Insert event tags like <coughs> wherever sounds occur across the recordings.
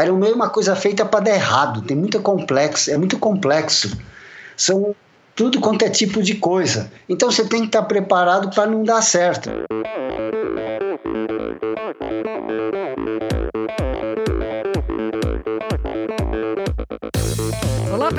Iron Man é uma coisa feita para dar errado, tem muito complexo, é muito complexo. São tudo quanto é tipo de coisa. Então você tem que estar preparado para não dar certo.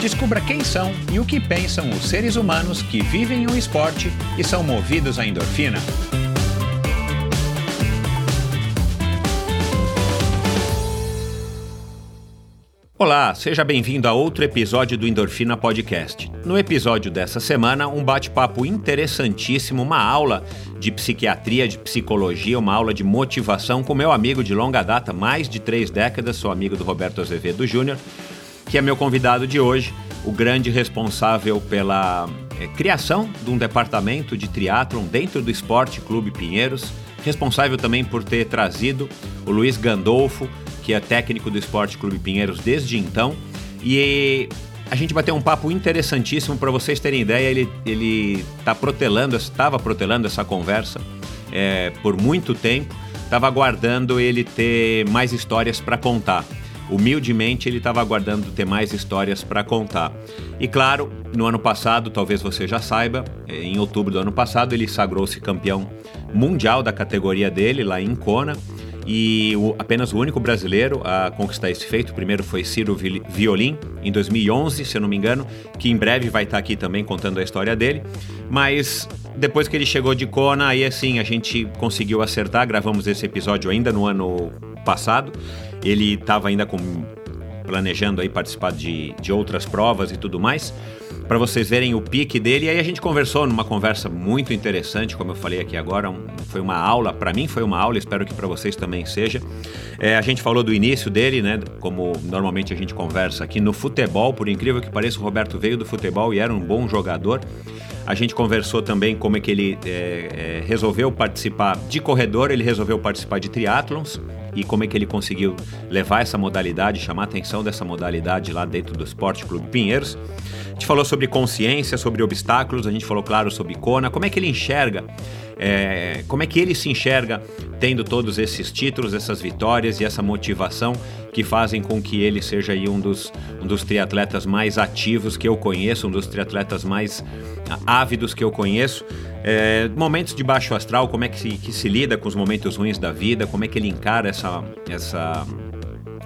Descubra quem são e o que pensam os seres humanos que vivem o esporte e são movidos à endorfina. Olá, seja bem-vindo a outro episódio do Endorfina Podcast. No episódio dessa semana, um bate-papo interessantíssimo, uma aula de psiquiatria, de psicologia, uma aula de motivação com meu amigo de longa data, mais de três décadas, sou amigo do Roberto Azevedo Júnior, que é meu convidado de hoje, o grande responsável pela é, criação de um departamento de triatlon dentro do Esporte Clube Pinheiros, responsável também por ter trazido o Luiz Gandolfo, que é técnico do Esporte Clube Pinheiros desde então. E a gente bateu um papo interessantíssimo para vocês terem ideia. Ele ele tá protelando, estava protelando essa conversa é, por muito tempo. Estava aguardando ele ter mais histórias para contar. Humildemente, ele estava aguardando ter mais histórias para contar. E claro, no ano passado, talvez você já saiba, é, em outubro do ano passado, ele sagrou-se campeão mundial da categoria dele lá em Kona e o, apenas o único brasileiro a conquistar esse feito. O primeiro foi Ciro Violim, em 2011, se eu não me engano, que em breve vai estar aqui também contando a história dele. Mas depois que ele chegou de Kona, aí assim a gente conseguiu acertar. Gravamos esse episódio ainda no ano passado. Ele estava ainda com, planejando aí participar de, de outras provas e tudo mais para vocês verem o pique dele. E aí a gente conversou numa conversa muito interessante, como eu falei aqui agora, um, foi uma aula, para mim foi uma aula, espero que para vocês também seja. É, a gente falou do início dele, né? Como normalmente a gente conversa aqui no futebol, por incrível que pareça, o Roberto veio do futebol e era um bom jogador. A gente conversou também como é que ele é, é, resolveu participar de corredor, ele resolveu participar de triatlons e como é que ele conseguiu levar essa modalidade, chamar a atenção dessa modalidade lá dentro do Esporte Clube Pinheiros. Gente falou sobre consciência, sobre obstáculos, a gente falou, claro, sobre Kona, como é que ele enxerga, é, como é que ele se enxerga tendo todos esses títulos, essas vitórias e essa motivação que fazem com que ele seja aí um dos, um dos triatletas mais ativos que eu conheço, um dos triatletas mais ávidos que eu conheço. É, momentos de baixo astral, como é que se, que se lida com os momentos ruins da vida, como é que ele encara essa, essa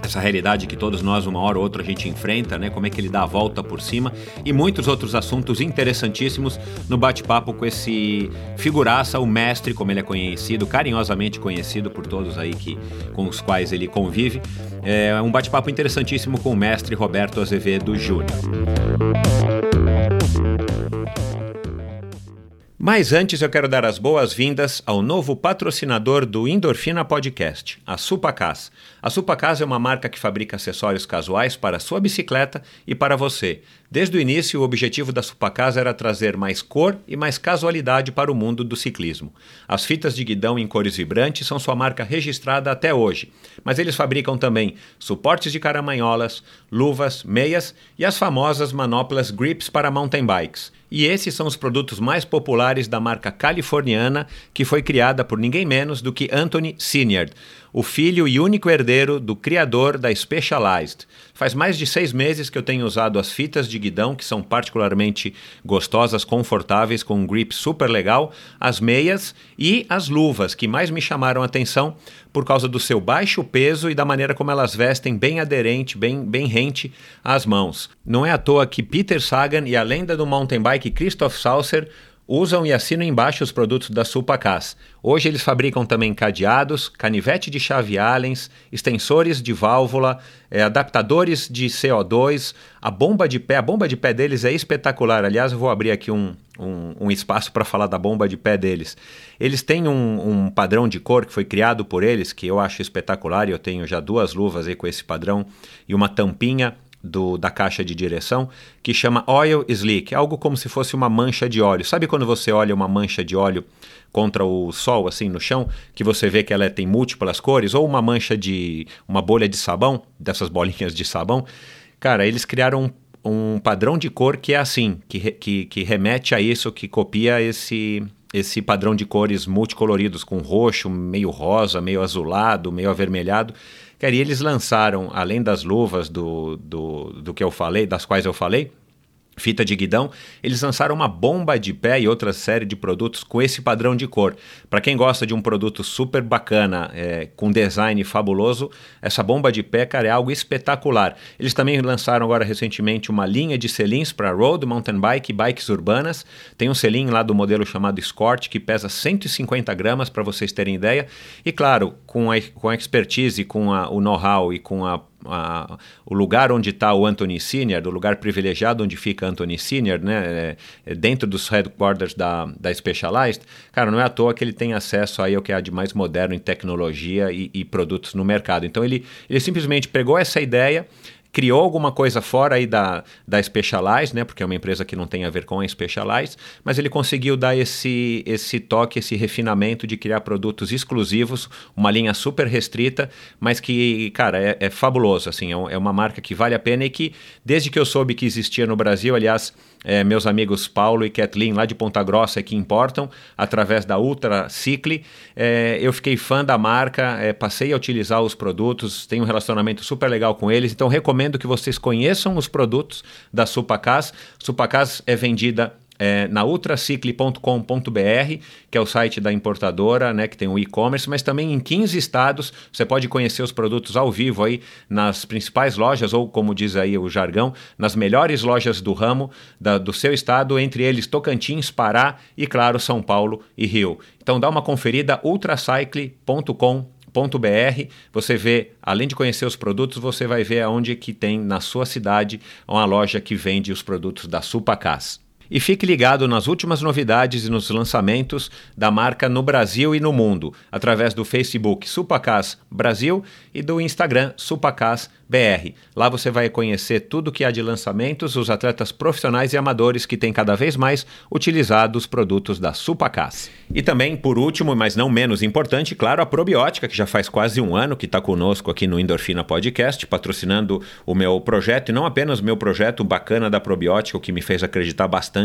essa realidade que todos nós, uma hora ou outra, a gente enfrenta, né? Como é que ele dá a volta por cima e muitos outros assuntos interessantíssimos no bate-papo com esse figuraça, o mestre, como ele é conhecido, carinhosamente conhecido por todos aí que, com os quais ele convive. É um bate-papo interessantíssimo com o mestre Roberto Azevedo Júnior. Mas antes eu quero dar as boas-vindas ao novo patrocinador do Endorfina Podcast, a Supacas. A Supacas é uma marca que fabrica acessórios casuais para a sua bicicleta e para você. Desde o início, o objetivo da Supacas era trazer mais cor e mais casualidade para o mundo do ciclismo. As fitas de guidão em cores vibrantes são sua marca registrada até hoje, mas eles fabricam também suportes de caramanholas, luvas, meias e as famosas manoplas grips para mountain bikes. E esses são os produtos mais populares da marca californiana, que foi criada por ninguém menos do que Anthony Senior, o filho e único herdeiro do criador da Specialized. Faz mais de seis meses que eu tenho usado as fitas de guidão, que são particularmente gostosas, confortáveis, com um grip super legal, as meias e as luvas, que mais me chamaram a atenção por causa do seu baixo peso e da maneira como elas vestem bem aderente, bem, bem rente às mãos. Não é à toa que Peter Sagan e a lenda do mountain bike Christoph Saucer usam e assinam embaixo os produtos da Sulpacas. Hoje eles fabricam também cadeados, canivete de chave Allens, extensores de válvula, é, adaptadores de CO2, a bomba de pé. A bomba de pé deles é espetacular. Aliás, eu vou abrir aqui um, um, um espaço para falar da bomba de pé deles. Eles têm um, um, padrão de cor que foi criado por eles, que eu acho espetacular, eu tenho já duas luvas aí com esse padrão, e uma tampinha do, da caixa de direção que chama Oil Slick, algo como se fosse uma mancha de óleo. Sabe quando você olha uma mancha de óleo contra o sol, assim, no chão, que você vê que ela tem múltiplas cores, ou uma mancha de. uma bolha de sabão, dessas bolinhas de sabão? Cara, eles criaram um, um padrão de cor que é assim, que, que, que remete a isso, que copia esse, esse padrão de cores multicoloridos, com roxo, meio rosa, meio azulado, meio avermelhado. Cara, e eles lançaram, além das luvas do, do, do que eu falei, das quais eu falei, fita de guidão, eles lançaram uma bomba de pé e outra série de produtos com esse padrão de cor. Para quem gosta de um produto super bacana, é, com design fabuloso, essa bomba de pé, cara, é algo espetacular. Eles também lançaram agora recentemente uma linha de selins para road, mountain bike e bikes urbanas. Tem um selim lá do modelo chamado Escort, que pesa 150 gramas, para vocês terem ideia. E claro, com a, com a expertise, com a, o know-how e com a a, o lugar onde está o Anthony Senior, o lugar privilegiado onde fica Anthony Senior, né, é, é dentro dos headquarters da, da Specialized, cara, não é à toa que ele tem acesso aí ao que há de mais moderno em tecnologia e, e produtos no mercado. Então ele, ele simplesmente pegou essa ideia, criou alguma coisa fora aí da, da Specialized, né, porque é uma empresa que não tem a ver com a Specialized, mas ele conseguiu dar esse, esse toque, esse refinamento de criar produtos exclusivos, uma linha super restrita, mas que, cara, é, é fabuloso, assim, é, é uma marca que vale a pena e que, desde que eu soube que existia no Brasil, aliás, é, meus amigos Paulo e Kathleen lá de Ponta Grossa que importam através da Ultra Cicle. É, eu fiquei fã da marca, é, passei a utilizar os produtos, tenho um relacionamento super legal com eles, então recomendo que vocês conheçam os produtos da Supacas. Supacas é vendida é, na ultracicle.com.br, que é o site da importadora, né, que tem o e-commerce, mas também em 15 estados você pode conhecer os produtos ao vivo aí nas principais lojas, ou como diz aí o jargão, nas melhores lojas do ramo da, do seu estado, entre eles Tocantins, Pará e, claro, São Paulo e Rio. Então dá uma conferida ultracycle.com.br você vê, além de conhecer os produtos, você vai ver aonde que tem na sua cidade uma loja que vende os produtos da Supacas. E fique ligado nas últimas novidades e nos lançamentos da marca no Brasil e no mundo, através do Facebook Supacas Brasil e do Instagram Supacas BR. Lá você vai conhecer tudo que há de lançamentos, os atletas profissionais e amadores que têm cada vez mais utilizado os produtos da Supacas. E também, por último, mas não menos importante, claro, a probiótica, que já faz quase um ano que está conosco aqui no Endorfina Podcast, patrocinando o meu projeto, e não apenas o meu projeto bacana da probiótica, o que me fez acreditar bastante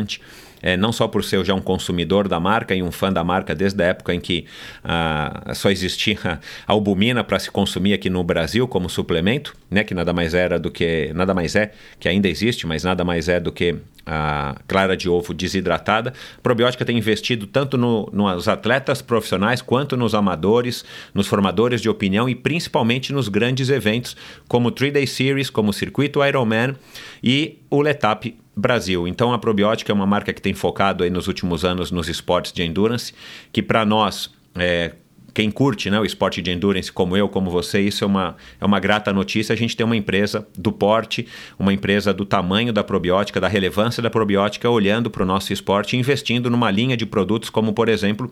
é, não só por ser já um consumidor da marca e um fã da marca desde a época em que ah, só existia albumina para se consumir aqui no Brasil como suplemento, né, que nada mais era do que nada mais é que ainda existe, mas nada mais é do que a clara de ovo desidratada. A probiótica tem investido tanto no, nos atletas profissionais quanto nos amadores, nos formadores de opinião e principalmente nos grandes eventos como o 3-Day Series, como o Circuito Ironman e o Letap Brasil. Então a Probiótica é uma marca que tem focado aí nos últimos anos nos esportes de endurance, que para nós é, quem curte né, o esporte de endurance, como eu, como você, isso é uma, é uma grata notícia. A gente tem uma empresa do porte, uma empresa do tamanho da probiótica, da relevância da probiótica, olhando para o nosso esporte e investindo numa linha de produtos como, por exemplo,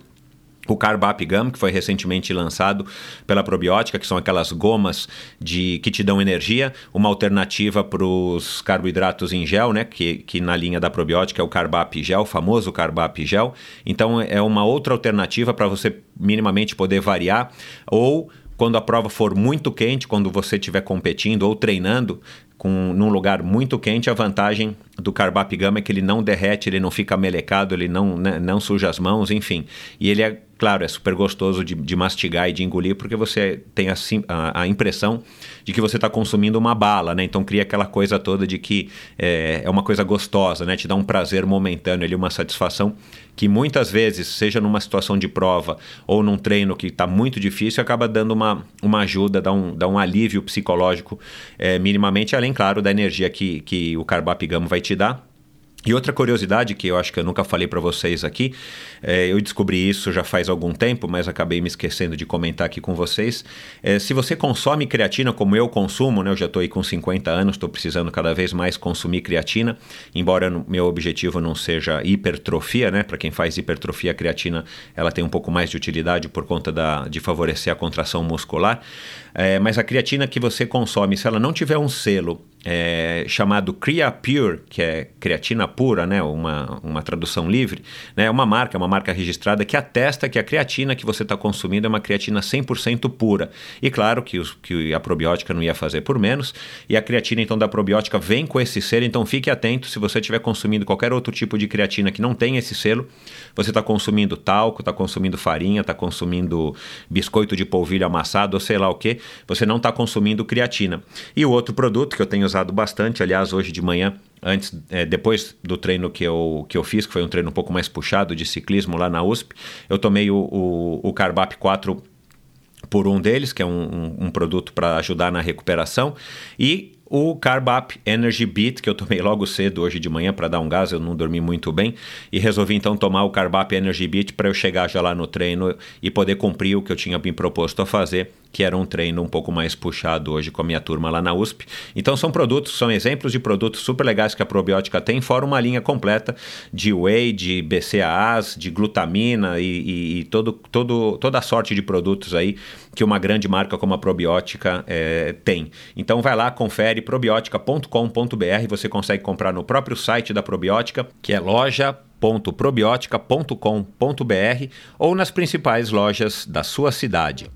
o Carbap Gum, que foi recentemente lançado pela Probiótica, que são aquelas gomas de que te dão energia, uma alternativa para os carboidratos em gel, né? Que, que na linha da Probiótica é o Carbap Gel, o famoso Carbap Gel. Então é uma outra alternativa para você minimamente poder variar ou quando a prova for muito quente, quando você estiver competindo ou treinando, com, num lugar muito quente, a vantagem do Carbap Gama é que ele não derrete, ele não fica melecado, ele não, né, não suja as mãos, enfim. E ele é, claro, é super gostoso de, de mastigar e de engolir, porque você tem a, a, impressão de que você está consumindo uma bala, né? Então cria aquela coisa toda de que é, é uma coisa gostosa, né? Te dá um prazer momentâneo ali, uma satisfação que muitas vezes, seja numa situação de prova ou num treino que está muito difícil, acaba dando uma, uma ajuda, dá um, dá um alívio psicológico é, minimamente, além, claro, da energia que, que o carbapigamo vai te dar. E outra curiosidade que eu acho que eu nunca falei para vocês aqui, é, eu descobri isso já faz algum tempo, mas acabei me esquecendo de comentar aqui com vocês. É, se você consome creatina como eu consumo, né, eu já estou aí com 50 anos, estou precisando cada vez mais consumir creatina, embora meu objetivo não seja hipertrofia, né? Para quem faz hipertrofia, a creatina ela tem um pouco mais de utilidade por conta da, de favorecer a contração muscular. É, mas a creatina que você consome, se ela não tiver um selo é, chamado Crea Pure, que é creatina pura, né, uma, uma tradução livre, né, é uma marca, uma marca registrada que atesta que a creatina que você está consumindo é uma creatina 100% pura. E claro que, os, que a probiótica não ia fazer por menos, e a creatina então da probiótica vem com esse selo, então fique atento se você estiver consumindo qualquer outro tipo de creatina que não tem esse selo, você está consumindo talco, está consumindo farinha, está consumindo biscoito de polvilho amassado ou sei lá o que, você não está consumindo creatina. E o outro produto que eu tenho usado bastante, aliás, hoje de manhã, antes, é, depois do treino que eu, que eu fiz, que foi um treino um pouco mais puxado de ciclismo lá na USP, eu tomei o, o, o Carbap 4 por um deles, que é um, um, um produto para ajudar na recuperação, e o Carbap Energy Beat, que eu tomei logo cedo hoje de manhã para dar um gás, eu não dormi muito bem, e resolvi então tomar o Carbap Energy Beat para eu chegar já lá no treino e poder cumprir o que eu tinha me proposto a fazer, que era um treino um pouco mais puxado hoje com a minha turma lá na USP. Então são produtos, são exemplos de produtos super legais que a probiótica tem, fora uma linha completa de whey, de BCAAs, de glutamina e, e, e todo, todo, toda a sorte de produtos aí que uma grande marca como a probiótica é, tem. Então vai lá, confere probiótica.com.br, você consegue comprar no próprio site da probiótica, que é loja www.probiotica.com.br ou nas principais lojas da sua cidade.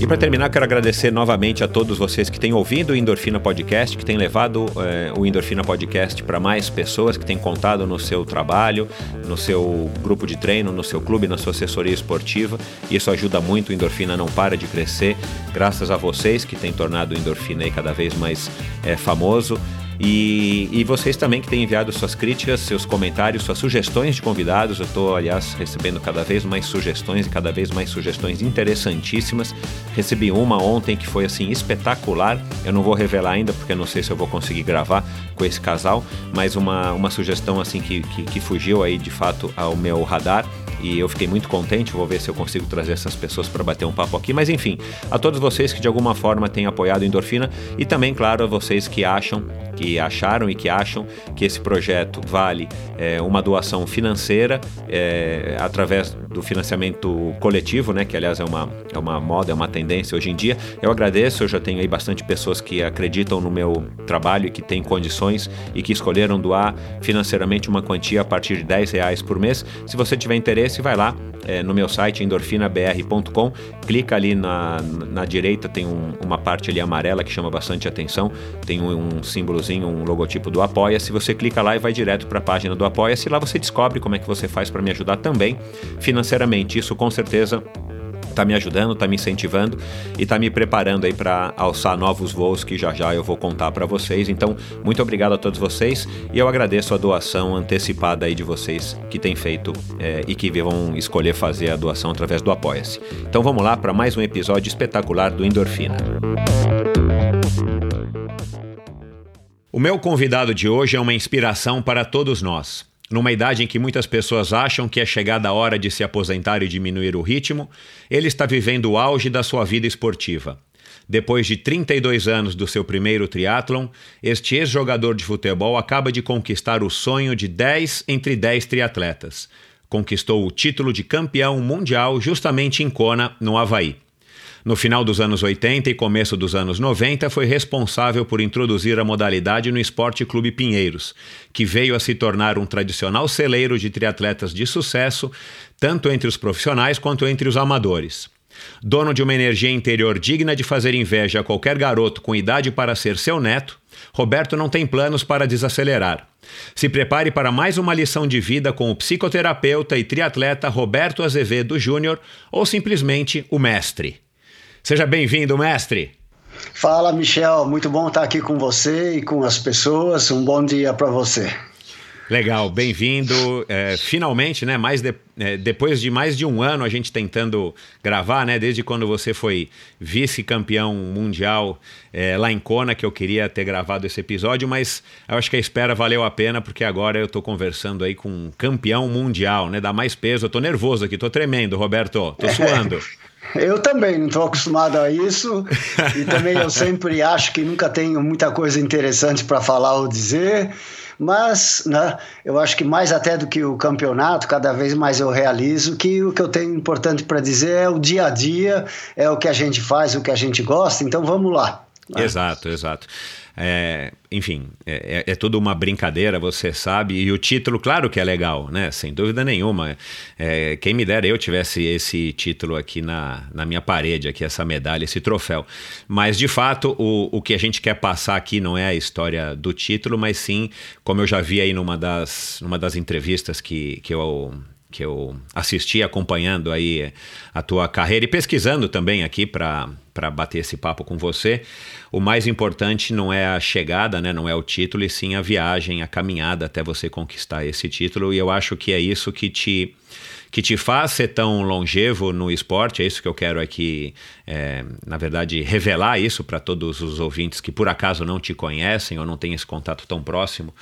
E para terminar, quero agradecer novamente a todos vocês que têm ouvido o Endorfina Podcast, que têm levado é, o Endorfina Podcast para mais pessoas, que têm contado no seu trabalho, no seu grupo de treino, no seu clube, na sua assessoria esportiva. Isso ajuda muito, o Endorfina não para de crescer, graças a vocês que têm tornado o Endorfina cada vez mais é, famoso. E, e, vocês também que têm enviado suas críticas, seus comentários, suas sugestões de convidados. Eu estou, aliás, recebendo cada vez mais sugestões e cada vez mais sugestões interessantíssimas. Recebi uma ontem que foi assim espetacular. Eu não vou revelar ainda porque não sei se eu vou conseguir gravar com esse casal, mas uma, uma sugestão assim que, que, que fugiu aí de fato ao meu radar e eu fiquei muito contente. Vou ver se eu consigo trazer essas pessoas para bater um papo aqui. Mas enfim, a todos vocês que de alguma forma têm apoiado Endorfina e também, claro, a vocês que acham, que acharam e que acham que esse projeto vale é, uma doação financeira é, através do financiamento coletivo, né? Que aliás é uma, é uma moda, é uma tendência hoje em dia. Eu agradeço, eu já tenho aí bastante pessoas que acreditam no meu trabalho e que têm condições e que escolheram doar financeiramente uma quantia a partir de 10 reais por mês. Se você tiver interesse, vai lá é, no meu site endorfinabr.com, clica ali na, na direita, tem um, uma parte ali amarela que chama bastante atenção, tem um, um símbolozinho, um logotipo do Apoia-se, você clica lá e vai direto para a página do Apoia-se, lá você descobre como é que você faz para me ajudar também financeiramente. Isso com certeza está me ajudando, está me incentivando e está me preparando aí para alçar novos voos que já já eu vou contar para vocês. Então, muito obrigado a todos vocês e eu agradeço a doação antecipada aí de vocês que têm feito é, e que vão escolher fazer a doação através do Apoia-se. Então, vamos lá para mais um episódio espetacular do Endorfina. O meu convidado de hoje é uma inspiração para todos nós. Numa idade em que muitas pessoas acham que é chegada a hora de se aposentar e diminuir o ritmo, ele está vivendo o auge da sua vida esportiva. Depois de 32 anos do seu primeiro triatlon, este ex-jogador de futebol acaba de conquistar o sonho de 10 entre 10 triatletas. Conquistou o título de campeão mundial justamente em Kona, no Havaí. No final dos anos 80 e começo dos anos 90, foi responsável por introduzir a modalidade no Esporte Clube Pinheiros, que veio a se tornar um tradicional celeiro de triatletas de sucesso, tanto entre os profissionais quanto entre os amadores. Dono de uma energia interior digna de fazer inveja a qualquer garoto com idade para ser seu neto, Roberto não tem planos para desacelerar. Se prepare para mais uma lição de vida com o psicoterapeuta e triatleta Roberto Azevedo Júnior ou simplesmente o mestre. Seja bem-vindo, mestre. Fala, Michel. Muito bom estar aqui com você e com as pessoas. Um bom dia para você. Legal, bem-vindo. É, finalmente, né? Mais de, é, depois de mais de um ano a gente tentando gravar, né? Desde quando você foi vice-campeão mundial é, lá em Kona, que eu queria ter gravado esse episódio, mas eu acho que a espera valeu a pena, porque agora eu estou conversando aí com um campeão mundial, né? Dá mais peso. Eu tô nervoso aqui, tô tremendo, Roberto. Tô <laughs> suando. Eu também não estou acostumado a isso e também eu sempre acho que nunca tenho muita coisa interessante para falar ou dizer, mas né, eu acho que mais até do que o campeonato, cada vez mais eu realizo que o que eu tenho importante para dizer é o dia a dia, é o que a gente faz, o que a gente gosta, então vamos lá. Exato, exato. É, enfim, é, é, é tudo uma brincadeira, você sabe, e o título, claro que é legal, né? Sem dúvida nenhuma. É, quem me dera eu tivesse esse título aqui na, na minha parede, aqui, essa medalha, esse troféu. Mas, de fato, o, o que a gente quer passar aqui não é a história do título, mas sim, como eu já vi aí numa das, numa das entrevistas que, que eu que eu assisti acompanhando aí a tua carreira e pesquisando também aqui para bater esse papo com você. O mais importante não é a chegada, né, não é o título, e sim a viagem, a caminhada até você conquistar esse título. E eu acho que é isso que te que te faz ser tão longevo no esporte. É isso que eu quero aqui, é, na verdade, revelar isso para todos os ouvintes que por acaso não te conhecem ou não têm esse contato tão próximo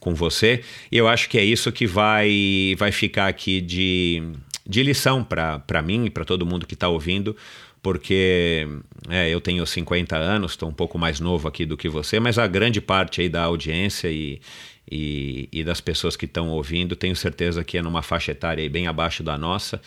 com você. E eu acho que é isso que vai, vai ficar aqui de, de lição para mim e para todo mundo que está ouvindo porque é, eu tenho 50 anos, estou um pouco mais novo aqui do que você, mas a grande parte aí da audiência e, e, e das pessoas que estão ouvindo, tenho certeza que é numa faixa etária bem abaixo da nossa.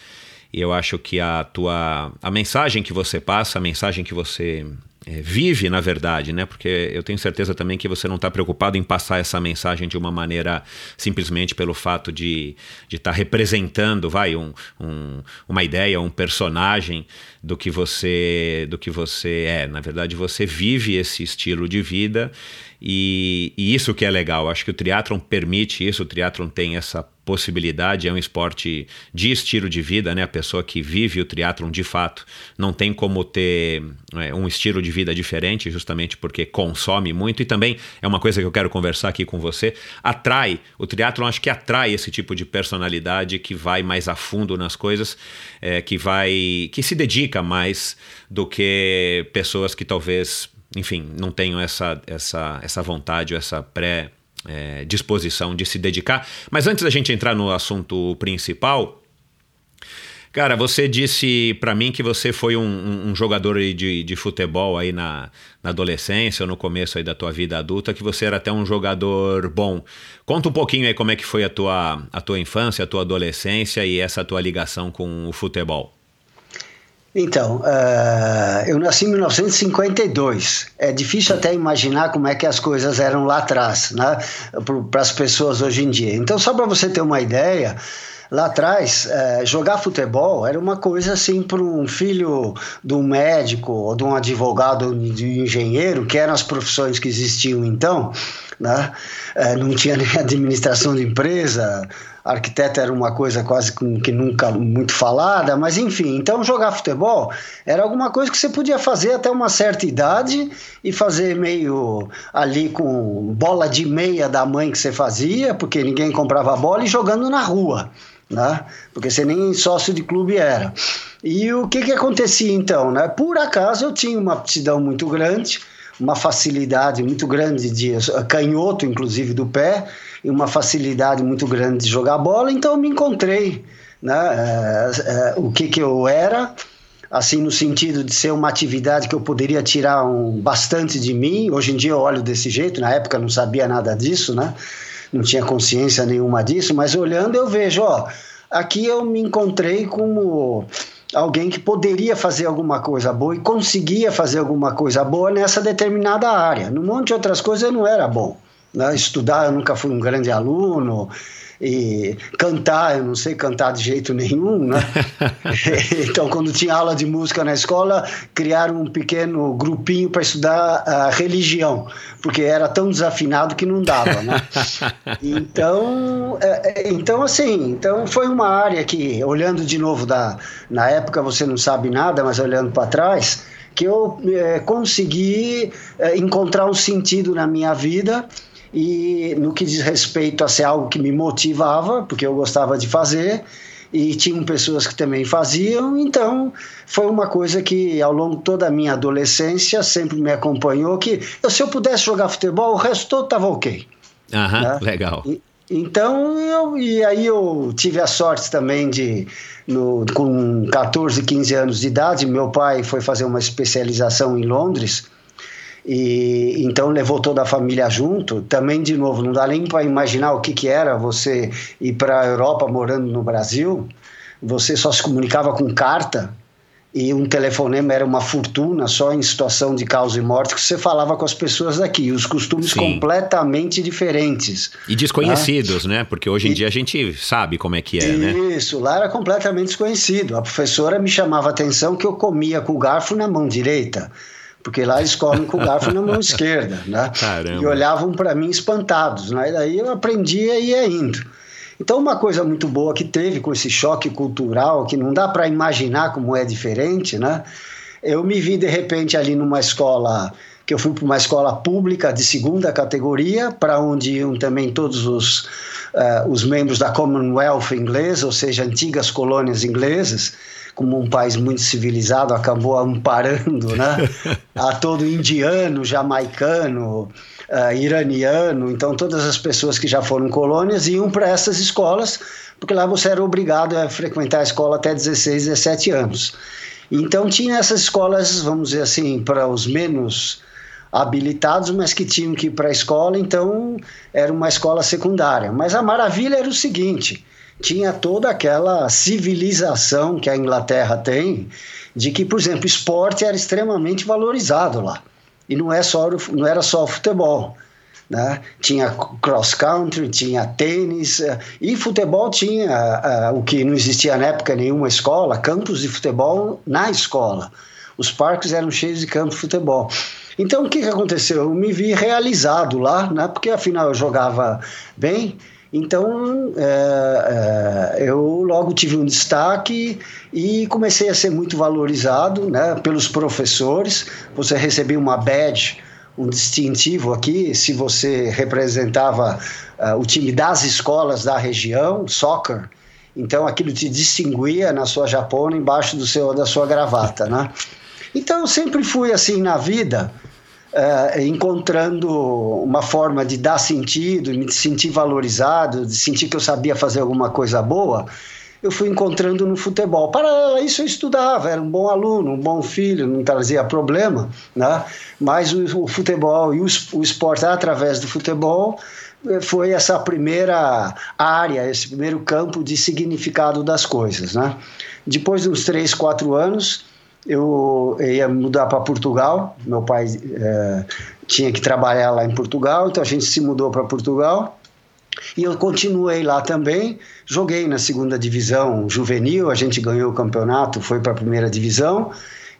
E eu acho que a tua a mensagem que você passa, a mensagem que você é, vive, na verdade, né? Porque eu tenho certeza também que você não está preocupado em passar essa mensagem de uma maneira simplesmente pelo fato de estar tá representando, vai, um, um, uma ideia, um personagem do que você do que você é. Na verdade, você vive esse estilo de vida e, e isso que é legal. Acho que o triatlon permite isso. O triatlon tem essa possibilidade, é um esporte de estilo de vida, né? A pessoa que vive o triatlon de fato não tem como ter é, um estilo de vida diferente, justamente porque consome muito e também é uma coisa que eu quero conversar aqui com você, atrai, o triatlon acho que atrai esse tipo de personalidade que vai mais a fundo nas coisas, é, que vai, que se dedica mais do que pessoas que talvez, enfim, não tenham essa, essa, essa vontade ou essa pré é, disposição de se dedicar. Mas antes da gente entrar no assunto principal, Cara, você disse para mim que você foi um, um, jogador de, de futebol aí na, na, adolescência ou no começo aí da tua vida adulta, que você era até um jogador bom. Conta um pouquinho aí como é que foi a tua, a tua infância, a tua adolescência e essa tua ligação com o futebol. Então, uh, eu nasci em 1952. É difícil até imaginar como é que as coisas eram lá atrás, né? Para as pessoas hoje em dia. Então, só para você ter uma ideia, lá atrás, uh, jogar futebol era uma coisa assim para um filho de um médico ou de um advogado, de um engenheiro, que eram as profissões que existiam então. Né? Uh, não tinha nem <laughs> administração de empresa, arquiteto era uma coisa quase que nunca muito falada, mas enfim, então jogar futebol era alguma coisa que você podia fazer até uma certa idade e fazer meio ali com bola de meia da mãe que você fazia, porque ninguém comprava bola e jogando na rua. Né? Porque você nem sócio de clube era. E o que, que acontecia então? Né? Por acaso eu tinha uma aptidão muito grande, uma facilidade muito grande de canhoto, inclusive do pé, e uma facilidade muito grande de jogar bola, então eu me encontrei né, é, é, o que, que eu era, assim, no sentido de ser uma atividade que eu poderia tirar um, bastante de mim. Hoje em dia eu olho desse jeito, na época eu não sabia nada disso, né? não tinha consciência nenhuma disso, mas olhando eu vejo, ó, aqui eu me encontrei como alguém que poderia fazer alguma coisa boa e conseguia fazer alguma coisa boa nessa determinada área. Num monte de outras coisas eu não era bom. Né? Estudar, eu nunca fui um grande aluno. E cantar, eu não sei cantar de jeito nenhum, né? <laughs> <laughs> então, quando tinha aula de música na escola, criaram um pequeno grupinho para estudar a religião, porque era tão desafinado que não dava, né? <laughs> Então, é, é, então assim, então foi uma área que, olhando de novo da, na época você não sabe nada, mas olhando para trás, que eu é, consegui é, encontrar um sentido na minha vida e no que diz respeito a ser algo que me motivava, porque eu gostava de fazer, e tinham pessoas que também faziam, então foi uma coisa que ao longo de toda a minha adolescência sempre me acompanhou, que se eu pudesse jogar futebol, o resto todo estava ok. Aham, né? legal. E, então, eu, e aí eu tive a sorte também de, no, com 14, 15 anos de idade, meu pai foi fazer uma especialização em Londres, e então levou toda a família junto. Também, de novo, não dá nem para imaginar o que, que era você ir para a Europa morando no Brasil. Você só se comunicava com carta. e um telefonema era uma fortuna só em situação de causa e morte que você falava com as pessoas daqui, os costumes Sim. completamente diferentes. E desconhecidos, né? Porque hoje em e... dia a gente sabe como é que é, Isso, né? Isso, lá era completamente desconhecido. A professora me chamava a atenção que eu comia com o garfo na mão direita porque lá eles comem com o garfo na mão esquerda, né? <laughs> Caramba. E olhavam para mim espantados, né? E daí eu aprendia e ia indo. Então, uma coisa muito boa que teve com esse choque cultural, que não dá para imaginar como é diferente, né? Eu me vi de repente ali numa escola que eu fui para uma escola pública de segunda categoria, para onde iam também todos os, uh, os membros da Commonwealth inglesa, ou seja, antigas colônias inglesas como um país muito civilizado, acabou amparando né, <laughs> a todo indiano, jamaicano, uh, iraniano. Então, todas as pessoas que já foram colônias iam para essas escolas, porque lá você era obrigado a frequentar a escola até 16, 17 anos. Então, tinha essas escolas, vamos dizer assim, para os menos habilitados, mas que tinham que ir para a escola, então era uma escola secundária. Mas a maravilha era o seguinte: tinha toda aquela civilização que a Inglaterra tem, de que, por exemplo, esporte era extremamente valorizado lá. E não, é só, não era só futebol. Né? Tinha cross country, tinha tênis, eh, e futebol tinha uh, o que não existia na época nenhuma escola, campos de futebol na escola. Os parques eram cheios de campos de futebol. Então o que, que aconteceu? Eu me vi realizado lá, né? porque afinal eu jogava bem então, é, é, eu logo tive um destaque e comecei a ser muito valorizado né, pelos professores. Você recebia uma badge, um distintivo aqui, se você representava uh, o time das escolas da região, soccer. Então, aquilo te distinguia na sua japona embaixo do seu, da sua gravata, né? Então, eu sempre fui assim na vida uh, encontrando uma forma de dar sentido, me sentir valorizado, de sentir que eu sabia fazer alguma coisa boa, eu fui encontrando no futebol. Para isso eu estudava, era um bom aluno, um bom filho, não trazia problema, né? mas o, o futebol e o, o esporte através do futebol eh, foi essa primeira área, esse primeiro campo de significado das coisas. Né? Depois de uns três, quatro anos, eu ia mudar para Portugal. Meu pai é, tinha que trabalhar lá em Portugal, então a gente se mudou para Portugal. E eu continuei lá também. Joguei na segunda divisão juvenil, a gente ganhou o campeonato, foi para a primeira divisão.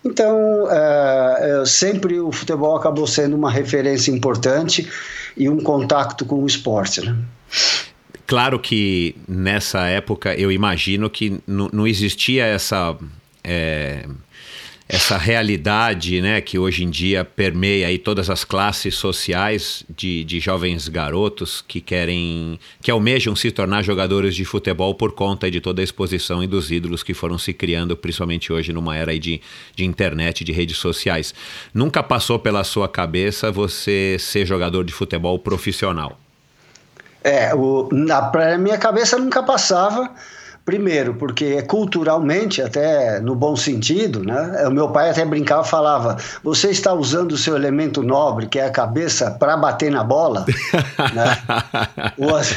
Então, é, sempre o futebol acabou sendo uma referência importante e um contato com o esporte. Né? Claro que nessa época eu imagino que não existia essa. É essa realidade né, que hoje em dia permeia aí todas as classes sociais de, de jovens garotos que querem, que almejam se tornar jogadores de futebol por conta de toda a exposição e dos ídolos que foram se criando, principalmente hoje numa era de, de internet, de redes sociais. Nunca passou pela sua cabeça você ser jogador de futebol profissional? É, o, na, na minha cabeça nunca passava Primeiro, porque culturalmente, até no bom sentido, né? O meu pai até brincava, falava: você está usando o seu elemento nobre, que é a cabeça, para bater na bola, <laughs> né? ou, às,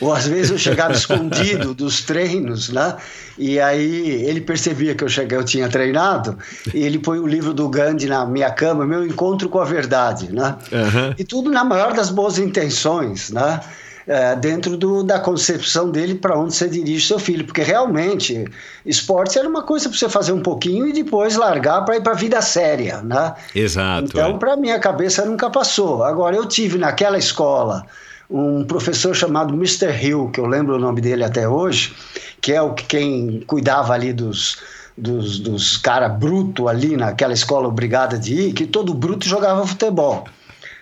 ou às vezes eu chegava escondido dos treinos, né? E aí ele percebia que eu cheguei, eu tinha treinado, e ele põe o livro do Gandhi na minha cama, meu encontro com a verdade, né? Uhum. E tudo na maior das boas intenções, né? É, dentro do, da concepção dele para onde você dirige seu filho, porque realmente esporte era uma coisa para você fazer um pouquinho e depois largar para ir para a vida séria, né? Exato. Então, é. para minha cabeça nunca passou. Agora eu tive naquela escola um professor chamado Mr. Hill, que eu lembro o nome dele até hoje, que é o quem cuidava ali dos dos, dos caras bruto ali naquela escola obrigada de ir, que todo bruto jogava futebol.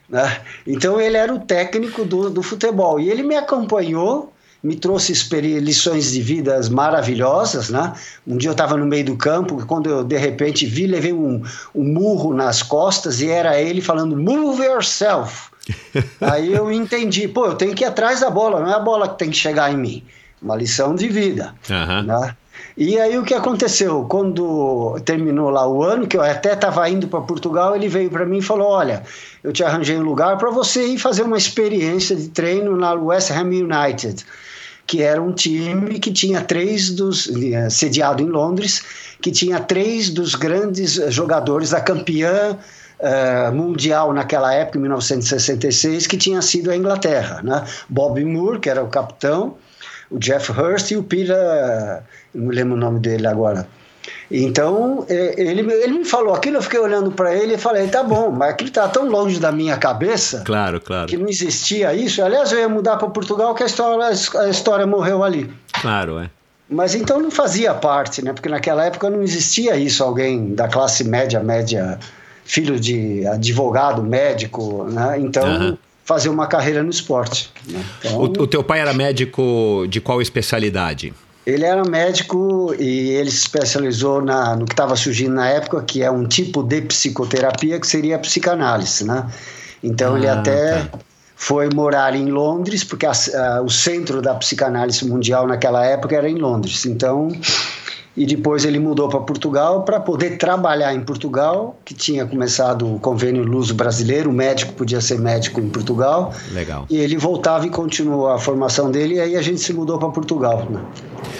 Né? Então ele era o técnico do, do futebol e ele me acompanhou, me trouxe lições de vidas maravilhosas. Né? Um dia eu estava no meio do campo, quando eu de repente vi, levei um, um murro nas costas e era ele falando: Move yourself. <laughs> Aí eu entendi, pô, eu tenho que ir atrás da bola, não é a bola que tem que chegar em mim. Uma lição de vida. Uhum. Né? E aí o que aconteceu? Quando terminou lá o ano, que eu até estava indo para Portugal, ele veio para mim e falou: Olha, eu te arranjei um lugar para você ir fazer uma experiência de treino na West Ham United, que era um time que tinha três dos. Eh, sediado em Londres, que tinha três dos grandes jogadores da campeã uh, mundial naquela época, em 1966, que tinha sido a Inglaterra. Né? Bob Moore, que era o capitão, o Jeff Hurst e o Peter. Não lembro o nome dele agora. Então, é, ele, ele me falou aquilo, eu fiquei olhando para ele e falei, tá bom, mas aquilo está tão longe da minha cabeça claro, claro. que não existia isso. Aliás, eu ia mudar para Portugal que a história, a história morreu ali. Claro, é. Mas então não fazia parte, né? Porque naquela época não existia isso, alguém da classe média, média, filho de advogado, médico, né? Então... Uhum fazer uma carreira no esporte. Né? Então, o, o, teu pai era médico de qual especialidade? Ele era médico e ele se especializou na, no que estava surgindo na época, que é um tipo de psicoterapia que seria a psicanálise, né? Então ah, ele até tá. foi morar em Londres, porque a, a, o centro da psicanálise mundial naquela época era em Londres. Então e depois ele mudou para Portugal para poder trabalhar em Portugal, que tinha começado o convênio Luso brasileiro, o médico podia ser médico em Portugal. Legal. E ele voltava e continuou a formação dele, e aí a gente se mudou para Portugal. Né?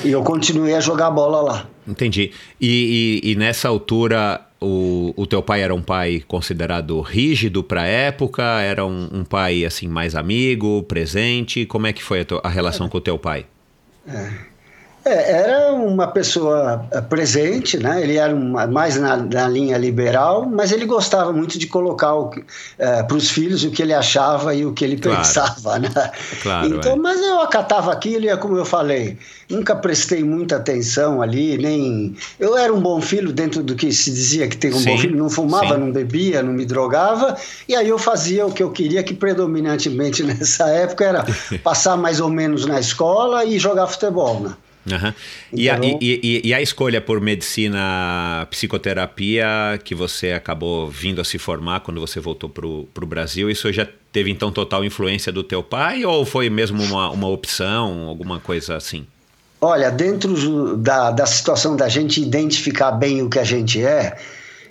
E eu continuei a jogar bola lá. Entendi. E, e, e nessa altura, o, o teu pai era um pai considerado rígido para a época? Era um, um, pai assim mais amigo, presente? Como é que foi a, tua, a relação é. com o teu pai? É. É, era uma pessoa eh, presente, né? ele era uma, mais na, na, linha liberal, mas ele gostava muito de colocar é, para os filhos o que ele achava e o que ele claro. pensava. Né? Claro, então, é. Mas eu acatava aquilo e, é como eu falei, nunca prestei muita atenção ali, nem. Eu era um bom filho dentro do que se dizia que tem um sim, bom filho, não fumava, sim. não bebia, não me drogava, e aí eu fazia o que eu queria, que predominantemente <laughs> nessa época era <laughs> passar mais ou menos na escola e jogar futebol. Né? Uhum. E, então... a, e, e, e, a escolha por medicina, psicoterapia, que você acabou vindo a se formar quando você voltou para o Brasil, isso já teve então total influência do teu pai ou foi mesmo uma, uma opção, alguma coisa assim? Olha, dentro da, da situação da gente identificar bem o que a gente é,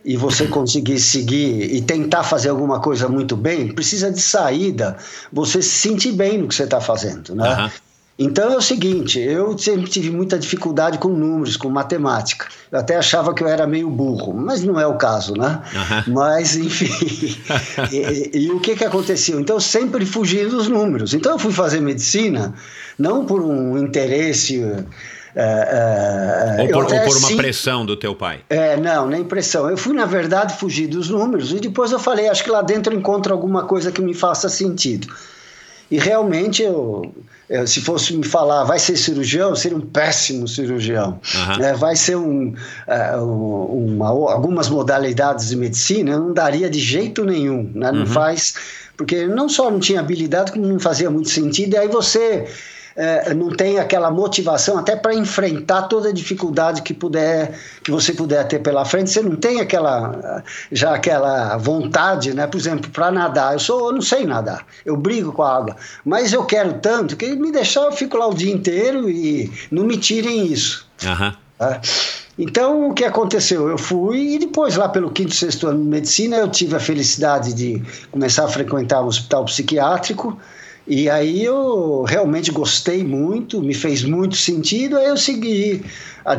e você conseguir seguir e tentar fazer alguma coisa muito bem, precisa de saída, você se sentir bem no que você está fazendo, né? Uhum. Então é o seguinte, eu sempre tive muita dificuldade com números, com matemática. Eu até achava que eu era meio burro, mas não é o caso, né? Uhum. Mas, enfim. <laughs> e, e, o que, que aconteceu? Então eu sempre fugi dos números. Então eu fui fazer medicina, não por um interesse. É, é, ou, por, ou por, uma sim, pressão do teu pai? É, não, nem pressão. Eu fui, na verdade, fugir dos números e depois eu falei, acho que lá dentro eu encontro alguma coisa que me faça sentido. E realmente, eu, se fosse me falar, vai ser cirurgião, seria um péssimo cirurgião. Uhum. É, vai ser um, uh, uma, algumas modalidades de medicina, não daria de jeito nenhum. Né? Não uhum. faz. Porque não só não tinha habilidade, como não fazia muito sentido. E aí você é, não tem aquela motivação até para enfrentar toda a dificuldade que puder que você puder ter pela frente. Você não tem aquela já aquela vontade né? Por exemplo para nadar. Eu sou eu não sei nadar. Eu brigo com a água. Mas eu quero tanto que me deixar eu fico lá o dia inteiro e não me tirem isso. Uhum. Então, o que aconteceu? Eu fui e depois, lá pelo quinto, sexto ano de medicina, eu tive a felicidade de começar a frequentar o hospital psiquiátrico e aí eu realmente gostei muito, me fez muito sentido, aí eu segui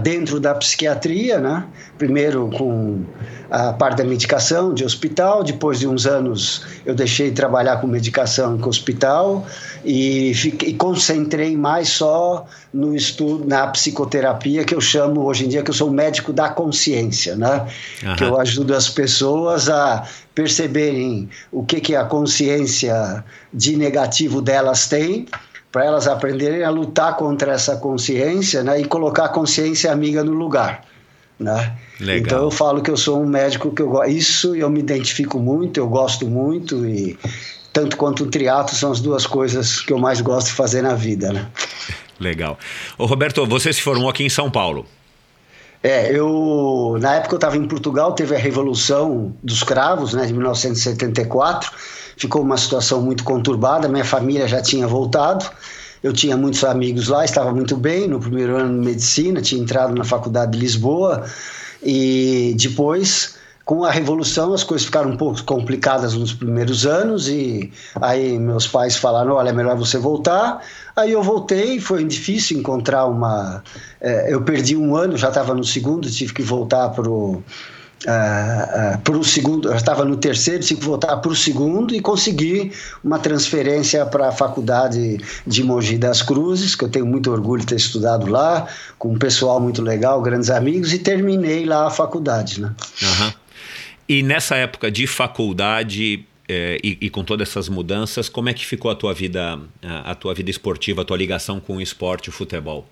dentro da psiquiatria, né? Primeiro com a parte da medicação de hospital, depois de uns anos eu deixei de trabalhar com medicação com hospital e, fiquei, concentrei mais só no estudo, na psicoterapia, que eu chamo hoje em dia que eu sou médico da consciência, né? Uhum. Que eu ajudo as pessoas a perceberem o que, que a consciência de negativo delas tem, para elas aprenderem a lutar contra essa consciência né, e colocar a consciência amiga no lugar. Né? Então eu falo que eu sou um médico que eu gosto. Isso eu me identifico muito, eu gosto muito e tanto quanto o triatlo são as duas coisas que eu mais gosto de fazer na vida, né? Legal. Ô Roberto, você se formou aqui em São Paulo. É, eu na época eu estava em Portugal, teve a Revolução dos Cravos, né, de 1974. Ficou uma situação muito conturbada, minha família já tinha voltado. Eu tinha muitos amigos lá, estava muito bem no primeiro ano de medicina, tinha entrado na faculdade de Lisboa e depois com a Revolução as coisas ficaram um pouco complicadas nos primeiros anos e aí meus pais falaram, olha, é melhor você voltar. Aí eu voltei, foi difícil encontrar uma... É, eu perdi um ano, já estava no segundo, tive que voltar para o... Uh, uh, para o segundo, eu estava no terceiro, tive que voltar para o segundo e consegui uma transferência para a faculdade de Mogi das Cruzes, que eu tenho muito orgulho de ter estudado lá, com um pessoal muito legal, grandes amigos, e terminei lá a faculdade. Né? Uhum. E nessa época de faculdade é, e, e, com todas essas mudanças, como é que ficou a tua vida, a, a tua vida esportiva, a tua ligação com o esporte, o futebol?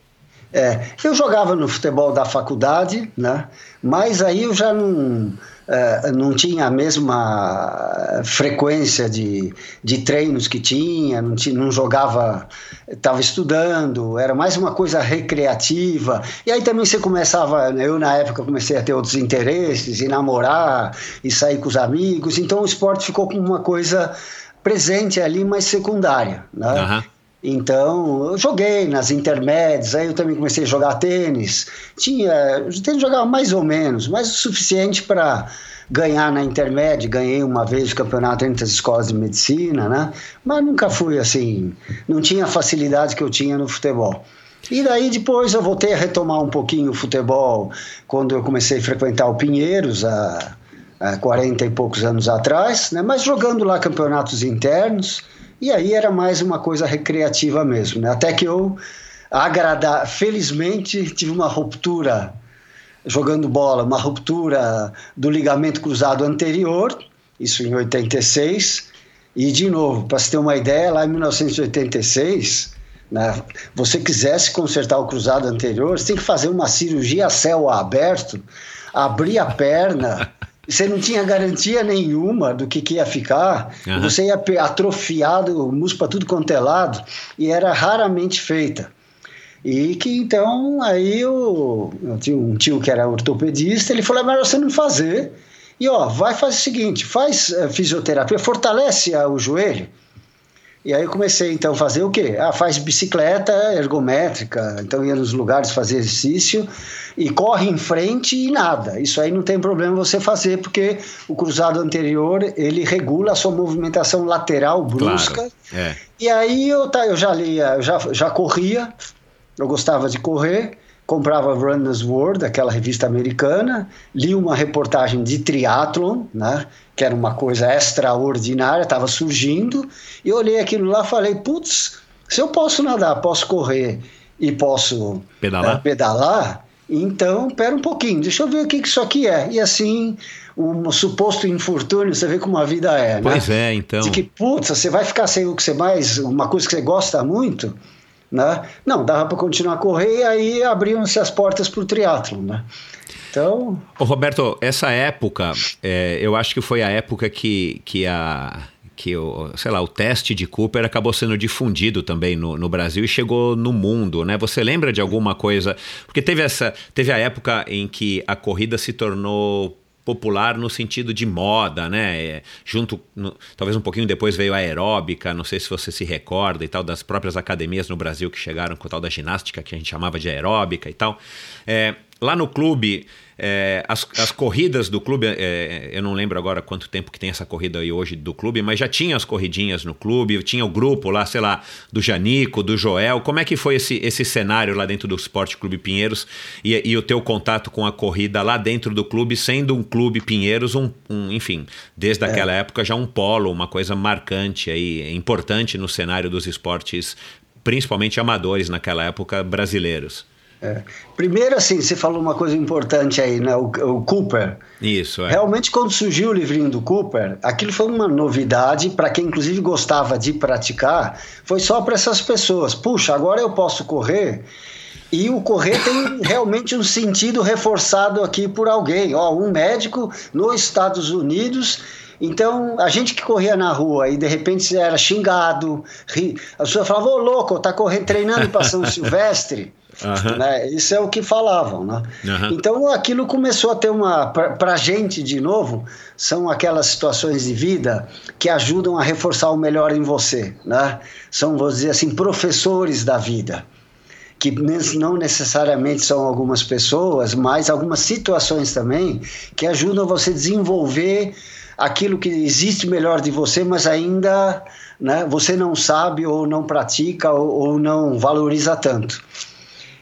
É, eu jogava no futebol da faculdade, né? mas aí eu já não Uh, não tinha a mesma frequência de, de treinos que tinha, não, tinha, não jogava, estava estudando, era mais uma coisa recreativa. E aí também você começava, né, eu na época comecei a ter outros interesses, e namorar, e sair com os amigos, então o esporte ficou como uma coisa presente ali, mas secundária. Né? Uhum. Então, eu joguei nas intermédias, aí eu também comecei a jogar tênis. Tinha, tênis jogava mais ou menos, mas o suficiente para ganhar na intermédia. Ganhei uma vez o campeonato entre as escolas de medicina, né? Mas nunca fui assim, não tinha a facilidade que eu tinha no futebol. E daí depois eu voltei a retomar um pouquinho o futebol quando eu comecei a frequentar o Pinheiros, há, há 40 e poucos anos atrás, né? mas jogando lá campeonatos internos. E aí era mais uma coisa recreativa mesmo, né? Até que eu agradar, felizmente tive uma ruptura jogando bola, uma ruptura do ligamento cruzado anterior, isso em 86. E de novo, para você ter uma ideia, lá em 1986, né, você quisesse consertar o cruzado anterior, você tem que fazer uma cirurgia a céu aberto, abrir a perna, <laughs> você não tinha garantia nenhuma do que, que ia ficar, uhum. você ia atrofiado, o músculo para tudo quanto é lado, e era raramente feita. E que então, aí eu, eu tinha um tio que era ortopedista, ele falou: é melhor você não fazer. E ó, vai fazer o seguinte: faz uh, fisioterapia, fortalece uh, o joelho. E aí eu comecei então a fazer o quê? Ah, faz bicicleta ergométrica, então ia nos lugares fazer exercício e corre em frente e nada. Isso aí não tem problema você fazer, porque o cruzado anterior ele regula a sua movimentação lateral brusca. Claro, é. E aí eu, tá, eu já lia, eu já, já corria, eu gostava de correr, comprava Runner's World, aquela revista americana, li uma reportagem de triatlon, né, que era uma coisa extraordinária, estava surgindo, e olhei aquilo lá e falei, putz, se eu posso nadar, posso correr e posso pedalar, é, pedalar então, pera um pouquinho, deixa eu ver o que isso aqui é. E assim, um suposto infortúnio, você vê como a vida é, né? Pois é, então. De que, putz, você vai ficar sem o que você mais, uma coisa que você gosta muito, né? Não, dava para continuar a correr e aí abriam-se as portas para o triatlo, né? Então... Ô Roberto, essa época, é, eu acho que foi a época que, que a que o, sei lá, o teste de Cooper acabou sendo difundido também no, no, Brasil e chegou no mundo, né? Você lembra de alguma coisa? Porque teve essa, teve a época em que a corrida se tornou popular no sentido de moda, né? É, junto, no, talvez um pouquinho depois veio a aeróbica, não sei se você se recorda e tal, das próprias academias no Brasil que chegaram com o tal da ginástica que a gente chamava de aeróbica e tal. É, lá no clube, é, as, as, corridas do clube, é, eu não lembro agora quanto tempo que tem essa corrida aí hoje do clube, mas já tinha as corridinhas no clube, tinha o grupo lá, sei lá, do Janico, do Joel. Como é que foi esse, esse cenário lá dentro do Esporte Clube Pinheiros e, e, o teu contato com a corrida lá dentro do clube, sendo um clube Pinheiros, um, um enfim, desde é. aquela época já um polo, uma coisa marcante aí, importante no cenário dos esportes, principalmente amadores naquela época brasileiros. É. Primeiro, assim, você falou uma coisa importante aí, né? O, o Cooper. Isso, é. Realmente, quando surgiu o livrinho do Cooper, aquilo foi uma novidade para quem, inclusive, gostava de praticar. Foi só para essas pessoas. Puxa, agora eu posso correr. E o correr tem <coughs> realmente um sentido reforçado aqui por alguém. Ó, um médico nos Estados Unidos então, a gente que corria na rua e de repente era xingado, ri, a pessoa falava, ô louco, tá correndo, treinando para São <laughs> Silvestre. Uhum. Né? Isso é o que falavam. Né? Uhum. Então aquilo começou a ter uma. Para a gente, de novo, são aquelas situações de vida que ajudam a reforçar o melhor em você. Né? São, vou dizer assim, professores da vida que não necessariamente são algumas pessoas, mas algumas situações também que ajudam você a desenvolver aquilo que existe melhor de você, mas ainda né, você não sabe ou não pratica ou, ou não valoriza tanto.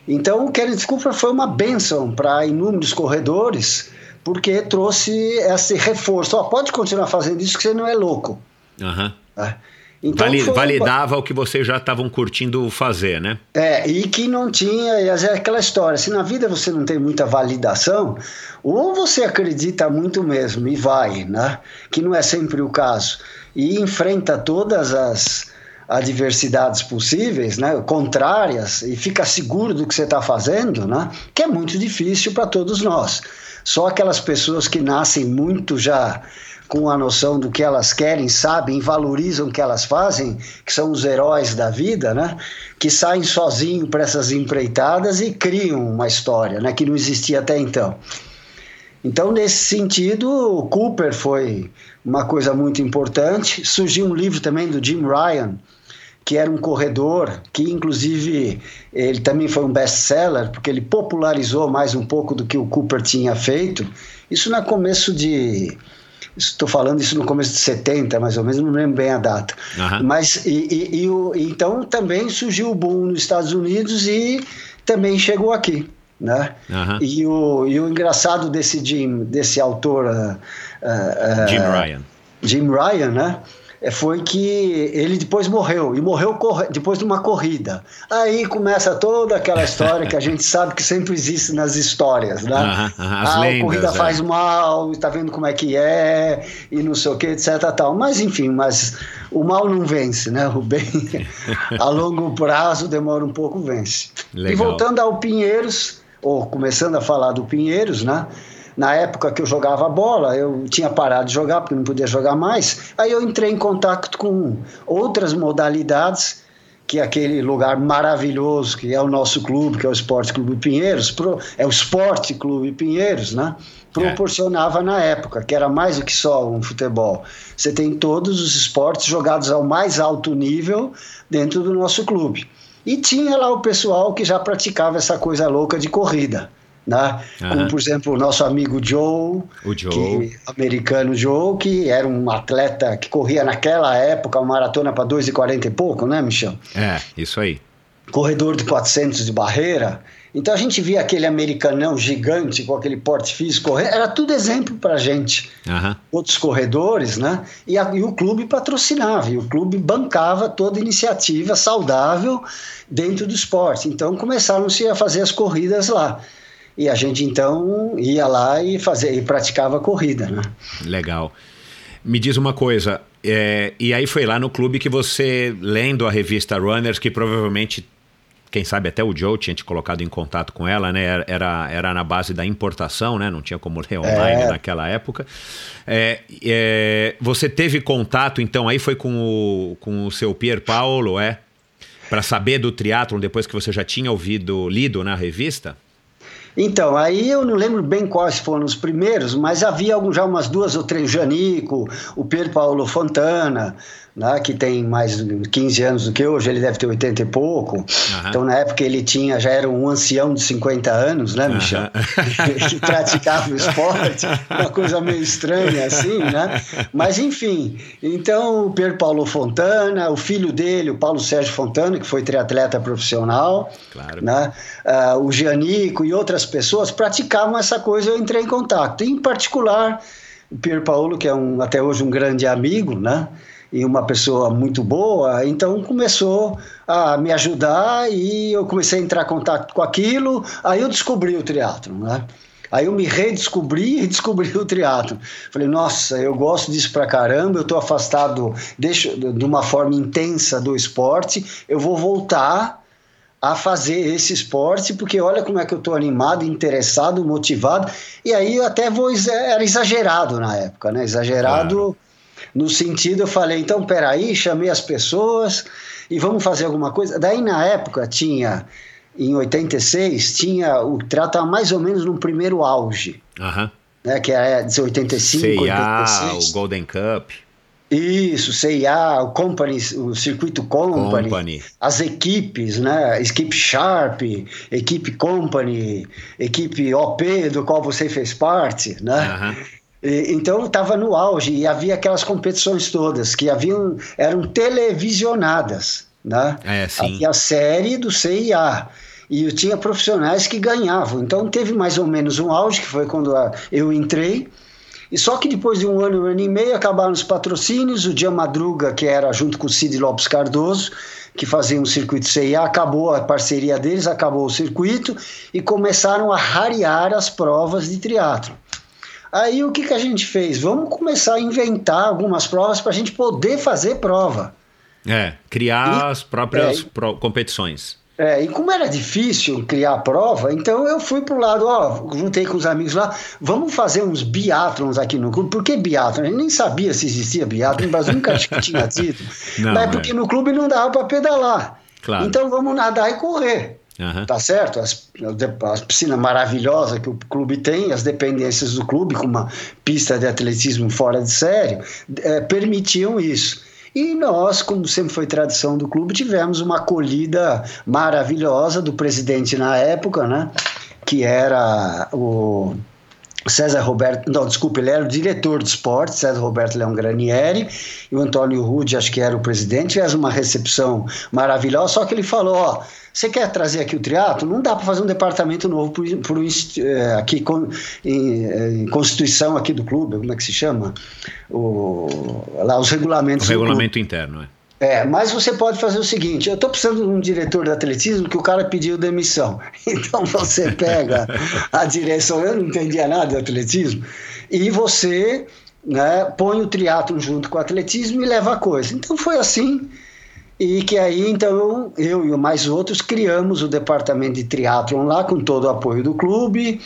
Então, o Kenneth Cooper foi uma benção para inúmeros corredores, porque trouxe esse reforço. Oh, pode continuar fazendo isso que você não é louco. Uhum. É. Então, Vali, foi... Validava o que vocês já estavam curtindo fazer, né? É, e que não tinha, é aquela história, se na vida você não tem muita validação, ou você acredita muito mesmo e vai, né? Que não é sempre o caso, e enfrenta todas as adversidades possíveis, né, contrárias, e fica seguro do que você está fazendo, né, que é muito difícil para todos nós. Só aquelas pessoas que nascem muito já com a noção do que elas querem, sabem, valorizam o que elas fazem, que são os heróis da vida, né? Que saem sozinhos para essas empreitadas e criam uma história, né? Que não existia até então. Então, nesse sentido, o Cooper foi uma coisa muito importante. Surgiu um livro também do Jim Ryan, que era um corredor, que inclusive ele também foi um best-seller, porque ele popularizou mais um pouco do que o Cooper tinha feito. Isso no começo de Estou falando isso no começo de 70, mais ou menos, não lembro bem a data. Uhum. Mas, e, e, e o, então também surgiu o boom nos Estados Unidos e também chegou aqui. Né? Uhum. E, o, e o engraçado desse Jim, desse autor. Uh, uh, Jim Ryan. Jim Ryan, né? É, foi que ele depois morreu, e morreu depois de uma corrida. Aí começa toda aquela história que a gente sabe que sempre existe nas histórias, né? Ah, lendas, a corrida é. faz mal, está vendo como é que é, e não sei o que, etc. Tal. Mas enfim, mas o mal não vence, né? O bem <laughs> a longo prazo demora um pouco, vence. Legal. E voltando ao Pinheiros, ou começando a falar do Pinheiros, né? Na época que eu jogava bola, eu tinha parado de jogar porque não podia jogar mais. Aí eu entrei em contato com outras modalidades, que é aquele lugar maravilhoso que é o nosso clube, que é o Esporte Clube Pinheiros, é o Esporte Clube Pinheiros, né? Proporcionava é. na época, que era mais do que só um futebol. Você tem todos os esportes jogados ao mais alto nível dentro do nosso clube. E tinha lá o pessoal que já praticava essa coisa louca de corrida. Né? Uhum. Como, por exemplo, o nosso amigo Joe, o Joe. Que, americano Joe, que era um atleta que corria naquela época uma maratona para 2,40 e pouco, né, Michel? É, isso aí. Corredor de 400 de barreira. Então a gente via aquele americanão gigante com aquele porte físico era tudo exemplo para gente. Uhum. Outros corredores, né? E, a, e, o clube patrocinava, e o clube bancava toda iniciativa saudável dentro do esporte. Então começaram-se a fazer as corridas lá. E a gente então ia lá e fazia e praticava corrida, né? Legal. Me diz uma coisa, é, e aí foi lá no clube que você, lendo a revista Runners, que provavelmente, quem sabe até o Joe tinha te colocado em contato com ela, né? Era, era na base da importação, né? Não tinha como ler online é. naquela época. É, é, você teve contato, então, aí foi com o, com o seu Pier Paulo, é? Para saber do triatlon depois que você já tinha ouvido, lido na revista? Então, aí eu não lembro bem quais foram os primeiros, mas havia já umas duas ou três, Janico, o Pedro Paulo Fontana, né, que tem mais de 15 anos do que hoje, ele deve ter 80 e pouco. Uhum. Então, na época, ele tinha, já era um ancião de 50 anos, né, Michel? Uhum. <laughs> que praticava o esporte, uma coisa meio estranha assim, né? Mas, enfim, então o Pedro Paulo Fontana, o filho dele, o Paulo Sérgio Fontana, que foi triatleta profissional, claro. né? Uh, o Gianico e outras pessoas praticavam essa coisa, eu entrei em contato. Em particular, o Pier Paulo, que é um, até hoje um grande amigo, né? E uma pessoa muito boa, então começou a me ajudar e eu comecei a entrar em contato com aquilo, aí eu descobri o teatro, né? Aí eu me redescobri e descobri o triatlo. Falei, nossa, eu gosto disso pra caramba, eu tô afastado deixo, de uma forma intensa do esporte, eu vou voltar a fazer esse esporte, porque olha como é que eu tô animado, interessado, motivado, e aí eu até vou, era exagerado na época, né? Exagerado... no sentido, eu falei, então, peraí, chamei as pessoas e vamos fazer alguma coisa. Daí, na época, tinha, em 86, tinha o trata mais ou menos no primeiro auge. Aham. Né, que é de 85, CIA, 86. o Golden Cup. Isso, CIA, o Company, o circuito Company, Company. as equipes, né? Equipe Sharp, equipe Company, equipe OP, do qual você fez parte, né? Aham. Então estava no auge e havia aquelas competições todas que haviam eram televisionadas, né? É, sim. Havia a série do CIA e eu tinha profissionais que ganhavam. Então teve mais ou menos um auge que foi quando eu entrei. E só que depois de um ano, um ano e meio, acabaram os patrocínios. O Dia Madruga, que era junto com o Cid Lopes Cardoso, que fazia um circuito CIA, acabou a parceria deles, acabou o circuito e começaram a rarear as provas de triatlo. Aí o que, que a gente fez? Vamos começar a inventar algumas provas para a gente poder fazer prova. É, criar E- as próprias é, pro- competições. É, e como era difícil criar a prova, então eu fui pro lado, ó, juntei com os amigos lá, vamos fazer uns biatlons aqui no clube. Por que biatlon? A gente nem sabia se existia biatlon, Brasil nunca tinha <laughs> tido. Não, Mas é. porque no clube não dava para pedalar. Claro. Então vamos nadar e correr. Aham. Tá certo? As, as piscinas maravilhosas que o clube tem, as dependências do clube, com uma pista de atletismo fora de sério, eh, permitiam isso. E nós, como sempre foi tradição do clube, tivemos uma acolhida maravilhosa do presidente na época, né? Que era o César Roberto, não, desculpa, ele era o diretor de esporte, César Roberto Leão Granieri, e o Antônio Rude, acho que era o presidente, fez uma recepção maravilhosa, só que ele falou, ó, você quer trazer aqui o triatlo? Não dá para fazer um departamento novo por, por, eh, aqui com, em, eh, em constituição aqui do clube, como é que se chama? O, lá, os O regulamentos clube. regulamento interno, é. É, mas você pode fazer o seguinte: eu estou precisando de um diretor de atletismo que o cara pediu demissão. <laughs> Então você pega a direção, eu não entendia nada de atletismo, e você né, põe o triatlo junto com o atletismo e leva a coisa. Então foi assim. E que aí, então, eu e mais outros criamos o departamento de triatlon lá, com todo o apoio do clube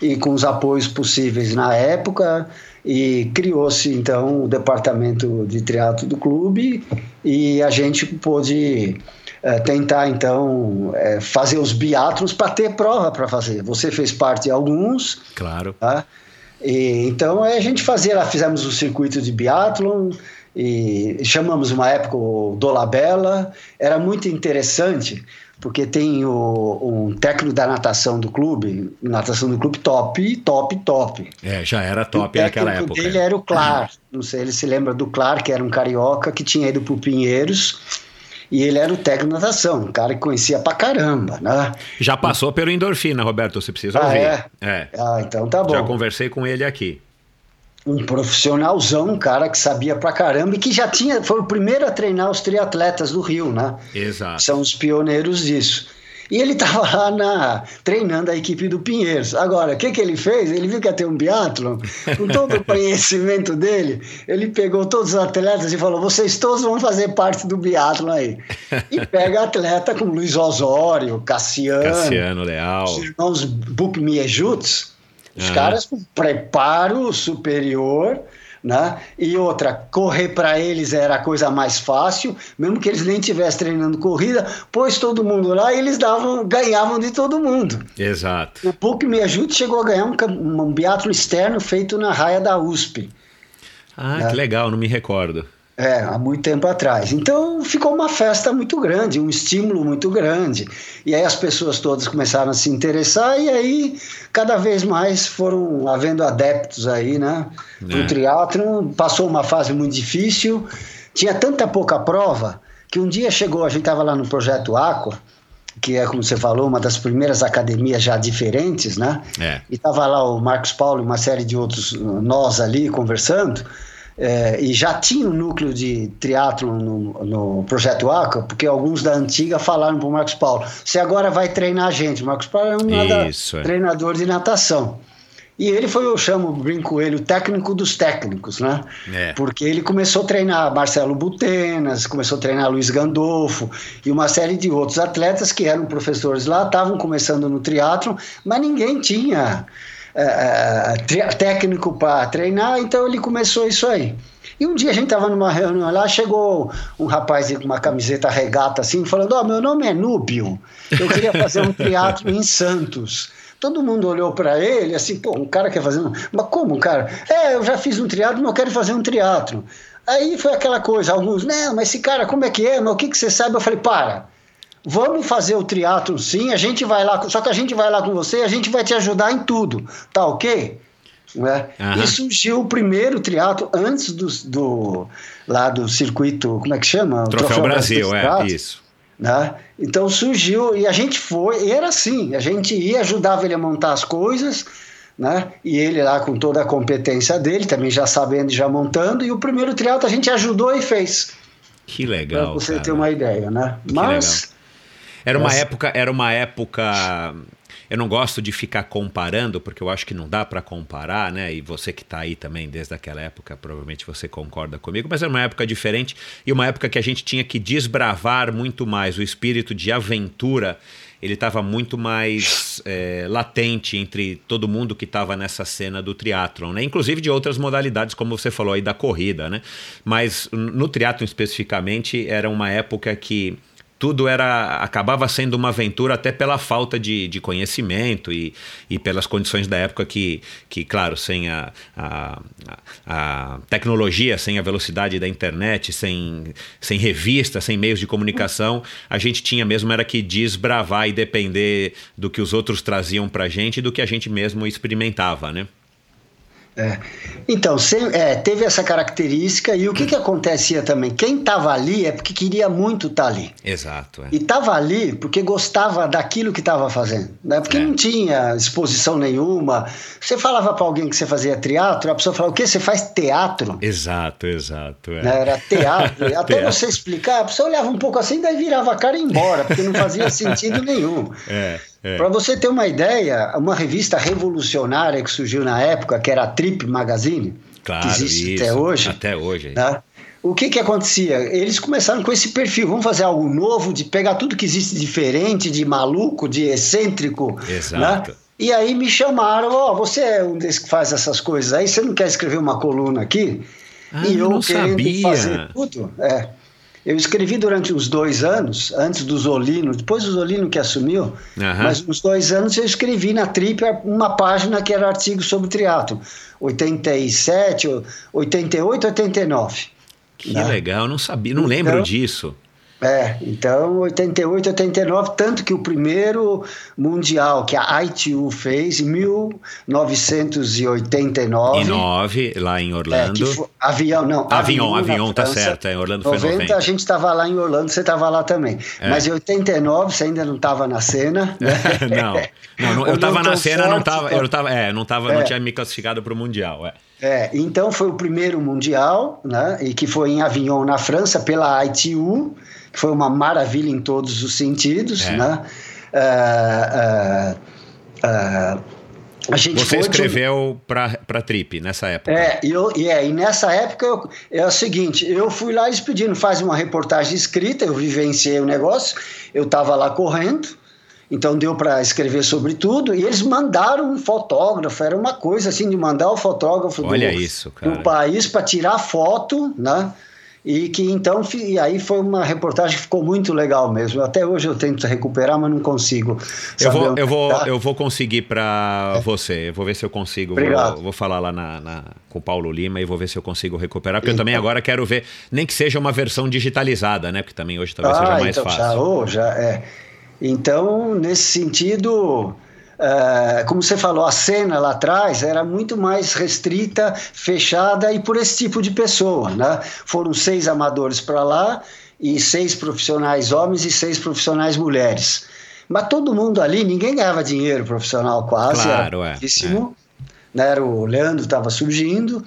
e com os apoios possíveis na época. E criou-se, então, o departamento de triatlo do clube e a gente pôde eh, tentar, então, eh, fazer os biatlons para ter prova para fazer. Você fez parte de alguns, Claro. Tá? E, então a gente fazia lá, fizemos o circuito de biathlon e chamamos uma época o Dolabella. Era muito interessante porque tem o, um técnico da natação do clube, natação do clube top, top, top. É, já era top naquela época. dele era o Clar. Não sei, ele se lembra do Clar, que era um carioca que tinha ido para Pinheiros. E ele era o técnico de natação, um cara que conhecia pra caramba, né? Já passou pelo endorfina, Roberto, você precisa Ah, ouvir. é? É. Ah, então tá bom. Já conversei com ele aqui. Um profissionalzão, um cara que sabia pra caramba e que já tinha, foi o primeiro a treinar os triatletas do Rio, né? Exato. São os pioneiros disso. E ele <laughs> estava lá na, treinando a equipe do Pinheiros. Agora, o que, que ele fez? Ele viu que ia ter um biatlon, com todo o <laughs> conhecimento dele, ele pegou todos os atletas e falou: vocês todos vão fazer parte do biatlon aí. E <laughs> pega atleta como Luiz Osório, Cassiano, Cassiano Leal. os irmãos Bukmiejuts, os Ah. caras com preparo superior, né? E outra, correr para eles era a coisa mais fácil, mesmo que eles nem estivessem treinando corrida, pôs todo mundo lá e eles davam, ganhavam de todo mundo. Exato. O Bukmiejuts chegou a ganhar um, um biatlo externo feito na raia da USP. Ah, Né? que legal, não me recordo. É, há muito tempo atrás. Então ficou uma festa muito grande, um estímulo muito grande. E aí as pessoas todas começaram a se interessar e aí cada vez mais foram havendo adeptos aí, né? É. O triatlon passou uma fase muito difícil, tinha tanta pouca prova que um dia chegou, a gente estava lá no projeto Aqua, que é, como você falou, uma das primeiras academias já diferentes, né? É. E estava lá o Marcos Paulo e uma série de outros nós ali conversando. É, e já tinha um núcleo de triatlo no, no projeto ACA, porque alguns da antiga falaram para o Marcos Paulo: você agora vai treinar a gente. O Marcos Paulo é um nada- é. treinador de natação. E ele foi, eu chamo, brinco ele, o técnico dos técnicos, né? É. Porque ele começou a treinar Marcelo Butenas, começou a treinar Luiz Gandolfo e uma série de outros atletas que eram professores lá, estavam começando no triatlo, mas ninguém tinha tri- técnico para treinar, então ele começou isso aí. E um dia a gente estava numa reunião lá, chegou um rapaz com uma camiseta regata assim, falando: Ó, meu nome é Núbio, eu queria fazer um triatlo em Santos. Todo mundo olhou para ele assim, pô, um cara quer fazer um. Mas como, cara? É, eu já fiz um triatlo, mas eu quero fazer um triatlo. Aí foi aquela coisa, alguns, não, mas esse cara, como é que é? Mas o que, que você sabe? Eu falei, para, vamos fazer o triatlo sim, a gente vai lá, só que a gente vai lá com você, a gente vai te ajudar em tudo, tá ok? Né? Aham. E surgiu o primeiro triatlo antes do, do lá do circuito, como é que chama? O Troféu, Brasil, dos é, isso. né? Então surgiu e a gente foi, e era assim, a gente ia, ajudava ele a montar as coisas, né? E ele lá com toda a competência dele, também já sabendo e já montando, e o primeiro triatlo a gente ajudou e fez. Que legal. você cara. ter uma ideia, né? Mas Era uma Nossa. época, era uma época. Eu não gosto de ficar comparando, porque eu acho que não dá para comparar, né? E você que está aí também desde aquela época, provavelmente você concorda comigo, mas era uma época diferente e uma época que a gente tinha que desbravar muito mais. O espírito de aventura, ele estava muito mais é, latente entre todo mundo que estava nessa cena do triatlon, né? Inclusive de outras modalidades, como você falou aí da corrida, né? Mas no triatlon especificamente, era uma época que tudo era acabava sendo uma aventura até pela falta de, de conhecimento e, e pelas condições da época que, que claro, sem a, a, a tecnologia, sem a velocidade da internet, sem, sem revista, sem meios de comunicação, a gente tinha mesmo era que desbravar e depender do que os outros traziam pra gente e do que a gente mesmo experimentava, né? É. Então, é, teve essa característica e o que, que acontecia também? Quem estava ali é porque queria muito estar ali. Exato. É. E estava ali porque gostava daquilo que estava fazendo. Né? Porque É. não tinha exposição nenhuma. Você falava para alguém que você fazia teatro, a pessoa falava: o que? Você faz teatro? Exato, exato. É. Né? Era teatro. <laughs> Até Teatro. você explicar, a pessoa olhava um pouco assim, daí virava a cara e ia embora, porque não fazia <laughs> sentido nenhum. É, é. Para você ter uma ideia, uma revista revolucionária que surgiu na época, que era a Trip Magazine, Claro, que existe isso. até hoje. Até hoje. Tá? O que que acontecia? Eles começaram com esse perfil, vamos fazer algo novo, de pegar tudo que existe de diferente, de maluco, de excêntrico. Exato. Né? E aí me chamaram, ó, você é um desses que faz essas coisas aí, você não quer escrever uma coluna aqui? Ah, eu não sabia. fazer tudo, é. Eu escrevi durante uns dois anos, antes do Zolino, depois do Zolino que assumiu, Aham. mas uns dois anos eu escrevi na Trip uma página que era artigo sobre triatlo. 87, 88, 89. Que Né? legal, eu não sabia, não lembro Então- disso. É, então 88, 89, tanto que o primeiro mundial que a ITU fez em 1989. Em 9, lá em É, Orlando. que foi- avião, não. Avião, avião, tá certo, é, Orlando foi 90, 90. a gente estava lá em Orlando, você estava lá também. É. Mas em 89, você ainda não estava na cena. né? <laughs> não, não, não, <laughs> eu Ou tava não na cena, não forte, tava, tá? eu tava, é, não tava, não É. tinha me classificado para o mundial, é. É, então foi o primeiro mundial, né? E que foi em Avignon, na França, pela ITU, foi uma maravilha em todos os sentidos, É. né? Ah, ah, ah, a gente Você foi de escreveu para para Trip nessa época. É, e, eu, é, e nessa época eu, é o seguinte, eu fui lá eles pedindo, faz uma reportagem escrita, eu vivenciei o negócio, eu estava lá correndo, então deu para escrever sobre tudo, e eles mandaram um fotógrafo, era uma coisa assim de mandar o fotógrafo Olha do, isso, do país para tirar foto, né? E que então, e aí foi uma reportagem que ficou muito legal mesmo. Até hoje eu tento recuperar, mas não consigo. Eu vou, eu, vou, tá. eu vou conseguir para você. Eu vou ver se eu consigo. Obrigado. Vou, vou falar lá na, na- com o Paulo Lima e vou ver se eu consigo recuperar. Porque eu Então. também agora quero ver, nem que seja uma versão digitalizada, né? Porque também hoje talvez seja mais então, Já, fácil. oh, já é. Então, nesse sentido, eh, como você falou, a cena lá atrás era muito mais restrita, fechada e por esse tipo de pessoa. Né? Foram seis amadores para lá e seis profissionais homens e seis profissionais mulheres. Mas todo mundo ali, ninguém ganhava dinheiro profissional quase, Claro, era é, pouquíssimo. Né? Era o Leandro estava surgindo.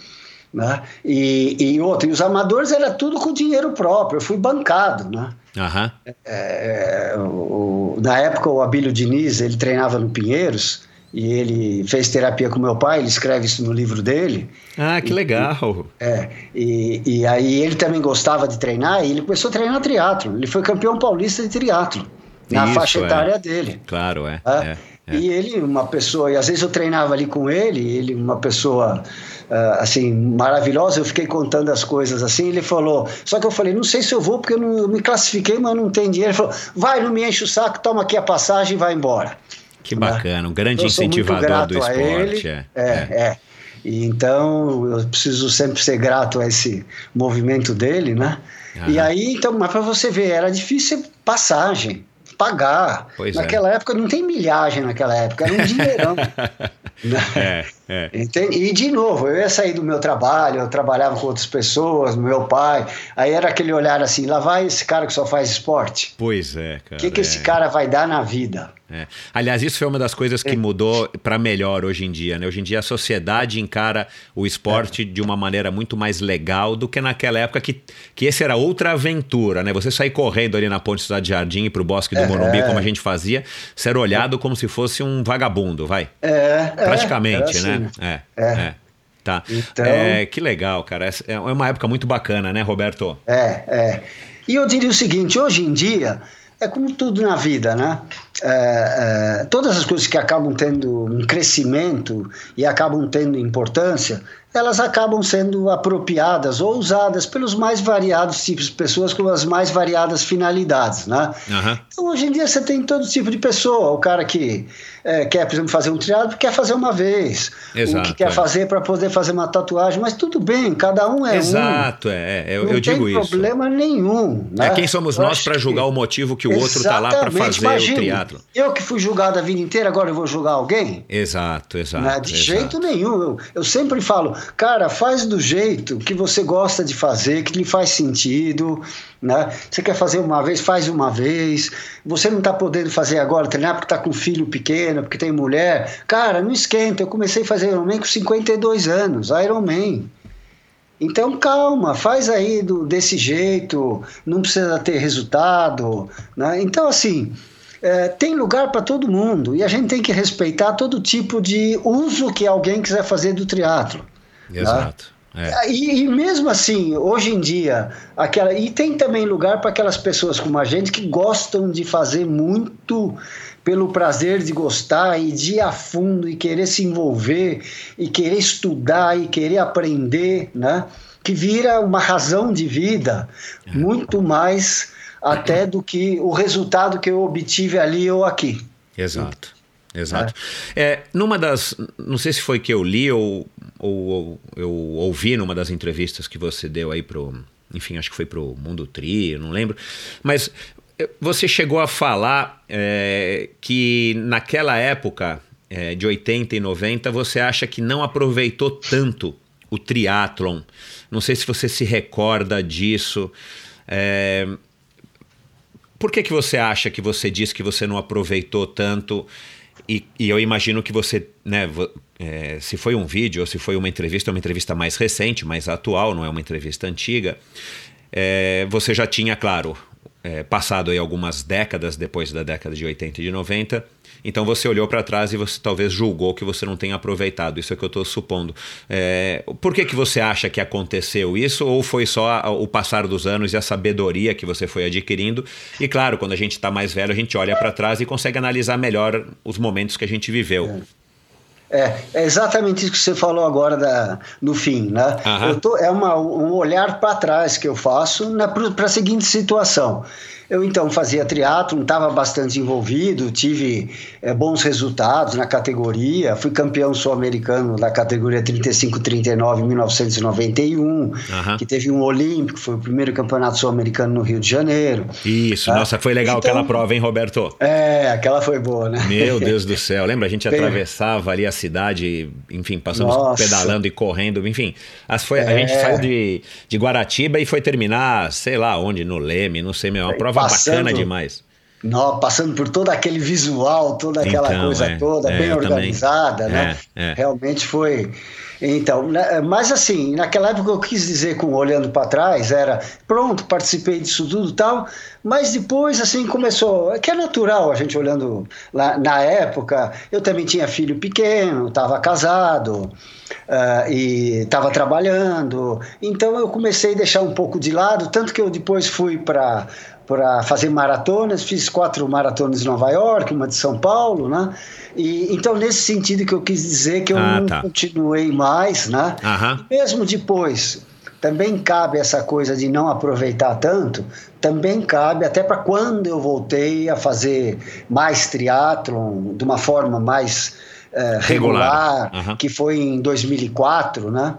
Né? E, e outro, e os amadores era tudo com dinheiro próprio, eu fui bancado, né? Aham. É, o- o- na época o Abílio Diniz ele treinava no Pinheiros e ele fez terapia com meu pai ele escreve isso no livro dele Ah, que legal. é, e, e aí ele também gostava de treinar e ele começou a treinar triatlo ele foi campeão paulista de triatlo na Isso, faixa é. etária dele Claro, é. tá? é, é. E ele, uma pessoa, e às vezes eu treinava ali com ele, ele, uma pessoa ah, assim, maravilhosa, eu fiquei contando as coisas assim, ele falou, só que eu falei, não sei se eu vou, porque eu, não, eu me classifiquei, mas não tem dinheiro. Ele falou, vai, não me enche o saco, toma aqui a passagem e vai embora. Que bacana, um grande Eu incentivador do esporte. ele. é, é, é. é. E então eu preciso sempre ser grato a esse movimento dele, né? E aí, então, mas para você ver, era difícil passagem pagar. Pois é. naquela é. época não tem milhagem naquela época, era um dinheirão. <laughs> é, é. E de novo, eu ia sair do meu trabalho, eu trabalhava com outras pessoas, meu pai, aí era aquele olhar assim, lá vai esse cara que só faz esporte. Pois é, cara. O que, que esse é. cara vai dar na vida? É. Aliás, isso foi uma das coisas que é. mudou para melhor hoje em dia. Né? Hoje em dia a sociedade encara o esporte é. de uma maneira muito mais legal do que naquela época que, que esse era outra aventura. Né? Você sair correndo ali na Ponte Cidade Jardim e para o Bosque do é. Morumbi, como a gente fazia, ser olhado como se fosse um vagabundo, vai. É. Praticamente, né? Assim. É. é. Tá. Então... É, que legal, cara. É uma época muito bacana, né, Roberto? É, é. E eu diria o seguinte: hoje em dia é como tudo na vida, né? É, é, todas as coisas que acabam tendo um crescimento e acabam tendo importância, elas acabam sendo apropriadas ou usadas pelos mais variados tipos de pessoas com as mais variadas finalidades, né? Uhum. Então, hoje em dia, você tem todo tipo de pessoa. O cara que é, quer, por exemplo, fazer um triado, quer fazer uma vez. Exato, o que quer é. fazer para poder fazer uma tatuagem. Mas tudo bem, cada um é Exato, um. é. Eu, Não eu digo isso. Não tem problema nenhum. Né? É quem somos nós para julgar que... o motivo que o outro está lá para fazer Imagine, o triatlo. Eu que fui julgado a vida inteira, agora eu vou julgar alguém? Exato, exato. Né? De exato. jeito nenhum. Eu, eu sempre falo, cara, faz do jeito que você gosta de fazer, que lhe faz sentido. Né? Você quer fazer uma vez, faz uma vez. Você não está podendo fazer agora, treinar porque está com filho pequeno, porque tem mulher. Cara, não esquenta. Eu comecei a fazer Ironman com 52 anos, Ironman. Então calma, faz aí do, desse jeito, não precisa ter resultado. Né? Então, assim, é, tem lugar para todo mundo e a gente tem que respeitar todo tipo de uso que alguém quiser fazer do teatro. Né? Exato. Né? É. E, e, mesmo assim, hoje em dia, aquela e tem também lugar para aquelas pessoas como a gente que gostam de fazer muito pelo prazer de gostar e de ir a fundo e querer se envolver e querer estudar e querer aprender, né? Que vira uma razão de vida é. muito mais até do que o resultado que eu obtive ali ou aqui. Exato. Exato. É. numa das. Não sei se foi que eu li ou, ou, ou, eu ouvi numa das entrevistas que você deu aí pro. Enfim, acho que foi pro Mundo Tri, não lembro. Mas eh, você chegou a falar é, que naquela época, é, de 80 e 90, você acha que não aproveitou tanto o triatlon. Não sei se você se recorda disso. É, por que, que você acha que você disse que você não aproveitou tanto? E, e eu imagino que você, né, é, se foi um vídeo ou se foi uma entrevista, é uma entrevista mais recente, mais atual, não é uma entrevista antiga, é, você já tinha, claro, é, passado aí algumas décadas depois da década de 80 e de 90, então você olhou para trás e você talvez julgou que você não tenha aproveitado. Isso é que eu estou supondo. É, por que, que você acha que aconteceu isso? Ou foi só o passar dos anos e a sabedoria que você foi adquirindo? E claro, quando a gente está mais velho, a gente olha para trás e consegue analisar melhor os momentos que a gente viveu. É, é exatamente isso que você falou agora da, no fim, né? Uhum. Tô, é uma, um olhar para trás que eu faço para a seguinte situação. Eu então fazia triatlo, estava bastante envolvido, tive é, bons resultados na categoria, fui campeão sul-americano da categoria 35-39 em 1991, uhum. que teve um olímpico, foi o primeiro campeonato sul-americano no Rio de Janeiro. Isso, tá? nossa, foi legal então, aquela prova, hein, Roberto? É, aquela foi boa, né? Meu <laughs> Deus do céu, lembra? A gente atravessava ali a cidade, enfim, passamos nossa. pedalando e correndo, enfim. As foi, é. A gente saiu de, de Guaratiba e foi terminar, sei lá onde, no Leme, não sei, meu, uma prova passando, bacana demais. Não, passando por todo aquele visual, toda aquela então, coisa é, toda, é, bem organizada, né? É, é. Realmente foi. Então, né, mas assim, naquela época eu quis dizer com olhando para trás era pronto, participei disso tudo tal, mas depois assim começou, que é natural a gente olhando lá na época, eu também tinha filho pequeno, estava casado uh, e estava trabalhando, então eu comecei a deixar um pouco de lado, tanto que eu depois fui para para fazer maratonas, fiz quatro maratonas em Nova York, uma de São Paulo, né? E, então, nesse sentido que eu quis dizer que eu ah, não tá. continuei mais, né? Mesmo depois, também cabe essa coisa de não aproveitar tanto, também cabe até para quando eu voltei a fazer mais triatlon de uma forma mais é, regular, regular uhum. que foi em 2004, né?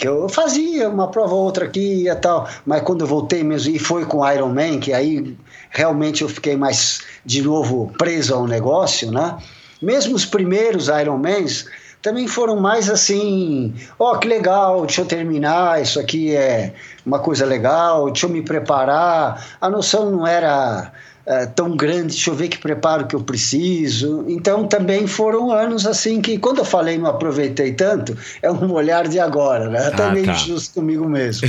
Que eu fazia uma prova ou outra aqui e tal, mas quando eu voltei mesmo e foi com Iron Man, que aí realmente eu fiquei mais de novo preso ao negócio, né? Mesmo os primeiros Ironmans também foram mais assim, ó, oh, que legal, deixa eu terminar, isso aqui é uma coisa legal, deixa eu me preparar. A noção não era é, tão grande, deixa eu ver que preparo que eu preciso. Então também foram anos assim que, quando eu falei não aproveitei tanto, é um olhar de agora, né? Até ah, meio tá. injusto comigo mesmo.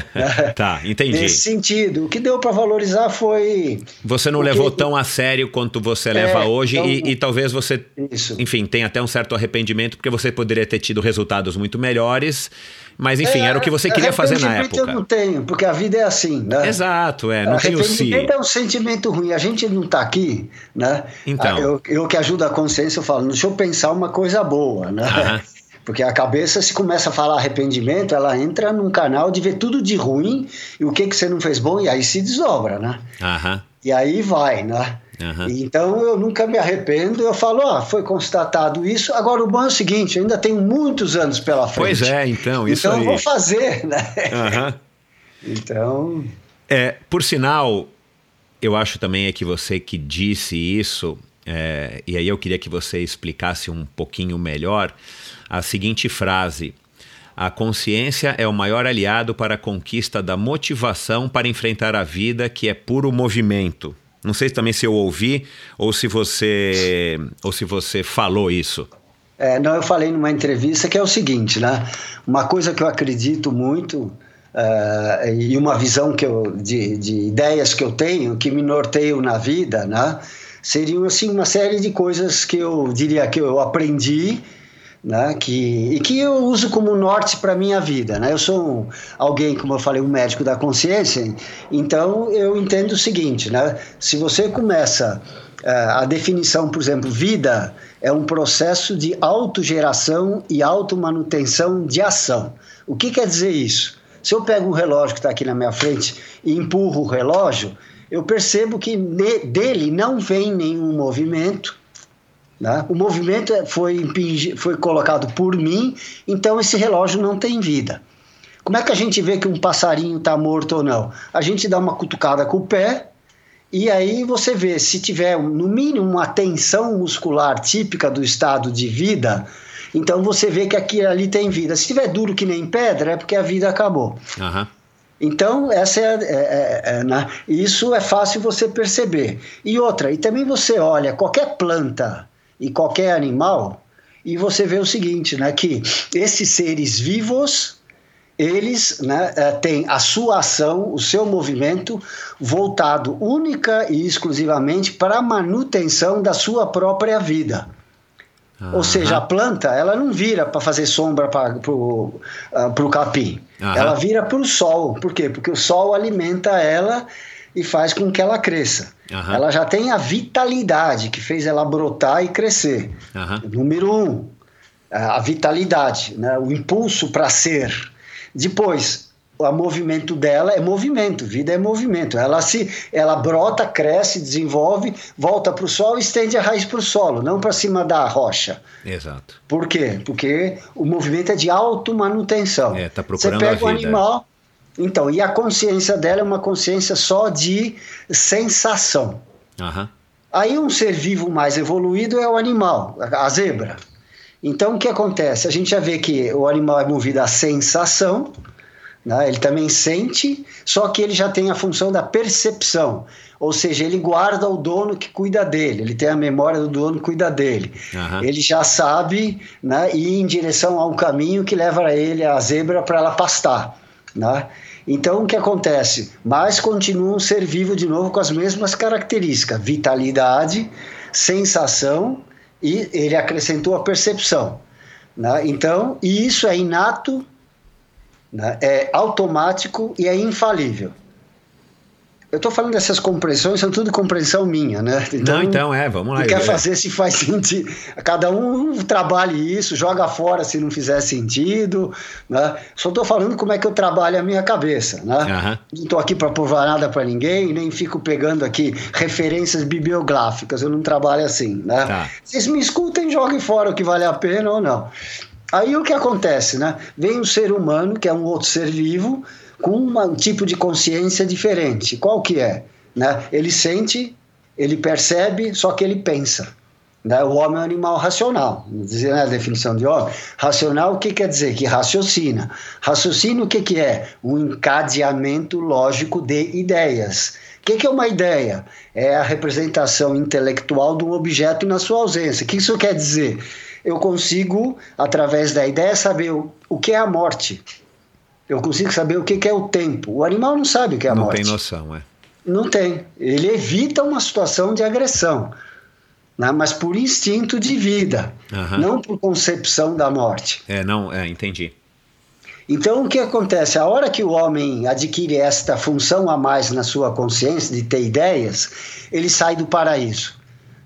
<laughs> tá, entendi. Nesse sentido, o que deu para valorizar foi. Você não levou tão a sério quanto você é, leva hoje então, e, e, talvez você, isso. enfim, tenha até um certo arrependimento porque você poderia ter tido resultados muito melhores. Mas enfim, é, era o que você queria fazer na época. eu não tenho, porque a vida é assim, né? Exato, é, não tem o si. é um sentimento ruim, a gente não está aqui, né? Então. Eu, eu que ajudo a consciência, eu falo, deixa eu pensar uma coisa boa, né? <laughs> Porque a cabeça, se começa a falar arrependimento, ela entra num canal de ver tudo de ruim e o que, que você não fez bom, e aí se desdobra, né? Aham. E aí vai, né? Uhum. Então eu nunca me arrependo, eu falo, ó, foi constatado isso. Agora o bom é o seguinte, ainda tenho muitos anos pela frente. Pois é, então, isso Então aí. eu vou fazer, <laughs> né? Uhum. então. É, por sinal, eu acho também é que você que disse isso, é, e aí eu queria que você explicasse um pouquinho melhor a seguinte frase. A consciência é o maior aliado para a conquista da motivação para enfrentar a vida, que é puro movimento. Não sei também se eu ouvi ou se você ou se você falou isso. É, não, eu falei numa entrevista que é o seguinte, né? Uma coisa que eu acredito muito uh, e uma visão que eu, de, de ideias que eu tenho que me norteiam na vida, né? Seriam assim uma série de coisas que eu diria que eu aprendi né, que, e que eu uso como norte para minha vida. Né? Eu sou um, alguém, como eu falei, um médico da consciência, então eu entendo o seguinte: né, se você começa uh, a definição, por exemplo, vida é um processo de autogeração e automanutenção de ação. O que quer dizer isso? Se eu pego um relógio que está aqui na minha frente e empurro o relógio, eu percebo que dele não vem nenhum movimento né? O movimento é, foi, foi colocado por mim, então esse relógio não tem vida. Como é que a gente vê que um passarinho está morto ou não? A gente dá uma cutucada com o pé e aí você vê se tiver no mínimo uma tensão muscular típica do estado de vida, então você vê que aqui ali tem vida. Se tiver duro que nem pedra, é porque a vida acabou. Uhum. Então, essa é, é, é, é né? isso é fácil você perceber. E outra, e também você olha qualquer planta e qualquer animal, e você vê o seguinte, né, que esses seres vivos, eles né, eh, têm a sua ação, o seu movimento voltado única e exclusivamente para a manutenção da sua própria vida. Uhum. Ou seja, a planta ela não vira para fazer sombra para o uh, capim. Uhum. Ela vira para o sol. Por quê? Porque o sol alimenta ela e faz com que ela cresça. Uhum. Ela já tem a vitalidade que fez ela brotar e crescer. Uhum. Número um, a vitalidade, né? o impulso para ser. Depois, o movimento dela é movimento, vida é movimento. Ela se, ela brota, cresce, desenvolve, volta para o solo, estende a raiz para o solo, não para cima da rocha. Exato. Por quê? Porque o movimento é de automanutenção. É, tá procurando Você pega o animal, então, e a consciência dela é uma consciência só de sensação. Uhum. Aí um ser vivo mais evoluído é o animal, a zebra. Então o que acontece? A gente já vê que o animal é movido à sensação, né? ele também sente, só que ele já tem a função da percepção. Ou seja, ele guarda o dono que cuida dele, ele tem a memória do dono que cuida dele. Uhum. Ele já sabe né, ir em direção a um caminho que leva ele, a zebra, para ela pastar. Né? Então, o que acontece? Mas continua um ser vivo de novo com as mesmas características: vitalidade, sensação e ele acrescentou a percepção. Né? Então, e isso é inato, né? é automático e é infalível. Eu estou falando dessas compreensões, são tudo compreensão minha, né? Então, Não, então é, vamos lá. quer fazer se faz <laughs> sentido. Cada um trabalhe isso, joga fora se não fizer sentido, né? Só estou falando como é que eu trabalho a minha cabeça, né? Uhum. Não estou aqui para provar nada para ninguém, nem fico pegando aqui referências bibliográficas, eu não trabalho assim, né? Tá. Vocês me escutem, joguem fora o que vale a pena ou não. Aí o que acontece, né? Vem um ser humano, que é um outro ser vivo, com um tipo de consciência diferente. Qual que é? Né? Ele sente, ele percebe, só que ele pensa. Né? O homem é um animal racional. Dizer a definição de homem. Racional, o que quer dizer? Que raciocina. Raciocínio, o que, que é? Um encadeamento lógico de ideias. O que, que, é uma ideia? É a representação intelectual de um objeto na sua ausência. O que isso quer dizer? Eu consigo, através da ideia, saber o, o que é a morte. Eu consigo saber o que é o tempo. O animal não sabe o que é a não morte. Não tem noção, é. Não tem. Ele evita uma situação de agressão, né? mas por instinto de vida, uhum. não por concepção da morte. É, não, é, entendi. Então, o que acontece? A hora que o homem adquire esta função a mais na sua consciência de ter ideias, ele sai do paraíso.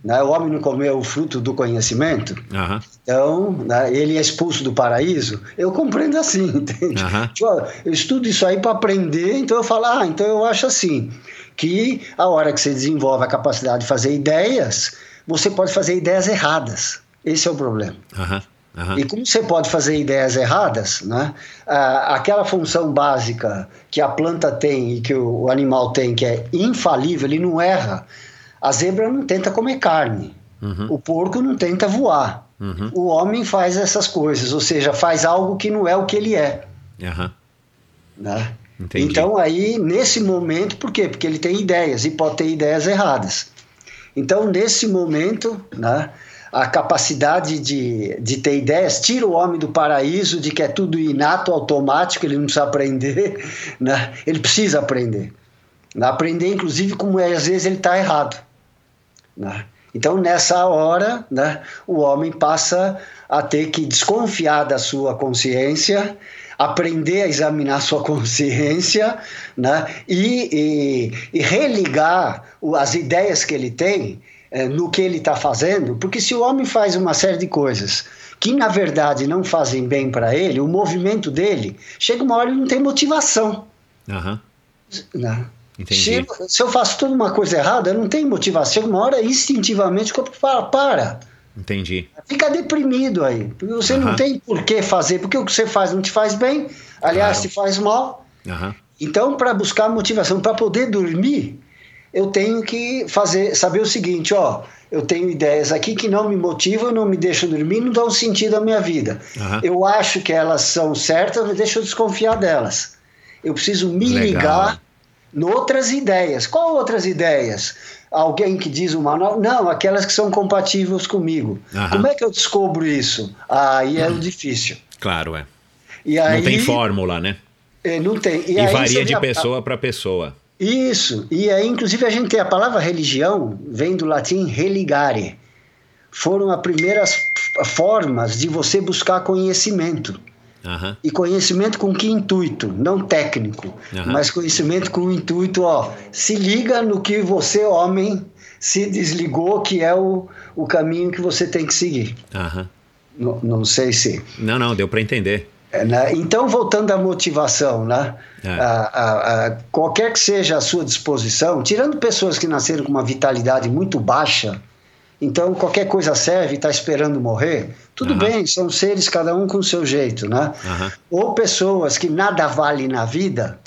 Né? O homem não comeu o fruto do conhecimento, uhum. então né, ele é expulso do paraíso. Eu compreendo assim, <laughs> entende? Uhum. Eu estudo isso aí para aprender, então eu falo, ah, então eu acho assim, que a hora que você desenvolve a capacidade de fazer ideias, você pode fazer ideias erradas. Esse é o problema. Uhum. Uhum. E como você pode fazer ideias erradas, né? Ah, aquela função básica que a planta tem e que o animal tem, que é infalível, ele não erra. A zebra não tenta comer carne. Uhum. O porco não tenta voar. Uhum. O homem faz essas coisas, ou seja, faz algo que não é o que ele é. Uhum. Né? Então, aí, nesse momento, por quê? Porque ele tem ideias e pode ter ideias erradas. Então, nesse momento, né, a capacidade de, de ter ideias tira o homem do paraíso, de que é tudo inato, automático, ele não precisa aprender, <laughs> né? ele precisa aprender. Aprender, inclusive, como é, às vezes ele está errado. Né? Então, nessa hora, né, o homem passa a ter que desconfiar da sua consciência, aprender a examinar sua <laughs> consciência né, e, e, e religar as ideias que ele tem é, no que ele está fazendo, porque se o homem faz uma série de coisas que na verdade não fazem bem para ele, o movimento dele chega uma hora e não tem motivação. Uhum. Né? Se, se, eu faço toda uma coisa errada, eu não tenho motivação. Uma hora, instintivamente, o corpo fala, para. Entendi. Fica deprimido aí. Porque você uhum. não tem por que fazer, porque o que você faz não te faz bem, aliás, claro. te faz mal. Uhum. Então, para buscar motivação, para poder dormir, eu tenho que fazer, saber o seguinte, ó, eu tenho ideias aqui que não me motivam, não me deixam dormir, não dão sentido à minha vida. Uhum. Eu acho que elas são certas, mas deixa eu desconfiar delas. Eu preciso me Legal. ligar outras ideias. Qual outras ideias? Alguém que diz uma nova. Não, aquelas que são compatíveis comigo. Aham. Como é que eu descobro isso? Aí é hum. difícil. Claro, é. E aí, não tem fórmula, né? É, não tem. E, e varia de pessoa para pessoa. Isso. E aí, inclusive, a gente tem a palavra religião, vem do latim religare. Foram as primeiras formas de você buscar conhecimento. Uhum. E conhecimento com que intuito? Não técnico, uhum. mas conhecimento com o intuito, ó, se liga no que você, homem, se desligou, que é o, o caminho que você tem que seguir. Uhum. Não, não sei se. Não, não, deu para entender. É, né? Então, voltando à motivação, né? É. A, a, a, qualquer que seja a sua disposição, tirando pessoas que nasceram com uma vitalidade muito baixa, então, qualquer coisa serve, está esperando morrer, tudo uhum. bem, são seres, cada um com o seu jeito, né? Uhum. Ou pessoas que nada vale na vida,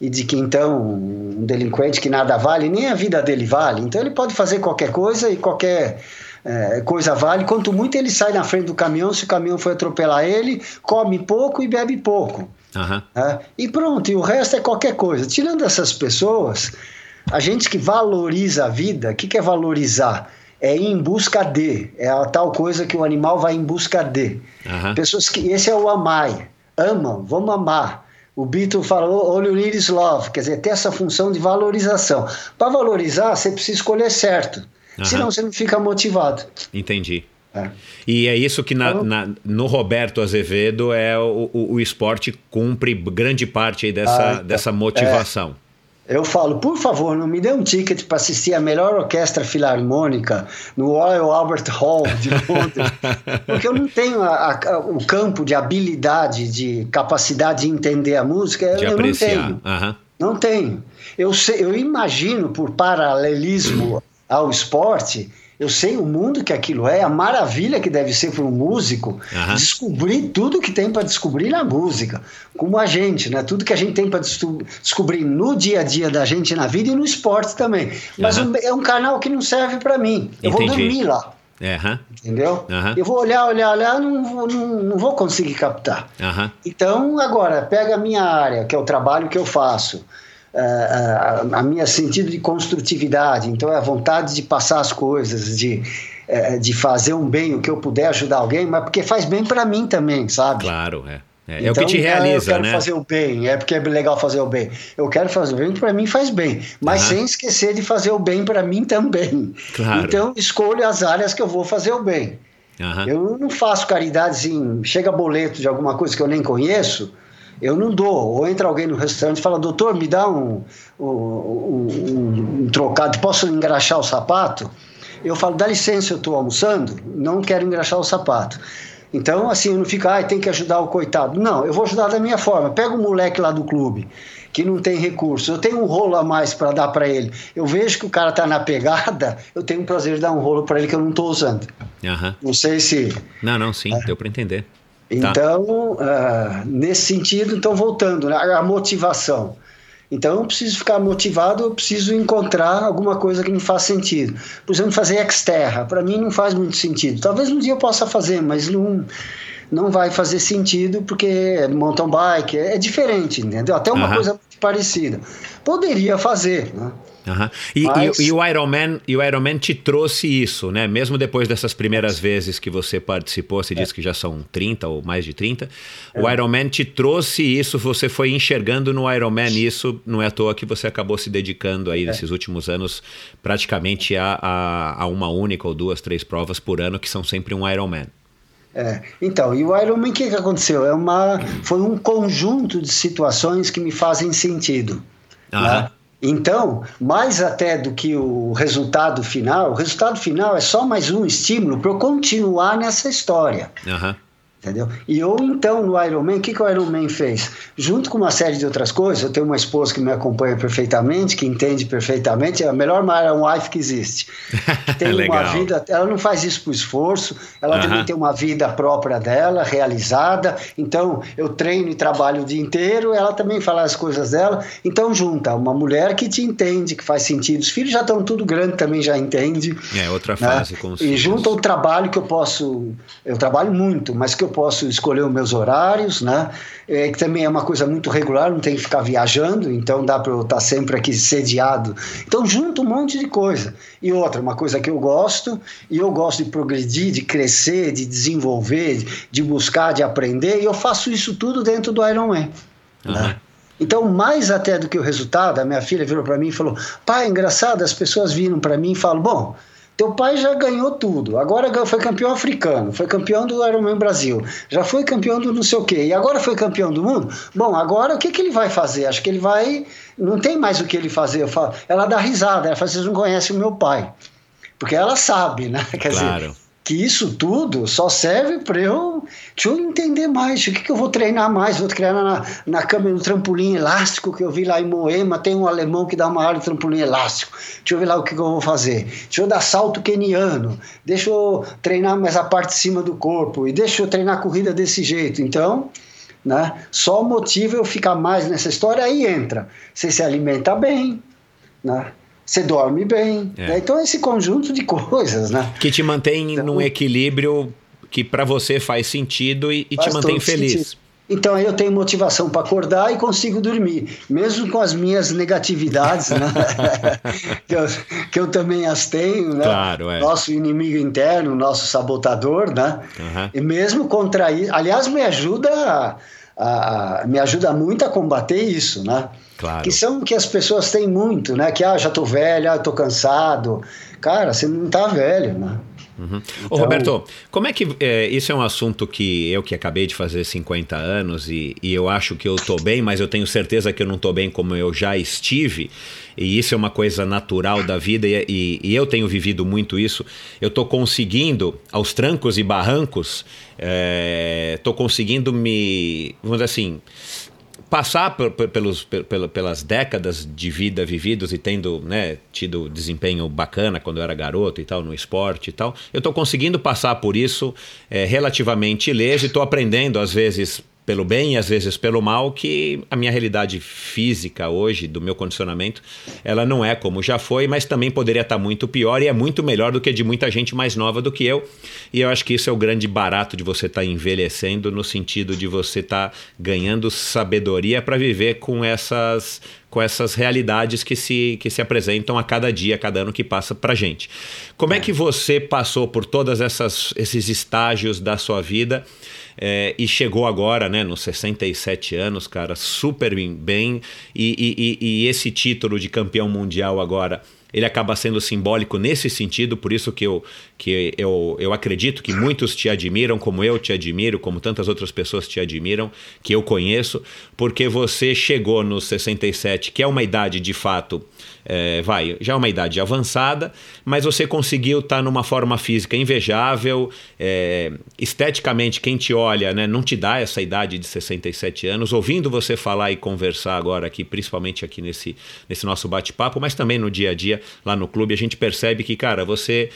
e de que então um delinquente que nada vale, nem a vida dele vale, então ele pode fazer qualquer coisa e qualquer é, coisa vale, quanto muito ele sai na frente do caminhão, se o caminhão for atropelar ele, come pouco e bebe pouco. Uhum. Né? E pronto, e o resto é qualquer coisa. Tirando essas pessoas, a gente que valoriza a vida, o que, que é valorizar? É ir em busca de, é a tal coisa que o animal vai em busca de. Uhum. Pessoas que, esse é o amai, amam, vamos amar. O Beatle falou need is love, quer dizer, ter essa função de valorização. Para valorizar, você precisa escolher certo, uhum. senão você não fica motivado. Entendi. É. E é isso que na, na, no Roberto Azevedo é o, o, o, esporte cumpre grande parte dessa, ah, então, dessa motivação. É. Eu falo, por favor, não me dê um ticket para assistir a melhor orquestra filarmônica no Royal Albert Hall de <laughs> Londres, porque eu não tenho a, a, o campo de habilidade, de capacidade de entender a música, de eu apreciar. não tenho. Aham. Não tenho. Eu, sei, eu imagino, por paralelismo ao esporte, eu sei o mundo que aquilo é, a maravilha que deve ser para um músico Aham. descobrir tudo que tem para descobrir na música, como a gente, né? Tudo que a gente tem para descobrir no dia a dia da gente na vida e no esporte também. Mas Aham. um- é um canal que não serve para mim. Eu vou Entendi. dormir lá, aham. entendeu? Aham. Eu vou olhar, olhar, olhar, não, vou- não, não vou conseguir captar. Então, agora, pega a minha área, que é o trabalho que eu faço, a, a minha sentido de construtividade, então é a vontade de passar as coisas, de, eh, de fazer um bem, o que eu puder ajudar alguém, mas porque faz bem para mim também, sabe? Claro, é. É, é o Então, que te ah, realiza, Eu quero né? fazer o bem, é porque é legal fazer o bem. Eu quero fazer o bem, para mim faz bem, mas Aham. sem esquecer de fazer o bem para mim também. Claro. Então, escolho as áreas que eu vou fazer o bem. Aham. Eu não faço caridade assim, chega boleto de alguma coisa que eu nem conheço, eu não dou. Ou entra alguém no restaurante e fala, doutor, me dá um, um, um- um trocado, posso engraxar o sapato? Eu falo, dá licença, eu estou almoçando, não quero engraxar o sapato. Então, assim, eu não fico, ah, tem que ajudar o coitado. Não, eu vou ajudar da minha forma. Pega o moleque lá do clube, que não tem recurso. Eu tenho um rolo a mais para dar para ele. Eu vejo que o cara está na pegada, eu tenho o prazer de dar um rolo para ele que eu não estou usando. Aham. Não sei se. Não, não, sim, deu para entender. Tá. Então, ah, nesse sentido, então voltando, né, a motivação. Então, eu preciso ficar motivado, eu preciso encontrar alguma coisa que me faça sentido. Por exemplo, fazer exterra, para mim não faz muito sentido. Talvez um dia eu possa fazer, mas não, não vai fazer sentido porque mountain bike é, é diferente, entendeu? Até uma Aham. coisa muito parecida. Poderia fazer, né? Aham. E, Mas- e- e o Ironman, e o Ironman te trouxe isso, né? Mesmo depois dessas primeiras vezes que você participou, você disse que já são 30 ou mais de 30. O Ironman te trouxe isso, você foi enxergando no Ironman isso, não é à toa que você acabou se dedicando aí nesses últimos anos praticamente a, a, a uma única ou duas, três provas por ano que são sempre um Ironman. É, então, e o Ironman, o que, que aconteceu? É uma, foi um conjunto de situações que me fazem sentido. Aham. né? Então, mais até do que o resultado final, o resultado final é só mais um estímulo para eu continuar nessa história. Aham. Entendeu? E eu, então, no Ironman, o que, que o Ironman fez? Junto com uma série de outras coisas, eu tenho uma esposa que me acompanha perfeitamente, que entende perfeitamente, é a melhor Iron Wife que existe. Que <laughs> tem uma vida, ela não faz isso por esforço, ela Aham. também tem uma vida própria dela, realizada. Então, eu treino e trabalho o dia inteiro, ela também fala as coisas dela. Então, junta uma mulher que te entende, que faz sentido. Os filhos já estão tudo grande, também já entende. É, outra né? fase com os E filhos. junto ao trabalho que eu posso, eu trabalho muito, mas que eu posso escolher os meus horários, né? É, que também é uma coisa muito regular, não tem que ficar viajando, então dá para eu estar sempre aqui sediado. Então junto um monte de coisa. E outra, uma coisa que eu gosto, e eu gosto de progredir, de crescer, de desenvolver, de buscar, de aprender, e eu faço isso tudo dentro do Ironman. Aham. Né? Então, mais até do que o resultado, a minha filha virou para mim e falou: pai, engraçado, as pessoas viram para mim e falam: bom, teu pai já ganhou tudo, agora foi campeão africano, foi campeão do Ironman Brasil, já foi campeão do não sei o quê, e agora foi campeão do mundo. Bom, agora o que, que ele vai fazer? Acho que ele vai. Não tem mais o que ele fazer. Falo, ela dá risada, ela fala: vocês não conhecem o meu pai. Porque ela sabe, né? <laughs> Quer dizer, Claro. Que isso tudo só serve para eu, eu entender mais, o que, que eu vou treinar mais, vou treinar na, na câmera do trampolim elástico que eu vi lá em Moema, tem um alemão que dá uma aula de trampolim elástico, deixa eu ver lá o que, que eu vou fazer, deixa eu dar salto keniano, deixa eu treinar mais a parte de cima do corpo, e deixa eu treinar corrida desse jeito, então... Né? Só motiva eu ficar mais nessa história, aí entra. Você se alimenta bem, né? Você dorme bem. É. né? Então, esse conjunto de coisas, né? Que te mantém Então- num equilíbrio que para você faz sentido e, e te Faz mantém todo feliz. sentido. Então eu tenho motivação para acordar e consigo dormir, mesmo com as minhas negatividades, né? <laughs> que, eu, que eu também as tenho, né? Claro, é. Nosso inimigo interno, nosso sabotador, né? Aham. E mesmo contra isso, aliás, me ajuda a- a- me ajuda muito a combater isso, né? Claro. Que são que as pessoas têm muito, né? Que ah, já tô velho, ah, tô cansado. cara, você não está velho, né? Uhum. Então, Ô, Roberto, como é que. É, isso é um assunto que eu que acabei de fazer 50 anos e, e eu acho que eu estou bem, mas eu tenho certeza que eu não estou bem como eu já estive. E isso é uma coisa natural da vida e, e, e eu tenho vivido muito isso. Eu estou conseguindo, aos trancos e barrancos, estou é, conseguindo me. Vamos dizer assim passar por, por, pelos, por, pelas décadas de vida vividos e tendo né, tido desempenho bacana quando eu era garoto e tal, no esporte e tal, eu estou conseguindo passar por isso é, relativamente ileso e estou aprendendo, às vezes, pelo bem e às vezes pelo mal, que a minha realidade física hoje, do meu condicionamento, ela não é como já foi, mas também poderia estar muito pior e é muito melhor do que de muita gente mais nova do que eu. E eu acho que isso é o grande barato de você estar envelhecendo, no sentido de você estar ganhando sabedoria para viver com essas com essas realidades que se, que se apresentam a cada dia, a cada ano que passa para gente. Como é que você passou por todos esses estágios da sua vida é, e chegou agora, né, nos 67 anos, cara, super bem. E, e, e esse título de campeão mundial agora ele acaba sendo simbólico nesse sentido, por isso que eu, que eu, eu acredito que muitos te admiram, como eu te admiro, como tantas outras pessoas te admiram, que eu conheço, porque você chegou nos 67, que é uma idade de fato é, vai, já é uma idade avançada, mas você conseguiu estar tá numa forma física invejável, é, esteticamente quem te olha né, não te dá essa idade de 67 anos, ouvindo você falar e conversar agora aqui, principalmente aqui nesse, nesse nosso bate-papo, mas também no dia a dia lá no clube, a gente percebe que, cara, você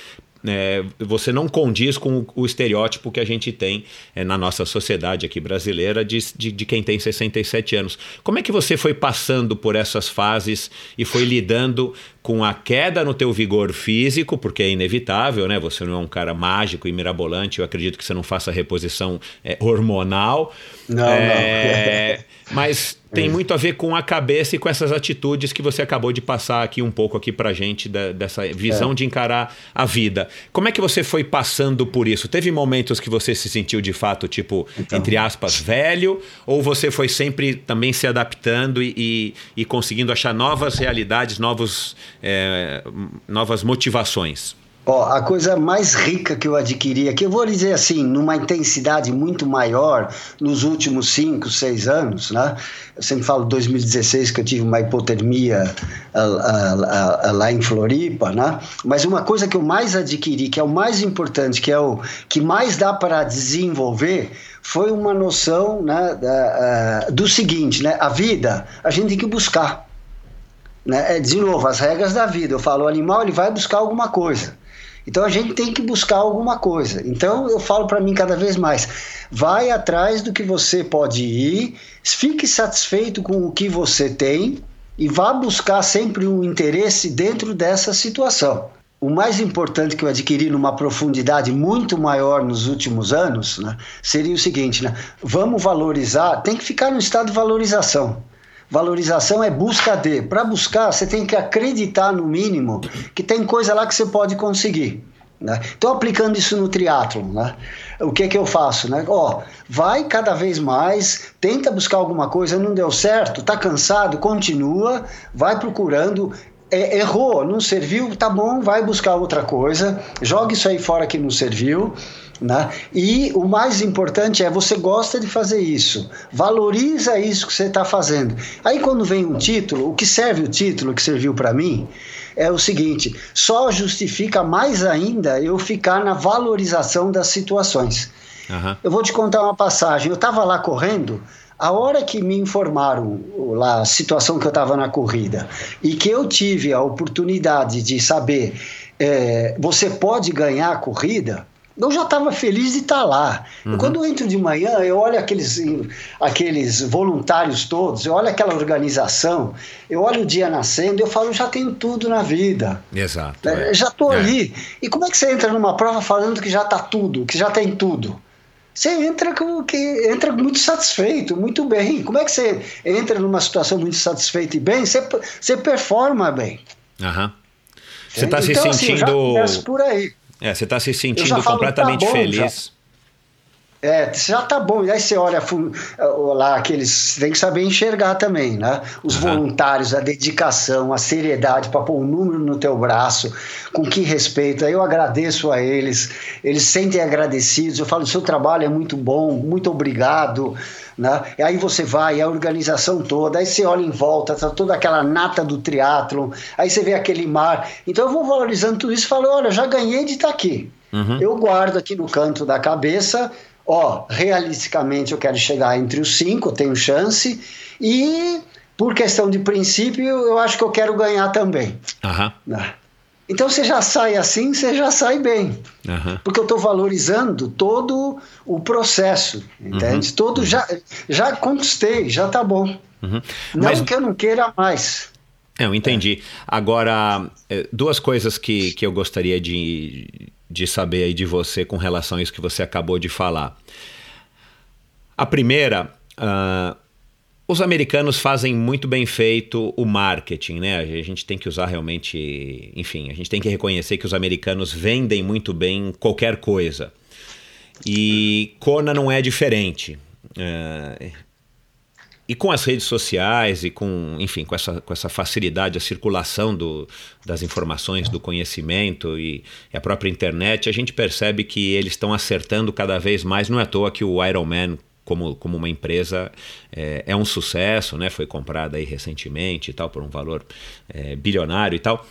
é, você não condiz com o, estereótipo que a gente tem é, na nossa sociedade aqui brasileira de, de, de, quem tem 67 anos. Como é que você foi passando por essas fases e foi lidando com a queda no teu vigor físico, porque é inevitável, né? Você não é um cara mágico e mirabolante, eu acredito que você não faça reposição é, hormonal. Não, é, não. <laughs> mas tem muito a ver com a cabeça e com essas atitudes que você acabou de passar aqui um pouco aqui pra gente, da, dessa visão é. de encarar a vida. Como é que você foi passando por isso? Teve momentos que você se sentiu de fato, tipo, então. entre aspas, velho? Ou você foi sempre também se adaptando e, e, e conseguindo achar novas realidades, novos, é, novas motivações? Ó, a coisa mais rica que eu adquiri aqui, eu vou dizer assim, numa intensidade muito maior nos últimos 5, 6 anos, né? Eu sempre falo 2016 que eu tive uma hipotermia lá em Floripa, né? Mas uma coisa que eu mais adquiri, que é o mais importante, que é o que mais dá para desenvolver, foi uma noção né, do seguinte, né? A vida a gente tem que buscar. Né? É, de novo, as regras da vida. Eu falo, o animal ele vai buscar alguma coisa. Então a gente tem que buscar alguma coisa. Então eu falo para mim cada vez mais: vai atrás do que você pode ir, fique satisfeito com o que você tem e vá buscar sempre um interesse dentro dessa situação. O mais importante que eu adquiri numa profundidade muito maior nos últimos anos né, seria o seguinte: né, vamos valorizar, tem que ficar no estado de valorização. Valorização é busca de. Para buscar, você tem que acreditar, no mínimo, que tem coisa lá que você pode conseguir. Né? Então, aplicando isso no triatlon, né? o que, que eu faço? Né? Ó, vai cada vez mais, tenta buscar alguma coisa, não deu certo, tá cansado, continua, vai procurando. É, errou, não serviu, tá bom, vai buscar outra coisa, joga isso aí fora que não serviu né? E o mais importante é você gosta de fazer isso, valoriza isso que você está fazendo. Aí quando vem um título, o que serve o título que serviu para mim é o seguinte: só justifica mais ainda eu ficar na valorização das situações. Uhum. Eu vou te contar uma passagem. Eu estava lá correndo. A hora que me informaram lá a situação que eu estava na corrida e que eu tive a oportunidade de saber é, você pode ganhar a corrida, eu já estava feliz de estar tá lá. Uhum. Quando eu entro de manhã, eu olho aqueles, aqueles voluntários todos, eu olho aquela organização, eu olho o dia nascendo, eu falo, já tenho tudo na vida. Exato. É, é. Já estou é. ali. E como é que você entra numa prova falando que já está tudo, que já tem tudo? Você entra com que entra muito satisfeito, muito bem. Como é que você entra numa situação muito satisfeita e bem? Você, você performa bem. Uhum. Você está se então, sentindo. Assim, eu já por aí. É, você está se sentindo completamente tá bom, feliz. É, já tá bom. E aí você olha lá aqueles. Tem que saber enxergar também, né? Os uhum. voluntários, a dedicação, a seriedade para pôr um número no teu braço, com que respeito. Aí eu agradeço a eles, eles sentem agradecidos. Eu falo: o seu trabalho é muito bom, muito obrigado. Né? E aí você vai, a organização toda, aí você olha em volta, tá toda aquela nata do triatlon, aí você vê aquele mar. Então eu vou valorizando tudo isso e falo: olha, já ganhei de estar tá aqui. Uhum. Eu guardo aqui no canto da cabeça ó, realisticamente eu quero chegar entre os cinco, tenho chance, e por questão de princípio, eu acho que eu quero ganhar também. Uhum. Então você já sai assim, você já sai bem. Uhum. Porque eu estou valorizando todo o processo, entende? Uhum. Todo já, já conquistei, já tá bom. Uhum. Não Mas... que eu não queira mais. Eu entendi. É. Agora, é, duas coisas que, que eu gostaria de, de saber aí de você com relação a isso que você acabou de falar. A primeira, uh, os americanos fazem muito bem feito o marketing, né? A gente tem que usar realmente, enfim, a gente tem que reconhecer que os americanos vendem muito bem qualquer coisa. E Kona não é diferente. Uh, e com as redes sociais e com, enfim, com essa, com essa facilidade, a circulação do, das informações, do conhecimento e, a própria internet, a gente percebe que eles estão acertando cada vez mais. Não é à toa que o Iron Man como, como uma empresa é, é, um sucesso, né? Foi comprada aí recentemente e tal por um valor é, bilionário e tal.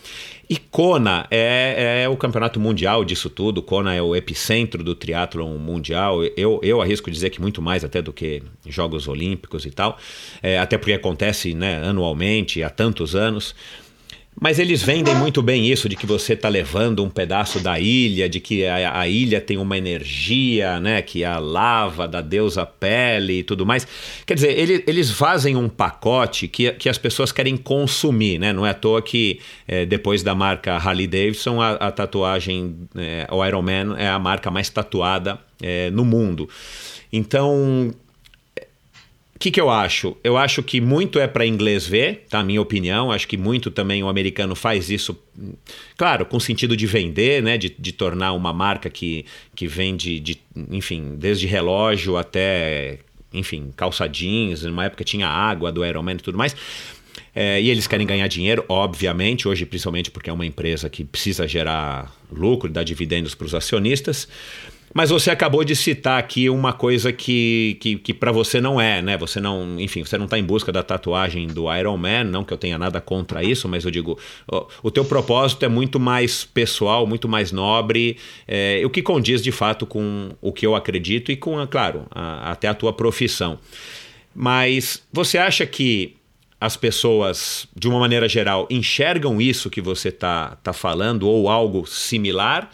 E Kona é, é, o campeonato mundial disso tudo. Kona é o epicentro do triatlon mundial. Eu, eu arrisco dizer que muito mais até do que Jogos Olímpicos e tal. É, até porque acontece né, anualmente há tantos anos. Mas eles vendem muito bem isso de que você está levando um pedaço da ilha, de que a, a, ilha tem uma energia, né? Que a lava da deusa pele e tudo mais. Quer dizer, ele, eles fazem um pacote que, que as pessoas querem consumir, né? Não é à toa que é, depois da marca Harley Davidson, a, a tatuagem, é, o Iron Man é a marca mais tatuada é, no mundo. Então, que, que eu acho? Eu acho que muito é para inglês ver, tá? Minha opinião. Acho que muito também o americano faz isso, claro, com sentido de vender, né? De, de tornar uma marca que, que vende, de, enfim, desde relógio até, enfim, calça jeans. Numa época tinha água do Ironman e tudo mais. É, e eles querem ganhar dinheiro, obviamente, hoje principalmente porque é uma empresa que precisa gerar lucro, dar dividendos para os acionistas. Mas você acabou de citar aqui uma coisa que, que, que para você não é, né? Você não, enfim, você não está em busca da tatuagem do Iron Man, não que eu tenha nada contra isso, mas eu digo, o, o teu propósito é muito mais pessoal, muito mais nobre, é, o que condiz de fato com o que eu acredito e com, claro, a, até a tua profissão. Mas você acha que as pessoas, de uma maneira geral, enxergam isso que você está tá falando ou algo similar?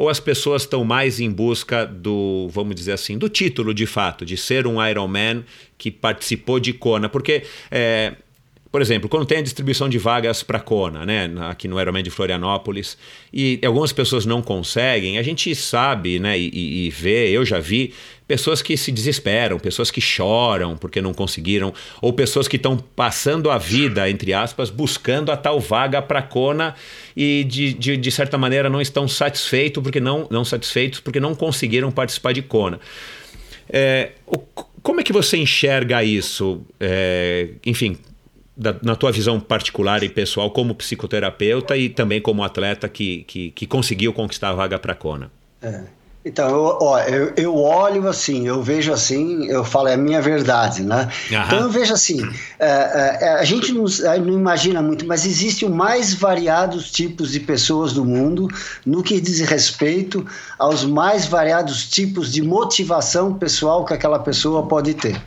Ou as pessoas estão mais em busca do, vamos dizer assim, do título de fato, de ser um Ironman que participou de Kona? Porque. É, por exemplo, quando tem a distribuição de vagas para Kona, né, aqui no Ironman de Florianópolis, e algumas pessoas não conseguem, a gente sabe, né, e, e vê, eu já vi pessoas que se desesperam, pessoas que choram porque não conseguiram, ou pessoas que estão passando a vida, entre aspas, buscando a tal vaga para Kona e de, de, de, certa maneira não estão satisfeitos porque não, não satisfeitos porque não conseguiram participar de Kona. É, o, como é que você enxerga isso? É, enfim, da, na tua visão particular e pessoal como psicoterapeuta e também como atleta que, que, que conseguiu conquistar a vaga para Kona? É. Então, eu, ó, eu, eu, olho assim, eu vejo assim, eu falo, é a minha verdade, né? Uhum. Então eu vejo assim, é, é, é, a gente não, não, imagina muito, mas existem os mais variados tipos de pessoas do mundo no que diz respeito aos mais variados tipos de motivação pessoal que aquela pessoa pode ter.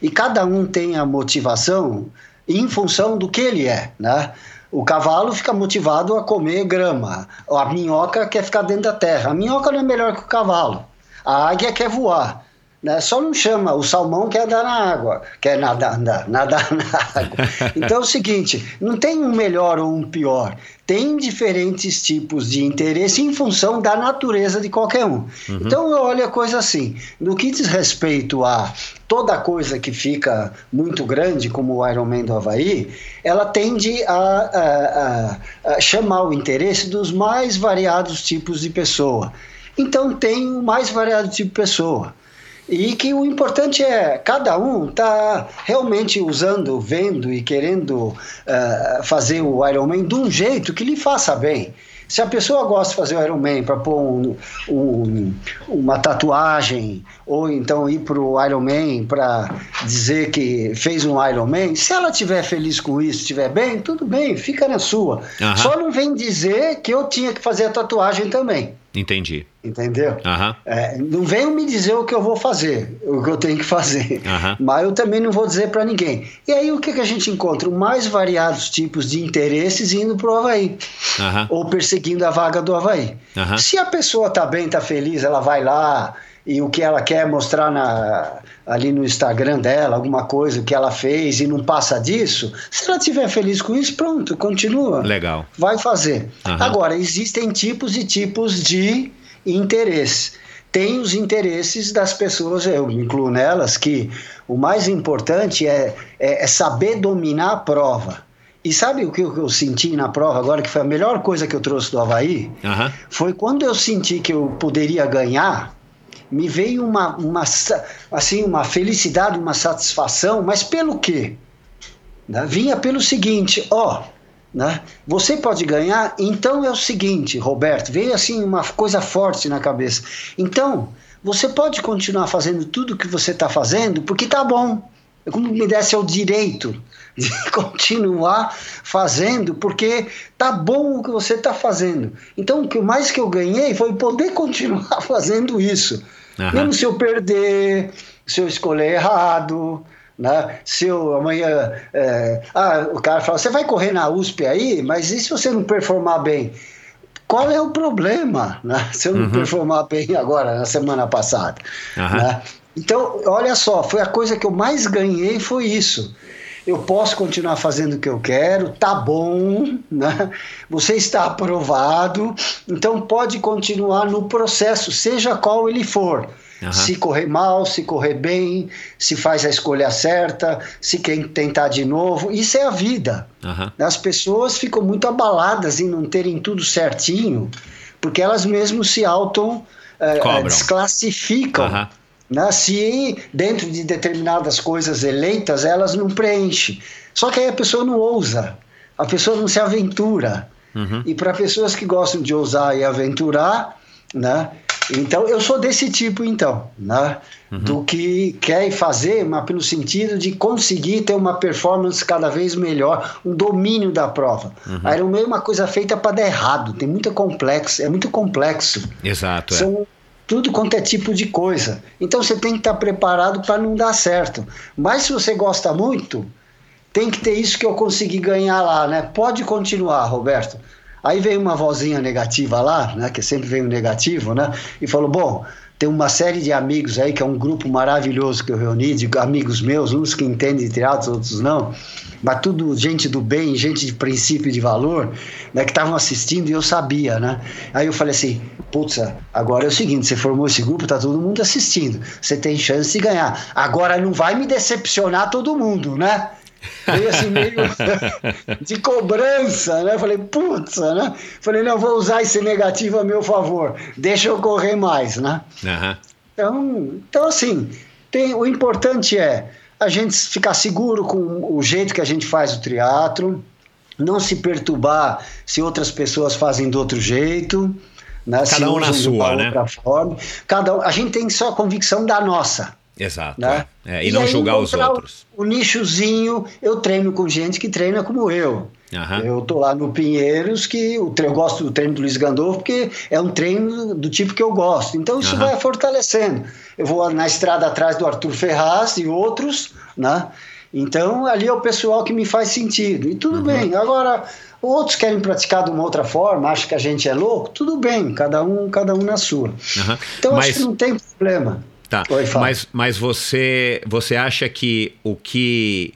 E cada um tem a motivação em função do que ele é, né? O cavalo fica motivado a comer grama. A minhoca quer ficar dentro da terra. A minhoca não é melhor que o cavalo. A águia quer voar. Né? Só não chama, o salmão quer andar na água, quer nadar, nadar, nadar na água. <laughs> Então é o seguinte: não tem um melhor ou um pior, tem diferentes tipos de interesse em função da natureza de qualquer um. Uhum. Então eu olho a coisa assim: no que diz respeito a toda coisa que fica muito grande, como o Ironman do Havaí, ela tende a, a, a, a chamar o interesse dos mais variados tipos de pessoa. Então tem o mais variado tipo de pessoa. E que o importante é cada um tá realmente usando, vendo e querendo uh, fazer o Ironman de um jeito que lhe faça bem. Se a pessoa gosta de fazer o Ironman para pôr um, um, uma tatuagem, ou então ir para o Ironman para dizer que fez um Ironman, se ela estiver feliz com isso, estiver bem, tudo bem, fica na sua. Uhum. Só não vem dizer que eu tinha que fazer a tatuagem também. Entendi. Entendeu? Uhum. É, não venham me dizer o que eu vou fazer, o que eu tenho que fazer. Uhum. Mas eu também não vou dizer para ninguém. E aí o que, que a gente encontra? Mais variados tipos de interesses indo pro Havaí. Uhum. Ou perseguindo a vaga do Havaí. Se a pessoa tá bem, tá feliz, ela vai lá e o que ela quer mostrar na, ali no Instagram dela, alguma coisa que ela fez e não passa disso, se ela estiver feliz com isso, pronto, continua. Legal. Vai fazer. Agora, existem tipos e tipos de interesse. Tem os interesses das pessoas, eu me incluo nelas, que o mais importante é, é, é saber dominar a prova. E sabe o que eu senti na prova agora, que foi a melhor coisa que eu trouxe do Havaí? Uhum. Foi quando eu senti que eu poderia ganhar, me veio uma, uma, assim, uma felicidade, uma satisfação, mas pelo quê? Né? Vinha pelo seguinte, ó, né? Você pode ganhar, então é o seguinte, Roberto, veio assim uma coisa forte na cabeça. Então, você pode continuar fazendo tudo o que você está fazendo, porque tá bom. É como me desse o direito de <laughs> continuar fazendo, porque tá bom o que você está fazendo. Então, o que mais que eu ganhei foi poder continuar <laughs> fazendo isso. Uhum. Mesmo se eu perder, se eu escolher errado, né? Se eu amanhã. É, ah, o cara fala, você vai correr na USP aí, mas e se você não performar bem? Qual é o problema né? <laughs> se eu não uhum. performar bem agora, na semana passada? Uhum. Né? Então, olha só, foi a coisa que eu mais ganhei foi isso. Eu posso continuar fazendo o que eu quero, tá bom, né? Você está aprovado, então pode continuar no processo, seja qual ele for. Uhum. Se correr mal, se correr bem, se faz a escolha certa, se quer tentar de novo. Isso é a vida. Uhum. As pessoas ficam muito abaladas em não terem tudo certinho, porque elas mesmo se auto uh, desclassificam. Uhum. Né? Se dentro de determinadas coisas eleitas elas não preenchem. Só que aí a pessoa não ousa, a pessoa não se aventura. Uhum. E para pessoas que gostam de ousar e aventurar, né? Então, eu sou desse tipo, então, né? Uhum. Do que quer fazer, mas pelo sentido de conseguir ter uma performance cada vez melhor, um domínio da prova. Uhum. A Ironman é uma coisa feita para dar errado, tem muito complexo, é muito complexo. Exato. É. São é. Tudo quanto é tipo de coisa. Então, você tem que estar preparado para não dar certo. Mas se você gosta muito, tem que ter isso que eu consegui ganhar lá, né? Pode continuar, Roberto. Aí veio uma vozinha negativa lá, né, que sempre vem um negativo, né, e falou: bom, tem uma série de amigos aí, que é um grupo maravilhoso que eu reuni, de amigos meus, uns que entendem de teatro, outros não, mas tudo gente do bem, gente de princípio e de valor, né, que estavam assistindo e eu sabia, né? Aí eu falei assim, putz, agora é o seguinte, você formou esse grupo, tá todo mundo assistindo, você tem chance de ganhar. Agora não vai me decepcionar todo mundo, né? Veio assim meio <laughs> de cobrança, né? Falei, putz, né? Falei, não, vou usar esse negativo a meu favor, deixa eu correr mais, né? Uhum. Então, então, assim, tem, o importante é a gente ficar seguro com o jeito que a gente faz o teatro, não se perturbar se outras pessoas fazem de outro jeito, né? Cada se um na sua, né? Forma. Cada a gente tem só a convicção da nossa. Exato. Né? É, e, e, não julgar os outros. O, o, nichozinho, eu treino com gente que treina como eu. Uhum. Eu tô lá no Pinheiros, que eu, eu gosto do treino do Luiz Gandolfo, porque é um treino do tipo que eu gosto. Então isso uhum. vai fortalecendo. Eu vou na estrada atrás do Arthur Ferraz e outros, né? Então ali é o pessoal que me faz sentido. E tudo uhum. bem. Agora, outros querem praticar de uma outra forma, acham que a gente é louco, tudo bem, cada um, cada um na sua. Então Mas... acho que não tem problema. Tá. Oi, mas, mas você, você acha que o que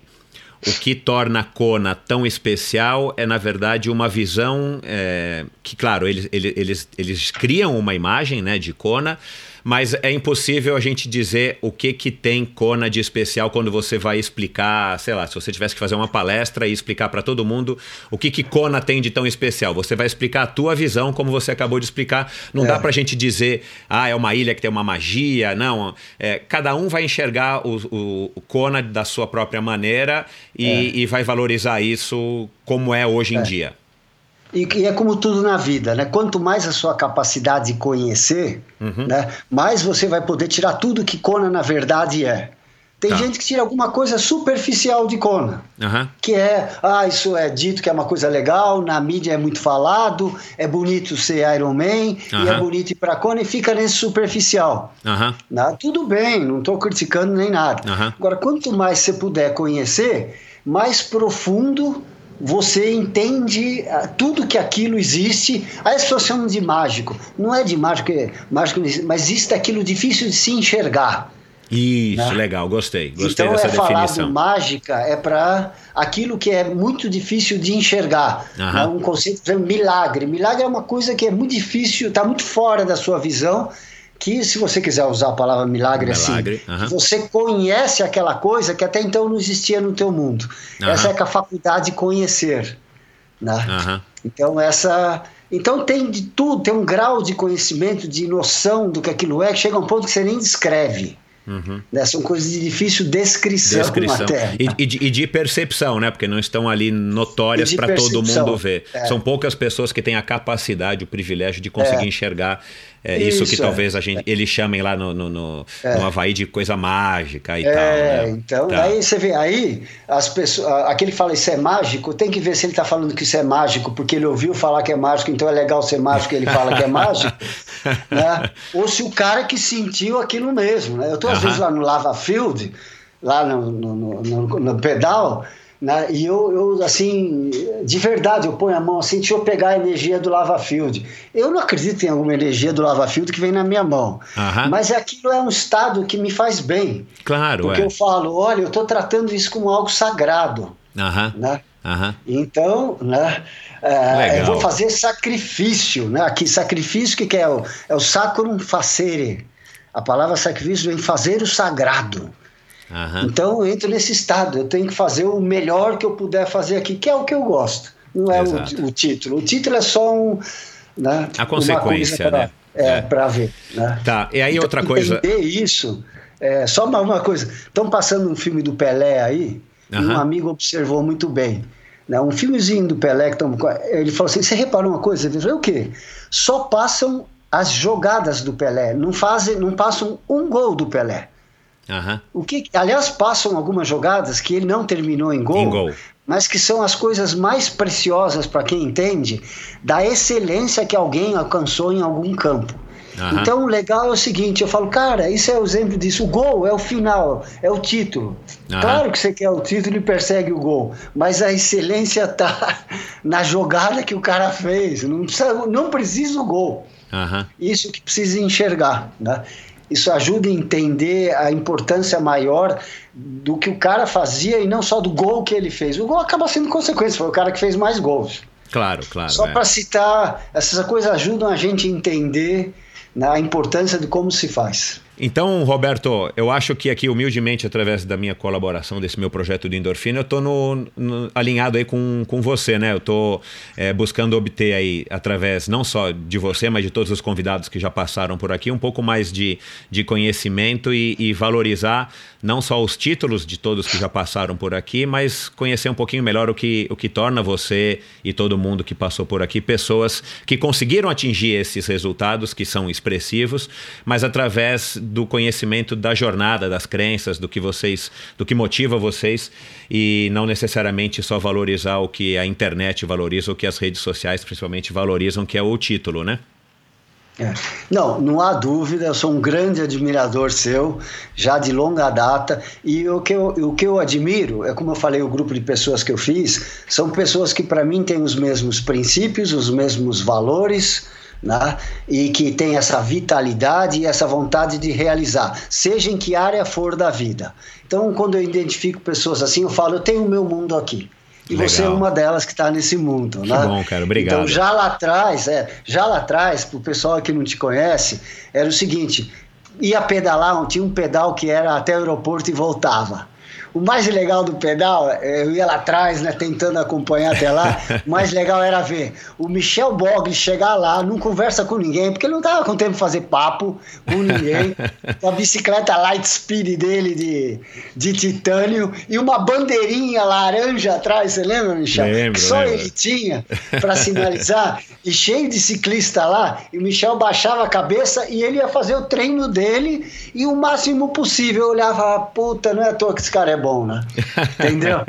o que torna a Kona tão especial é, na verdade, uma visão é, que, claro, eles, eles, eles, criam uma imagem né, de Kona, mas é impossível a gente dizer o que que tem Kona de especial quando você vai explicar, sei lá, se você tivesse que fazer uma palestra e explicar para todo mundo o que que Kona tem de tão especial. Você vai explicar a tua visão, como você acabou de explicar. Não é. dá pra gente dizer, ah, é uma ilha que tem uma magia. Não, é, cada um vai enxergar o, o, o Kona da sua própria maneira e, é. e vai valorizar isso como é hoje em é. dia. E, e, é como tudo na vida, né? Quanto mais a sua capacidade de conhecer, uhum. né? mais você vai poder tirar tudo que Kona na verdade é. Tem tá. gente que tira alguma coisa superficial de Kona, uhum. que é, ah, isso é dito que é uma coisa legal, na mídia é muito falado, é bonito ser Iron Man, uhum. e é bonito ir pra Kona, e fica nesse superficial. Uhum. Né? Tudo bem, não estou criticando nem nada. Agora, quanto mais você puder conhecer, mais profundo você entende ah, tudo que aquilo existe. Aí as pessoas chamam de mágico. Não é de mágico, é mágico mas existe aquilo difícil de se enxergar. Isso, né? legal, gostei. Gostei então, dessa é definição. mágica é para aquilo que é muito difícil de enxergar. Né? Um conceito, por exemplo, milagre. Milagre é uma coisa que é muito difícil, está muito fora da sua visão que se você quiser usar a palavra milagre, milagre assim, uh -huh. você conhece aquela coisa que até então não existia no teu mundo. Uh -huh. Essa é a faculdade de conhecer. Né? Uh -huh. Então essa, então tem de tudo, tem um grau de conhecimento, de noção do que aquilo é, que chega a um ponto que você nem descreve. Uhum. Né? São coisas de difícil descrição, descrição. até. E, e, de, e, de, percepção, né? Porque não estão ali notórias para todo mundo ver. É. São poucas pessoas que têm a capacidade, o privilégio de conseguir é. enxergar é isso, isso que é. talvez a gente, eles chamem lá no, no, no, é. no Havaí de coisa mágica e é, tal. Né? Então, tá. aí você vê, aí as pessoas, aquele que fala isso é mágico, tem que ver se ele está falando que isso é mágico, porque ele ouviu falar que é mágico, então é legal ser mágico e ele fala que é mágico. <laughs> né? Ou se o cara que sentiu aquilo mesmo. Né? Eu estou às vezes lá no Lava Field, lá no, no, no, no pedal. Né? E eu, eu, assim, de verdade, eu ponho a mão assim, deixa eu pegar a energia do Lava Field. Eu não acredito em alguma energia do Lava Field que vem na minha mão. Uhum. Mas aquilo é um estado que me faz bem. Claro, Porque é. eu falo, olha, eu estou tratando isso como algo sagrado. Uhum. Né? Uhum. Então, né? É, eu vou fazer sacrifício, né? Aqui, sacrifício, que, que é? O, é o sacrum facere. A palavra sacrifício vem fazer o sagrado. Uhum. Então eu entro nesse estado, eu tenho que fazer o melhor que eu puder fazer aqui, que é o que eu gosto. Não é o, o, título. O título é só um. Né, a consequência, pra, né? É, é. para ver. Né? Tá, e aí então, outra coisa. Entender isso, é, só uma, uma coisa. Estão passando um filme do Pelé aí, uhum. e um amigo observou muito bem. Né, um filmezinho do Pelé, que tão, ele falou assim: você reparou uma coisa? Ele falou: o quê? Só passam as jogadas do Pelé, não, fazem, não passam um gol do Pelé. Uhum. O que, aliás, passam algumas jogadas que ele não terminou em gol, em gol. mas que são as coisas mais preciosas para quem entende da excelência que alguém alcançou em algum campo. Uhum. Então, o legal é o seguinte: eu falo, cara, isso é o exemplo disso. O gol é o final, é o título. Uhum. Claro que você quer o título e persegue o gol, mas a excelência está <laughs> na jogada que o cara fez. Não precisa, não precisa o gol. Uhum. Isso que precisa enxergar. Né? Isso ajuda a entender a importância maior do que o cara fazia e não só do gol que ele fez. O gol acaba sendo consequência, foi o cara que fez mais gols. Claro, claro. Só é. para citar, essas coisas ajudam a gente a entender né, a importância de como se faz. Então, Roberto, eu acho que aqui, humildemente, através da minha colaboração desse meu projeto de endorfina, eu estou alinhado aí com, com você, né? Eu estou é, buscando obter aí, através não só de você, mas de todos os convidados que já passaram por aqui, um pouco mais de, de conhecimento e, e valorizar não só os títulos de todos que já passaram por aqui, mas conhecer um pouquinho melhor o que, o que torna você e todo mundo que passou por aqui pessoas que conseguiram atingir esses resultados que são expressivos, mas através do conhecimento da jornada, das crenças, do que vocês, do que motiva vocês e não necessariamente só valorizar o que a internet valoriza, o que as redes sociais principalmente valorizam, que é o título, né? É. Não, não há dúvida, eu sou um grande admirador seu, já de longa data, e o que eu, o que eu admiro é, como eu falei, o grupo de pessoas que eu fiz, são pessoas que para mim têm os mesmos princípios, os mesmos valores, né? e que tem essa vitalidade e essa vontade de realizar, seja em que área for da vida. Então, quando eu identifico pessoas assim, eu falo, eu tenho o meu mundo aqui. E Legal. você é uma delas que está nesse mundo, que né? bom, cara, obrigado. Então, já lá atrás, é, já lá atrás, para o pessoal que não te conhece, era o seguinte: ia pedalar, tinha um pedal que era até o aeroporto e voltava. O mais legal do pedal, eu ia lá atrás, né, tentando acompanhar até lá. O mais legal era ver o Michel Bogli chegar lá, não conversa com ninguém, porque ele não tava com tempo de fazer papo com ninguém. <laughs> Com a bicicleta light speed dele de, de titânio e uma bandeirinha laranja atrás, você lembra, Michel? Lembro, que só lembro. ele tinha para sinalizar. e cheio de ciclista lá, e o Michel baixava a cabeça e ele ia fazer o treino dele e o máximo possível. Eu olhava, e falava, puta, não é à toa que esse cara é bom, né? Entendeu?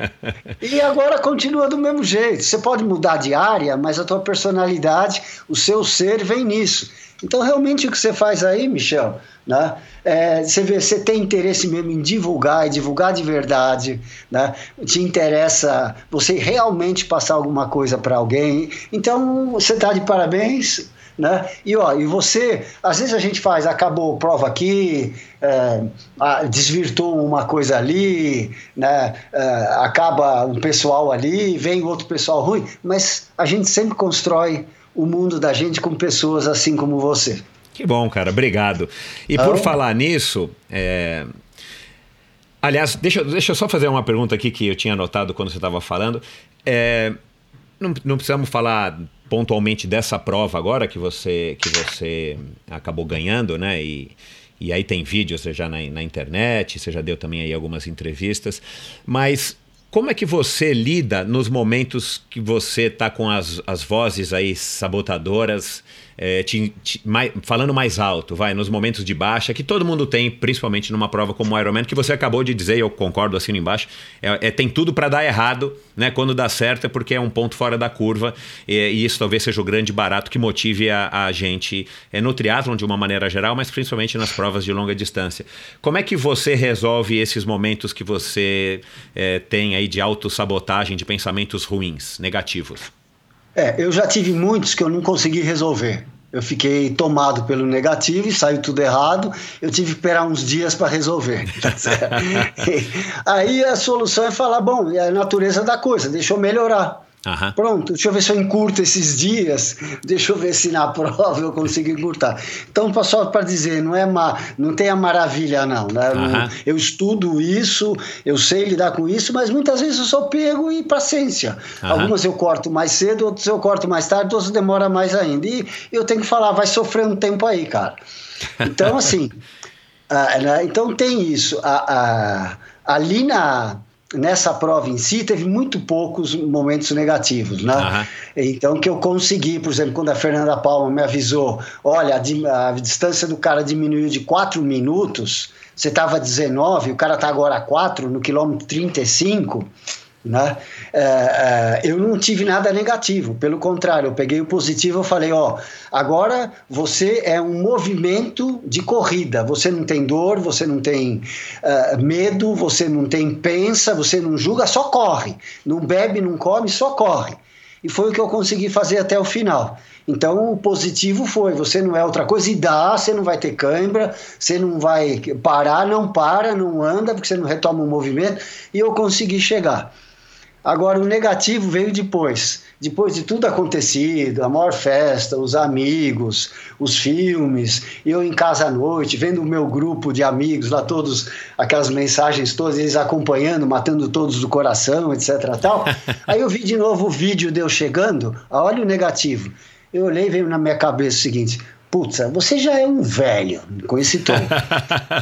E agora continua do mesmo jeito. Você pode mudar de área, mas a tua personalidade, o seu ser vem nisso. Então, realmente, o que você faz aí, Michel, né? É, você vê, você tem interesse mesmo em divulgar e divulgar de verdade, né? Te interessa você realmente passar alguma coisa para alguém. Então, você está de parabéns. Né? E, ó, e você, às vezes a gente faz, acabou prova aqui, é, ah, desvirtou uma coisa ali, né? É, acaba um pessoal ali, vem outro pessoal ruim, mas a gente sempre constrói o mundo da gente com pessoas assim como você. Que bom, cara, obrigado. E Ah. por falar nisso, é, aliás, deixa, deixa eu só fazer uma pergunta aqui que eu tinha anotado quando você estava falando. É, não, não precisamos falar pontualmente dessa prova agora que você que você acabou ganhando, né? E, e aí tem vídeos já na, na internet, você já deu também aí algumas entrevistas, mas como é que você lida nos momentos que você está com as, as vozes aí sabotadoras, é, te- te- mai- falando mais alto, vai, nos momentos de baixa, que todo mundo tem, principalmente numa prova como o Ironman, que você acabou de dizer, eu concordo assim embaixo, é, é- tem tudo para dar errado, né? Quando dá certo é porque é um ponto fora da curva, e, e isso talvez seja o grande barato que motive a, a gente é, no triatlon de uma maneira geral, mas principalmente nas provas de longa distância. Como é que você resolve esses momentos que você é, tem aí de autossabotagem, de pensamentos ruins, negativos? É, eu já tive muitos que eu não consegui resolver. Eu fiquei tomado pelo negativo e saiu tudo errado. Eu tive que esperar uns dias para resolver. tá? <laughs> <laughs> Aí a solução é falar: bom, é a natureza da coisa, deixa eu melhorar. Aham. Pronto, deixa eu ver se eu encurto esses dias, <laughs> deixa eu ver se na <laughs> prova eu consigo encurtar. Então, só para dizer, não é ma, não tem a maravilha, não. Né? Aham. Eu estudo isso, eu sei lidar com isso, mas muitas vezes eu sou pego e paciência. Aham. Algumas eu corto mais cedo, outras eu corto mais tarde, outras demora mais ainda. E eu tenho que falar, vai sofrer um tempo aí, cara. Então, <laughs> assim, ah, né, então tem isso. A- a- ali na, nessa prova em si, teve muito poucos momentos negativos, né? Aham. Então, que eu consegui, por exemplo, quando a Fernanda Palma me avisou: olha, a, a distância do cara diminuiu de 4 minutos, você estava 19, o cara está agora a 4, no quilômetro 35. Né? É, é, eu não tive nada negativo, pelo contrário, eu peguei o positivo e falei: ó, agora você é um movimento de corrida, você não tem dor, você não tem é, medo, você não tem pensa, você não julga, só corre, não bebe, não come, só corre. E foi o que eu consegui fazer até o final. Então, o positivo foi: você não é outra coisa, e dá, você não vai ter cãibra, você não vai parar, não para, não anda, porque você não retoma o movimento, e eu consegui chegar. Agora, o negativo veio depois. Depois de tudo acontecido, a maior festa, os amigos, os filmes, eu em casa à noite, vendo o meu grupo de amigos lá, todos, aquelas mensagens todas, eles acompanhando, matando todos do coração, etc. Tal. <laughs> Aí eu vi de novo o vídeo de eu chegando, olha o negativo. Eu olhei e veio na minha cabeça o seguinte: Putz, você já é um velho, com esse tom.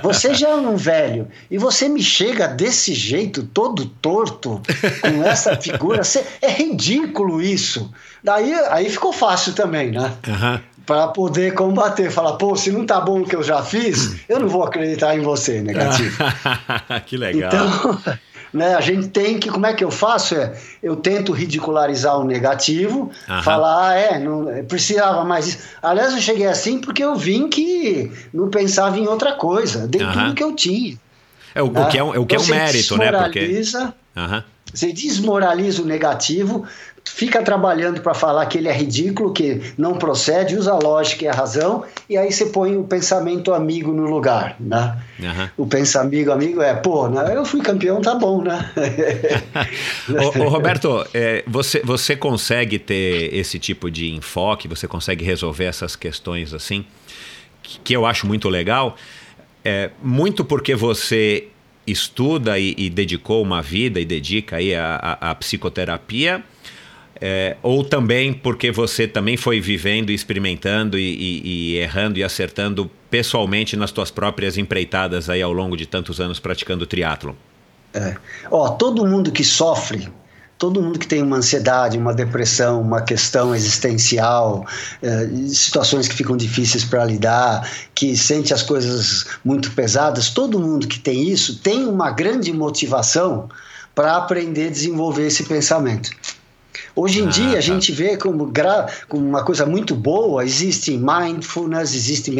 Você já é um velho. E você me chega desse jeito, todo torto, com essa figura. Você- é ridículo isso. Daí aí ficou fácil também, né? Aham. Para poder combater. Falar, pô, se não tá bom o que eu já fiz, eu não vou acreditar em você, negativo. <laughs> que legal. Então, né, a gente tem que. Como é que eu faço? É, eu tento ridicularizar o negativo, Aham. falar, ah, é, não, precisava mais isso. Aliás, eu cheguei assim porque eu vim que não pensava em outra coisa, dei Aham. tudo que eu tinha. é o, o né? que é o que é um mérito, né? Porque. desmoraliza- Aham. Você desmoraliza o negativo, fica trabalhando para falar que ele é ridículo, que não procede, usa a lógica e a razão, e aí você põe o pensamento amigo no lugar, né? Aham. O pensamento amigo é, pô, né, eu fui campeão, tá bom, né? <laughs> Ô, ô, Roberto, é, você, você consegue ter esse tipo de enfoque, você consegue resolver essas questões assim, que, que eu acho muito legal. é, muito porque você estuda e, e, dedicou uma vida e dedica aí a, a, a psicoterapia, é, ou também porque você também foi vivendo experimentando e, e, e, errando e acertando pessoalmente nas tuas próprias empreitadas aí ao longo de tantos anos praticando triatlon? É. Ó, todo mundo que sofre todo mundo que tem uma ansiedade, uma depressão, uma questão existencial, eh, situações que ficam difíceis para lidar, que sente as coisas muito pesadas, todo mundo que tem isso tem uma grande motivação para aprender a desenvolver esse pensamento. Hoje em ah, dia, a tá. gente vê como, como, uma coisa muito boa: existe mindfulness, existe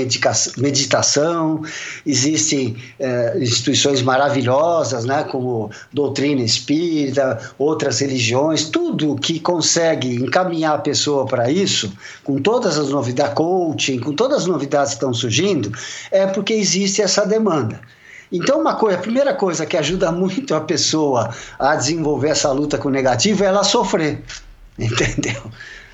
meditação, existem é, instituições maravilhosas, né, como doutrina espírita, outras religiões, tudo que consegue encaminhar a pessoa para isso, com todas as novidades, coaching, com todas as novidades que estão surgindo, é porque existe essa demanda. Então, uma coisa, a primeira coisa que ajuda muito a pessoa a desenvolver essa luta com o negativo é ela sofrer. <laughs> Entendeu?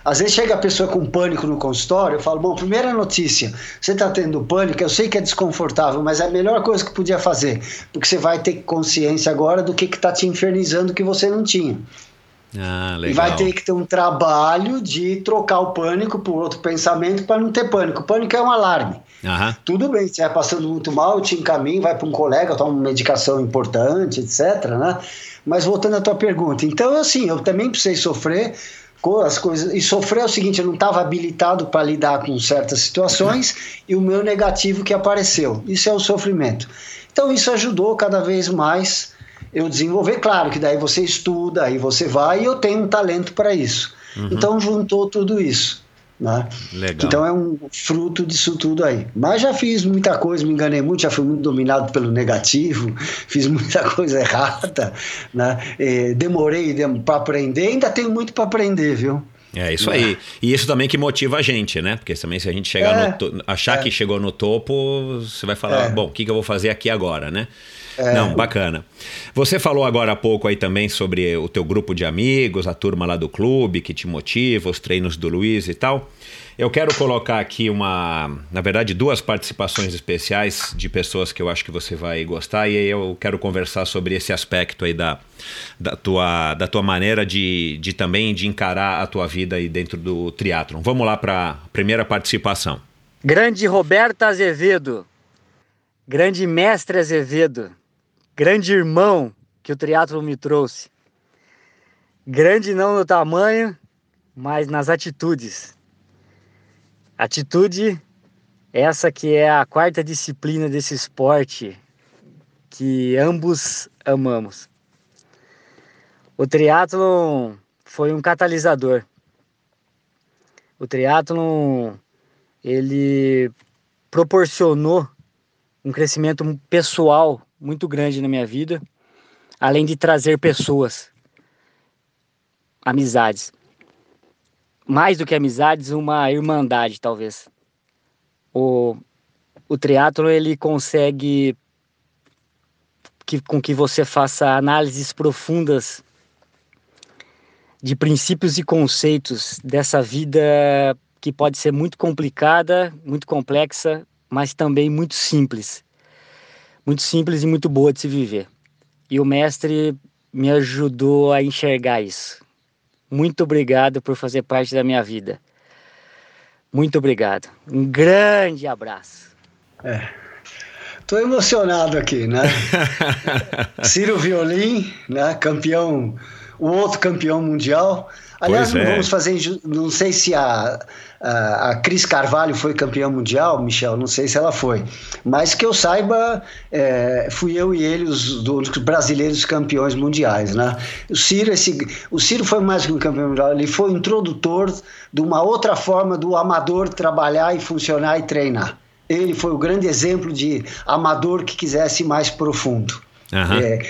Às vezes chega a pessoa com pânico no consultório, eu falo, bom, primeira notícia, você está tendo pânico, eu sei que é desconfortável, mas é a melhor coisa que podia fazer, porque você vai ter consciência agora do que está te infernizando que você não tinha. Ah, legal. E vai ter que ter um trabalho de trocar o pânico por outro pensamento para não ter pânico. O pânico é um alarme. Uhum. Tudo bem, você vai passando muito mal, te encaminho, vai para um colega, toma uma medicação importante, etc. Né? Mas voltando à tua pergunta, então assim, eu também precisei sofrer com as coisas. E sofrer é o seguinte, eu não estava habilitado para lidar com certas situações e o meu negativo que apareceu. Isso é o sofrimento. Então isso ajudou cada vez mais eu desenvolver. Claro que daí você estuda, aí você vai e eu tenho um talento para isso. Uhum. Então juntou tudo isso. Né? Legal. Então é um fruto disso tudo aí. Mas já fiz muita coisa, me enganei muito, já fui muito dominado pelo negativo, <laughs> fiz muita coisa errada, né? E demorei para aprender, ainda tenho muito para aprender, viu? É isso aí. E isso também que motiva a gente, né? Porque também se a gente chegar é, achar é. que chegou no topo, você vai falar, é. bom, o que, que eu vou fazer aqui agora, né? É. Não, bacana. Você falou agora há pouco aí também sobre o teu grupo de amigos, a turma lá do clube que te motiva, os treinos do Luiz e tal. Eu quero colocar aqui uma, na verdade, duas participações especiais de pessoas que eu acho que você vai gostar e aí eu quero conversar sobre esse aspecto aí da, da, tua, da tua maneira de, de também de encarar a tua vida aí dentro do triatlon. Vamos lá para a primeira participação. Grande Roberta Azevedo, grande mestre Azevedo, grande irmão que o triatlo me trouxe. Grande não no tamanho, mas nas atitudes. Atitude essa que é a quarta disciplina desse esporte que ambos amamos. O triatlon foi um catalisador. O triatlon ele proporcionou um crescimento pessoal muito grande na minha vida, além de trazer pessoas, amizades. Mais do que amizades, uma irmandade, talvez. O, o triatlo ele consegue que, com que você faça análises profundas de princípios e conceitos dessa vida que pode ser muito complicada, muito complexa, mas também muito simples muito simples e muito boa de se viver. E o mestre me ajudou a enxergar isso. Muito obrigado por fazer parte da minha vida. Muito obrigado. Um grande abraço. É. Tô emocionado aqui, né? <laughs> Ciro Violim, né? Campeão, o outro campeão mundial. Aliás, não é. vamos fazer. Não sei se a, a, a Cris Carvalho foi campeã mundial, Michel, não sei se ela foi. Mas que eu saiba, é, fui eu e ele os, os, brasileiros campeões mundiais. Né? O, Ciro, esse, o Ciro foi mais que um campeão mundial, ele foi o introdutor de uma outra forma do amador trabalhar e funcionar e treinar. Ele foi o grande exemplo de amador que quisesse mais profundo. Uhum. É,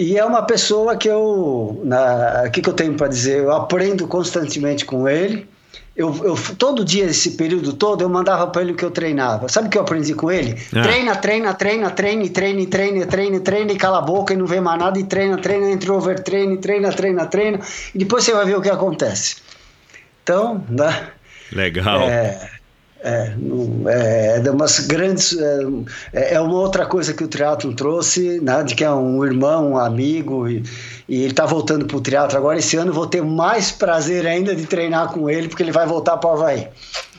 e é uma pessoa que eu. O que, que eu tenho para dizer? Eu aprendo constantemente com ele. Eu, eu, todo dia, esse período todo, eu mandava para ele o que eu treinava. Sabe o que eu aprendi com ele? É. Treina, treina, treina, treine, treine, treine, treine, treine, cala a boca e não vê mais nada, e treina, treina, entre overtreine, treina, treina, treina, e depois você vai ver o que acontece. Então, né? Legal. É, É, é, é umas grandes. É, é, uma outra coisa que o teatro trouxe, né, de que é um irmão, um amigo, e, e ele está voltando para o teatro agora. Esse ano vou ter mais prazer ainda de treinar com ele, porque ele vai voltar para o Havaí.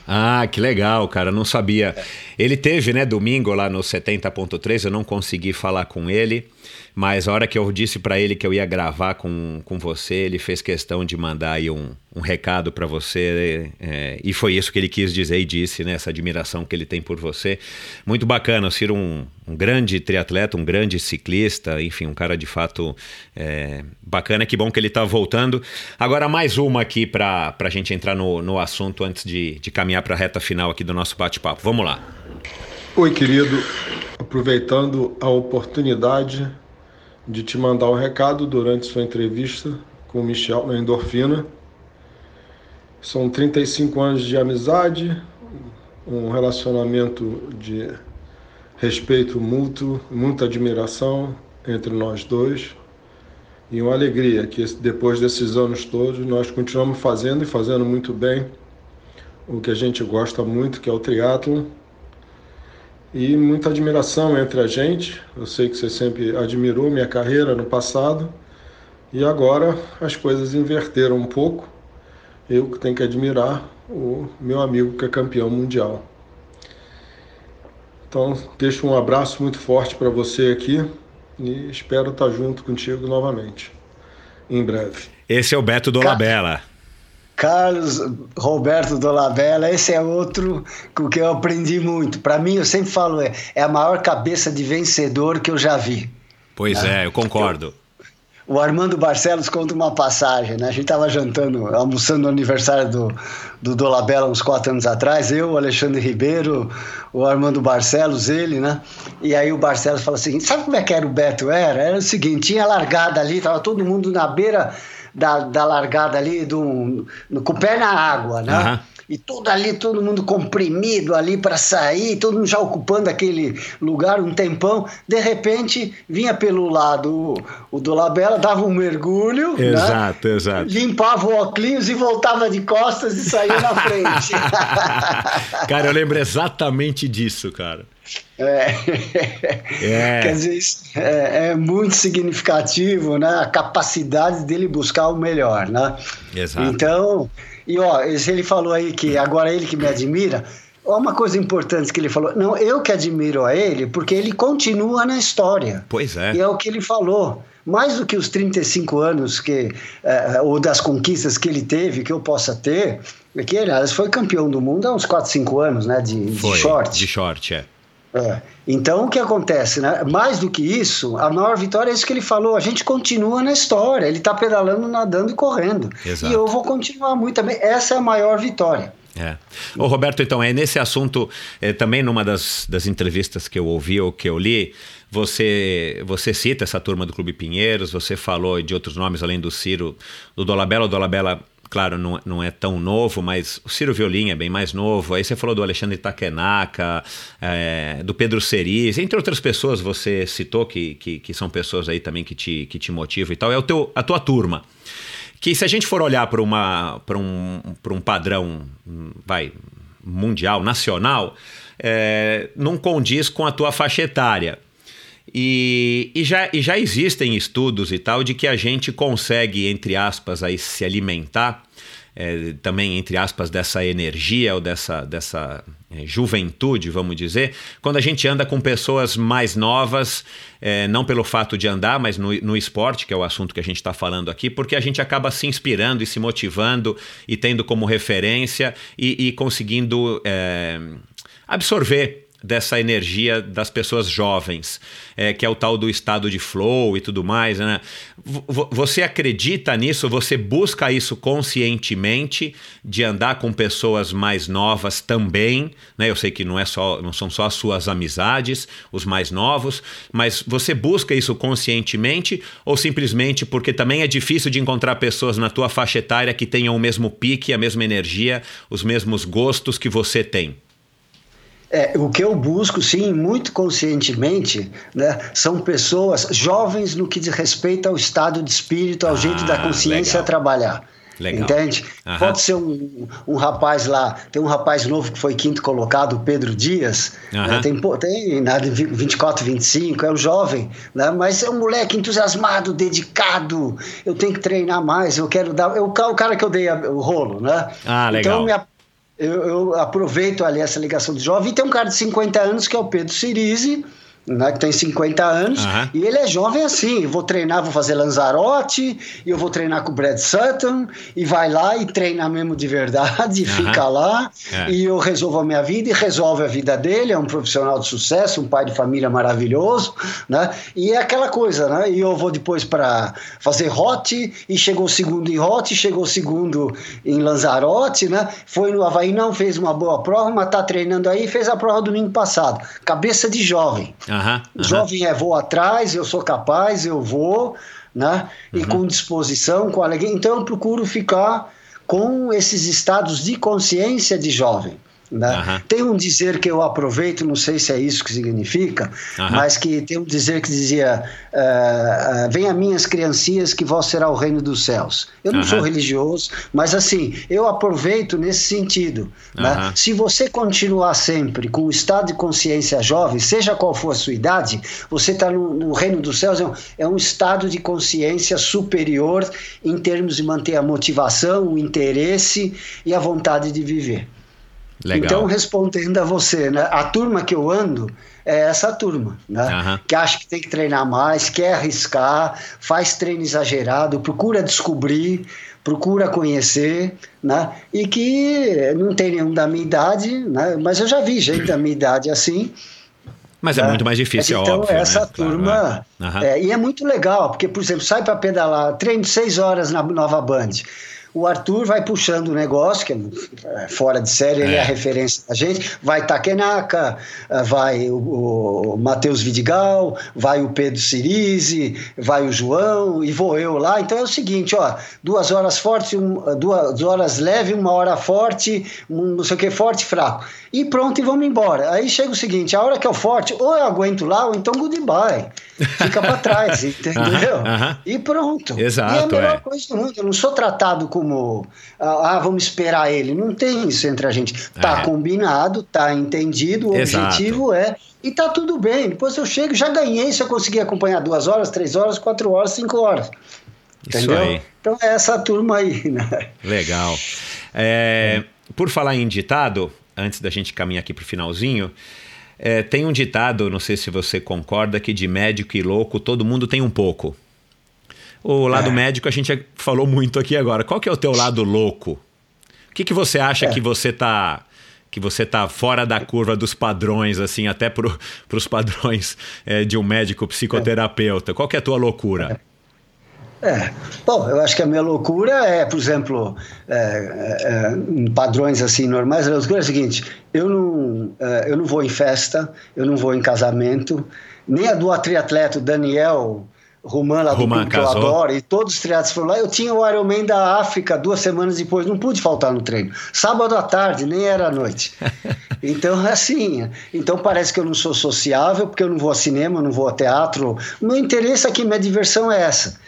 Ah, que legal, cara, não sabia. Ele teve, né, domingo lá no 70.3, eu não consegui falar com ele. Mas a hora que eu disse para ele que eu ia gravar com, com você, ele fez questão de mandar aí um, um recado para você. É, e foi isso que ele quis dizer e disse, né? Essa admiração que ele tem por você. Muito bacana, o Ciro, um, um grande triatleta, um grande ciclista, enfim, um cara de fato é, bacana. Que bom que ele está voltando. Agora, mais uma aqui para a gente entrar no, no assunto antes de, de caminhar para a reta final aqui do nosso bate-papo. Vamos lá. Oi, querido. Aproveitando a oportunidade de te mandar um recado durante sua entrevista com o Michel na Endorfina. São 35 anos de amizade, um relacionamento de respeito mútuo, muita admiração entre nós dois. E uma alegria que depois desses anos todos nós continuamos fazendo e fazendo muito bem. O que a gente gosta muito, que é o triatlo e muita admiração entre a gente. Eu sei que você sempre admirou minha carreira no passado e agora as coisas inverteram um pouco. Eu que tenho que admirar o meu amigo que é campeão mundial. Então, deixo um abraço muito forte para você aqui e espero estar junto contigo novamente, em breve. Esse é o Beto Dolabella. Carlos Roberto Dolabella, esse é outro com que eu aprendi muito. Para mim, eu sempre falo, é, é a maior cabeça de vencedor que eu já vi. Pois né? é, eu concordo. o Armando Barcelos conta uma passagem, né? A gente estava jantando, almoçando no aniversário do, do Dolabella uns quatro anos atrás, eu, o Alexandre Ribeiro, o Armando Barcelos, ele, né? E aí o Barcelos fala o seguinte: sabe como é que era o Beto? Era? Era o seguinte: tinha largada ali, tava todo mundo na beira da, da largada ali, do, com o pé na água, né? Uhum. E tudo ali, todo mundo comprimido ali para sair, todo mundo já ocupando aquele lugar um tempão. De repente, vinha pelo lado o, o Dolabella, dava um mergulho, né? exato, né? exato. limpava o óculos e voltava de costas e saía na frente. <laughs> cara, eu lembro exatamente disso, cara. É. é. <laughs> Quer dizer, é, é, muito significativo, né? A capacidade dele buscar o melhor, né? Exato. Então, e ó, ele falou aí que agora ele que me admira. Uma coisa importante que ele falou, não, eu que admiro a ele, porque ele continua na história. Pois é. E é o que ele falou. Mais do que os 35 anos que, é, ou das conquistas que ele teve, que eu possa ter, é que ele foi campeão do mundo há uns 4, 5 anos, né? De, foi, de short. De short, é. É. Então, o que acontece? Né? Mais do que isso, a maior vitória é isso que ele falou. A gente continua na história. Ele está pedalando, nadando e correndo. Exato. E eu vou continuar muito também. Essa é a maior vitória. É. Ô Roberto, então, é nesse assunto, é, também numa das, das entrevistas que eu ouvi ou que eu li, você, você cita essa turma do Clube Pinheiros, você falou de outros nomes além do Ciro, do Dolabella. O Dolabella claro, não, não é tão novo, mas o Ciro Violim é bem mais novo. Aí você falou do Alexandre Takenaka, é, do Pedro Ceris, entre outras pessoas você citou que, que, que, são pessoas aí também que te, que te motivam e tal. É o teu, a tua turma. Que se a gente for olhar para um, um padrão, vai, mundial, nacional, é, não condiz com a tua faixa etária. E, e, já, e já existem estudos e tal de que a gente consegue, entre aspas, aí, se alimentar é, também, entre aspas, dessa energia ou dessa, dessa é, juventude, vamos dizer, quando a gente anda com pessoas mais novas, é, não pelo fato de andar, mas no, no esporte, que é o assunto que a gente está falando aqui, porque a gente acaba se inspirando e se motivando e tendo como referência e, e conseguindo é, absorver dessa energia das pessoas jovens, é, que é o tal do estado de flow e tudo mais. Né? Você acredita nisso? Você busca isso conscientemente de andar com pessoas mais novas também? Né? Eu sei que não, é só, não são só as suas amizades, os mais novos, mas você busca isso conscientemente ou simplesmente porque também é difícil de encontrar pessoas na tua faixa etária que tenham o mesmo pique, a mesma energia, os mesmos gostos que você tem? É, o que eu busco, sim, muito conscientemente, né, são pessoas jovens no que diz respeito ao estado de espírito, ao ah, jeito da consciência legal. trabalhar. Legal. Entende? Pode ser um, um rapaz lá, tem um rapaz novo que foi quinto colocado, o Pedro Dias, né? tem, tem né, 24, 25, é um jovem, né? mas é um moleque entusiasmado, dedicado. Eu tenho que treinar mais, eu quero dar. Eu, o cara que eu dei o rolo, né? Ah, legal. Então, eu, eu aproveito ali essa ligação do jovem. E tem um cara de 50 anos que é o Pedro Sirize né, que tem 50 anos, uhum. e ele é jovem assim, vou treinar, vou fazer Lanzarote, e eu vou treinar com o Brad Sutton, e vai lá e treina mesmo de verdade, e uhum. fica lá, é. e eu resolvo a minha vida, e resolve a vida dele, é um profissional de sucesso, um pai de família maravilhoso, né, e é aquela coisa, né, e eu vou depois para fazer Hot, e chegou o segundo em Hot, chegou o segundo em Lanzarote, né, foi no Havaí, não fez uma boa prova, mas tá treinando aí, fez a prova domingo passado, cabeça de jovem, Uhum, uhum. Jovem é vou atrás, eu sou capaz, eu vou, né? E uhum. com disposição, com alegria. Então eu procuro ficar com esses estados de consciência de jovem. Né? Uhum. Tem um dizer que eu aproveito, não sei se é isso que significa, uhum. mas que tem um dizer que dizia: uh, uh, Venha minhas criancinhas, que vós será o reino dos céus. Eu não uhum. sou religioso, mas assim, eu aproveito nesse sentido. Né? Se você continuar sempre com o estado de consciência jovem, seja qual for a sua idade, você está no, no, reino dos céus, é um, é um estado de consciência superior em termos de manter a motivação, o interesse e a vontade de viver. Legal. Então, respondendo a você, né, a turma que eu ando é essa turma, né, uhum. que acha que tem que treinar mais, quer arriscar, faz treino exagerado, procura descobrir, procura conhecer, né, e que não tem nenhum da minha idade, né, mas eu já vi gente da minha idade assim. Mas é né? muito mais difícil, então, óbvio. Então, essa né? turma. Claro, uhum. é, e é muito legal, porque, por exemplo, sai para pedalar, treino seis horas na Nova Band. O Arthur vai puxando o negócio, que é fora de série, ele é, é a referência da gente. Vai Takenaka, vai o, o Matheus Vidigal, vai o Pedro Cirize, vai o João e vou eu lá. Então é o seguinte, ó, duas horas fortes, um, duas horas leve, uma hora forte, um não sei o que, forte e fraco. E pronto, e vamos embora. Aí chega o seguinte, a hora que é o forte, ou eu aguento lá, ou então goodbye. Fica para trás, <laughs> entendeu? Uh -huh, uh -huh. E pronto. Exato, e é a melhor é. coisa do mundo. Eu não sou tratado como, ah, ah, vamos esperar ele. Não tem isso entre a gente. Tá é. combinado, tá entendido, o Exato. objetivo é e tá tudo bem. Depois eu chego, já ganhei se eu conseguir acompanhar duas horas, três horas, quatro horas, cinco horas. Entendeu? Isso aí. Então é essa turma aí, <laughs> né? Legal. É, por falar em ditado, antes da gente caminhar aqui para o finalzinho, é, tem um ditado, não sei se você concorda, que de médico e louco todo mundo tem um pouco. O lado é. médico a gente falou muito aqui agora. Qual que é o teu lado louco? O que, que você acha é. que você tá que você tá fora da curva dos padrões, assim, até para <laughs> os padrões é, de um médico psicoterapeuta? Qual que é a tua loucura? É. É, bom, eu acho que a minha loucura é, por exemplo, é, é, padrões assim normais, a loucura é o seguinte: eu não, é, eu não vou em festa, eu não vou em casamento, nem a do triatleta Daniel Roman lá do Roman que eu adoro, e todos os triatletas foram lá. Eu tinha o Ironman da África duas semanas depois, não pude faltar no treino. Sábado à tarde, nem era à noite. <laughs> Então, assim, então parece que eu não sou sociável, porque eu não vou ao cinema, não vou ao teatro. O meu interesse aqui, minha diversão é essa.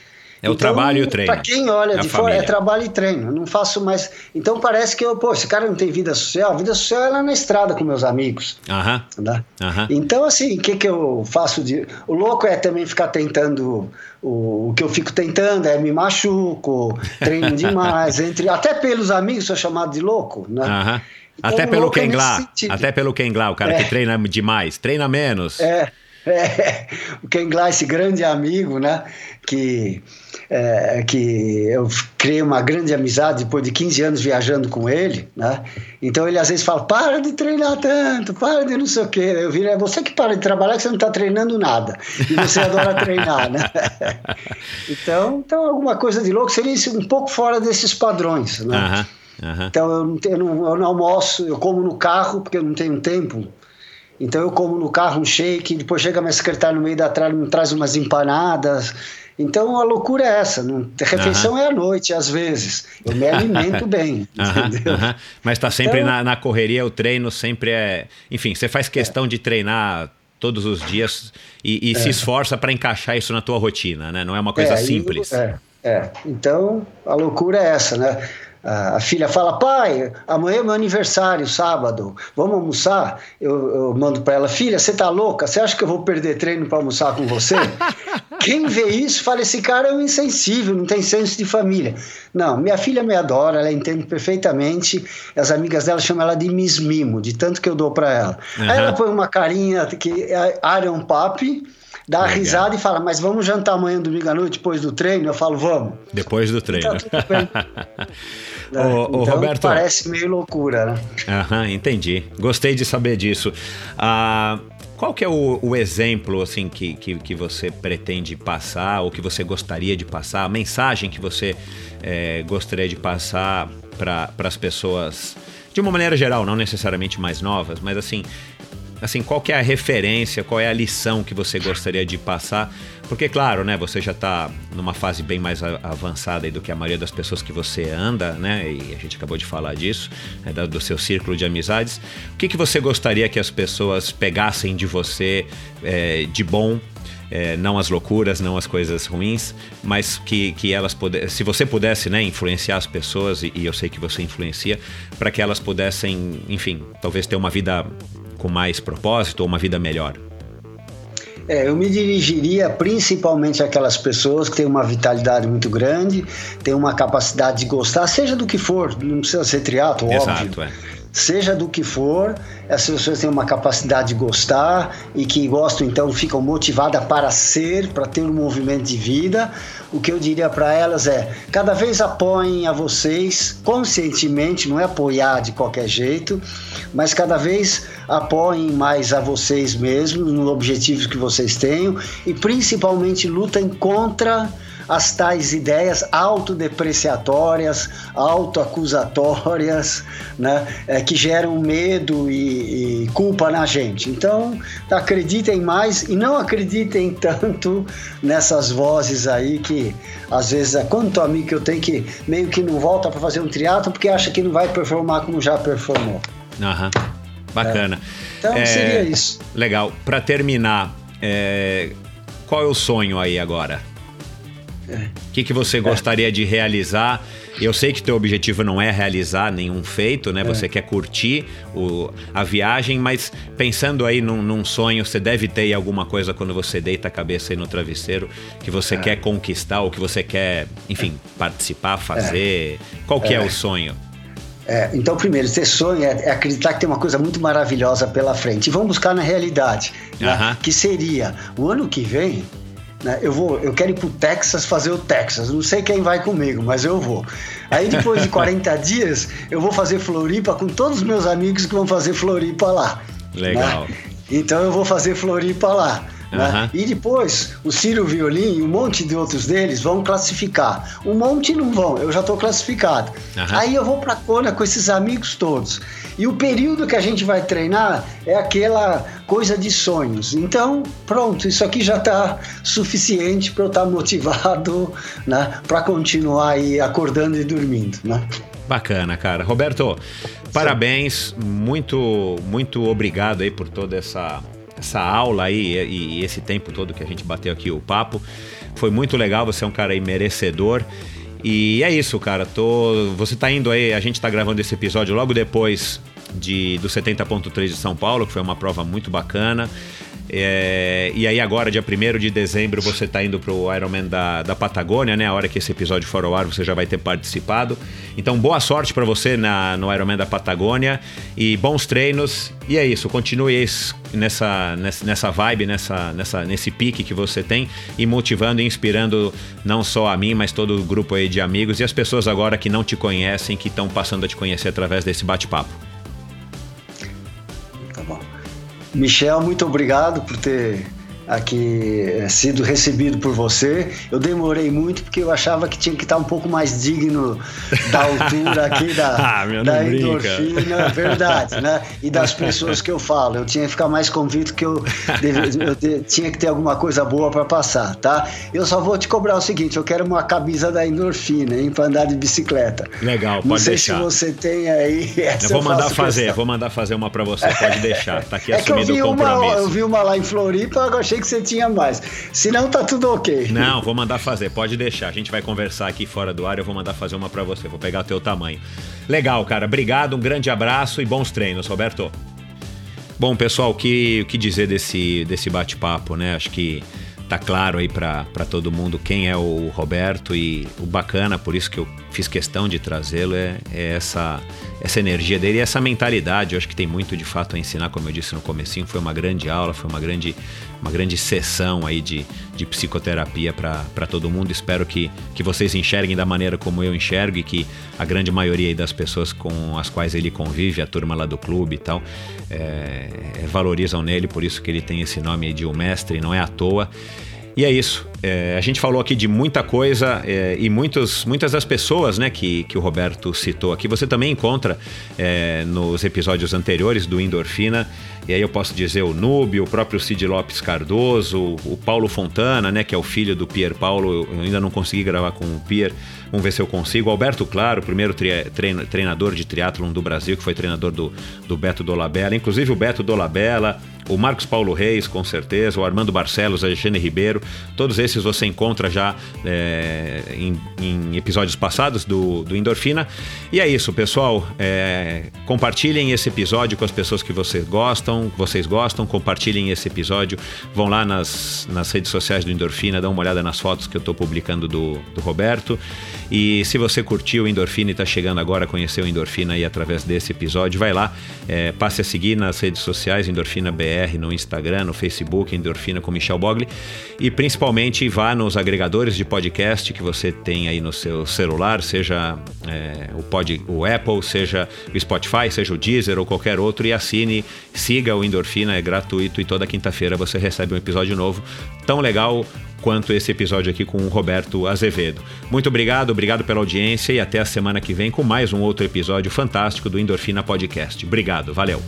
É o então, trabalho e o treino. Para quem olha é de fora, é trabalho e treino. Não faço mais. Então parece que eu, pô, esse cara não tem vida social. A vida social é lá na estrada com meus amigos. Aham. Né? Aham. Então, assim, o que, que eu faço de. O louco é também ficar tentando. O, o que eu fico tentando é me machuco, treino <laughs> demais. entre Até pelos amigos sou chamado de louco, né? Aham. Então, até pelo Ken é até pelo Ken o cara é. que treina demais, treina menos. É, é, o Ken esse grande amigo, né? Que é, que eu criei uma grande amizade depois de 15 anos viajando com ele, né? Então ele às vezes fala, para de treinar tanto, para de não sei o quê. Eu viro, é você que para de trabalhar que você não está treinando nada. E você adora <laughs> treinar, né? então, então, alguma coisa de louco seria um pouco fora desses padrões, né? Uhum, uhum. Então eu não, eu, não, eu não almoço, eu como no carro porque eu não tenho tempo. Então eu como no carro um shake, depois chega minha secretária no meio da tralha, me traz umas empanadas, então a loucura é essa. Não, a refeição uhum. é à noite, às vezes. Eu me alimento <laughs> bem. Mas está sempre então, na, na, correria, o treino sempre é. Enfim, você faz questão é. de treinar todos os dias e, e é. se esforça para encaixar isso na tua rotina, né? Não é uma coisa é, simples. é. É, então a loucura é essa, né? A filha fala: pai, amanhã é meu aniversário, sábado, vamos almoçar? Eu, eu mando para ela: filha, você tá louca? Você acha que eu vou perder treino para almoçar com você? <laughs> Quem vê isso fala: esse cara é um insensível, não tem senso de família. Não, minha filha me adora, ela entende perfeitamente. As amigas dela chamam ela de Miss Mimo, de tanto que eu dou para ela. Uhum. Aí ela põe uma carinha que é Iron Pop dá Legal. risada e fala, mas vamos jantar amanhã, domingo à noite, depois do treino? Eu falo, vamos. Depois do treino. Então, <laughs> ô, ô, então, Roberto. Parece meio loucura, né? Aham, entendi. Gostei de saber disso. Ah, qual que é o, o, exemplo assim que, que, que, você pretende passar ou que você gostaria de passar, a mensagem que você é, gostaria de passar para as pessoas de uma maneira geral, não necessariamente mais novas, mas assim, assim, qual que é a referência, qual é a lição que você gostaria de passar? Porque, claro, né, você já está numa fase bem mais avançada do que a maioria das pessoas que você anda, né? E a gente acabou de falar disso, né, do seu círculo de amizades. O que, que você gostaria que as pessoas pegassem de você é, de bom é, não as loucuras, não as coisas ruins, mas que, que elas pudessem, se você pudesse, né, influenciar as pessoas, e, e eu sei que você influencia, para que elas pudessem, enfim, talvez ter uma vida com mais propósito ou uma vida melhor? É, eu me dirigiria principalmente àquelas pessoas que têm uma vitalidade muito grande, têm uma capacidade de gostar, seja do que for, não precisa ser triatlo, óbvio. É seja do que for, essas pessoas têm uma capacidade de gostar e que gostam, então ficam motivadas para ser, para ter um movimento de vida. O que eu diria para elas é: cada vez apoiem a vocês conscientemente, não é apoiar de qualquer jeito, mas cada vez apoiem mais a vocês mesmos nos objetivos que vocês tenham e principalmente lutem contra as tais ideias autodepreciatórias, autoacusatórias, né, é, que geram medo e, e, culpa na gente. Então, acreditem mais e não acreditem <laughs> tanto nessas vozes aí que às vezes é quanto amigo que eu tenho que meio que não volta para fazer um triatlo porque acha que não vai performar como já performou. Aham. Bacana. É. Então é, seria isso. Legal. Para terminar, é, qual é o sonho aí agora? O que, que você gostaria de realizar? Eu sei que teu objetivo não é realizar nenhum feito, né? Você é. quer curtir o, a viagem, mas pensando aí num, num, sonho, você deve ter alguma coisa quando você deita a cabeça aí no travesseiro que você é. quer conquistar ou que você quer, enfim, participar, fazer. Qual que é, é o sonho? É, então, primeiro, ter sonho é, é, acreditar que tem uma coisa muito maravilhosa pela frente. E vamos buscar na realidade, né? que seria o ano que vem né? Eu vou, eu quero ir pro Texas fazer o Texas. Não sei quem vai comigo, mas eu vou. Aí depois de 40 <laughs> dias, eu vou fazer Floripa com todos os meus amigos que vão fazer Floripa lá. Legal. Né? Então eu vou fazer Floripa lá. Né? E depois o Ciro Violim e um monte de outros deles vão classificar. Um monte não vão, eu já estou classificado. Aí eu vou para Kona com esses amigos todos. E o período que a gente vai treinar é aquela coisa de sonhos. Então, pronto, isso aqui já está suficiente para eu estar tá motivado né, para continuar aí acordando e dormindo. Né? Bacana, cara. Roberto, parabéns, muito, muito obrigado aí por toda essa essa aula aí e, e, esse tempo todo que a gente bateu aqui o papo. Foi muito legal, você é um cara aí merecedor. E é isso, cara. Tô, você tá indo aí, a gente tá gravando esse episódio logo depois de, do 70.3 de São Paulo, que foi uma prova muito bacana. É, e aí agora, dia 1 de dezembro, você está indo para o Ironman da, da Patagônia, né? A hora que esse episódio for ao ar, você já vai ter participado. Então, boa sorte para você na, no Ironman da Patagônia e bons treinos. E é isso, continue nessa, nessa vibe, nessa, nessa, nesse pique que você tem e motivando e inspirando não só a mim, mas todo o grupo aí de amigos e as pessoas agora que não te conhecem, que estão passando a te conhecer através desse bate-papo. Michel, muito obrigado por ter aqui é, sido recebido por você. Eu demorei muito porque eu achava que tinha que estar um pouco mais digno da altura aqui da, <laughs> ah, da endorfina, verdade, né? E das pessoas que eu falo. Eu tinha que ficar mais convicto que eu, deve, eu tinha que ter alguma coisa boa para passar, tá? Eu só vou te cobrar o seguinte: eu quero uma camisa da endorfina, hein, para andar de bicicleta. Legal, pode Não sei deixar. se você tem aí. eu vou mandar fazer, questão. vou mandar fazer uma para você, pode deixar. Tá aqui <laughs> é assumido que eu vi o compromisso. Uma, eu vi uma lá em Floripa, agora achei que você tinha mais. Se não, tá tudo ok. Não, vou mandar fazer, pode deixar. A gente vai conversar aqui fora do ar, eu vou mandar fazer uma para você. Vou pegar o teu tamanho. Legal, cara. Obrigado, um grande abraço e bons treinos, Roberto. Bom, pessoal, o que, o que dizer desse, desse bate-papo, né? Acho que tá claro aí para todo mundo quem é o Roberto e o bacana, por isso que eu fiz questão de trazê-lo, é, é, essa, essa energia dele e essa mentalidade. Eu acho que tem muito de fato a ensinar, como eu disse no comecinho, foi uma grande aula, foi uma grande, uma grande sessão aí de, de psicoterapia para todo mundo. Espero que, que vocês enxerguem da maneira como eu enxergo e que a grande maioria aí das pessoas com as quais ele convive, a turma lá do clube e tal, é, valorizam nele, por isso que ele tem esse nome de o mestre, não é à toa. E é isso. É, a gente falou aqui de muita coisa é, e muitos, muitas das pessoas né, que, que o Roberto citou aqui, você também encontra é, nos episódios anteriores do Endorfina. E aí eu posso dizer o Núbio, o próprio Cid Lopes Cardoso, o Paulo Fontana, né, que é o filho do Pier Paulo. Eu ainda não consegui gravar com o Pier, vamos ver se eu consigo. Alberto Claro, o primeiro treinador de triatlon do Brasil, que foi treinador do, do Beto Dolabella. Inclusive o Beto Dolabella, o Marcos Paulo Reis, com certeza, o Armando Barcelos, a Eugênia Ribeiro. Todos esses você encontra já é, em, em, episódios passados do, do Endorfina. E é isso, pessoal. É, compartilhem esse episódio com as pessoas que vocês gostam vocês gostam, compartilhem esse episódio. Vão lá nas, nas redes sociais do Endorfina, dão uma olhada nas fotos que eu estou publicando do, do Roberto. E se você curtiu o Endorfina e está chegando agora o Endorfina aí através desse episódio, vai lá, é, passe a seguir nas redes sociais, Endorfina BR, no Instagram, no Facebook, Endorfina com Michel Bogli. E principalmente vá nos agregadores de podcast que você tem aí no seu celular, seja é, o, pod, o Apple, seja o Spotify, seja o Deezer ou qualquer outro, e assine, siga o Endorfina, é gratuito e toda quinta-feira você recebe um episódio novo, tão legal quanto esse episódio aqui com o Roberto Azevedo. Muito obrigado, obrigado pela audiência e até a semana que vem com mais um outro episódio fantástico do Endorfina Podcast. Obrigado, valeu.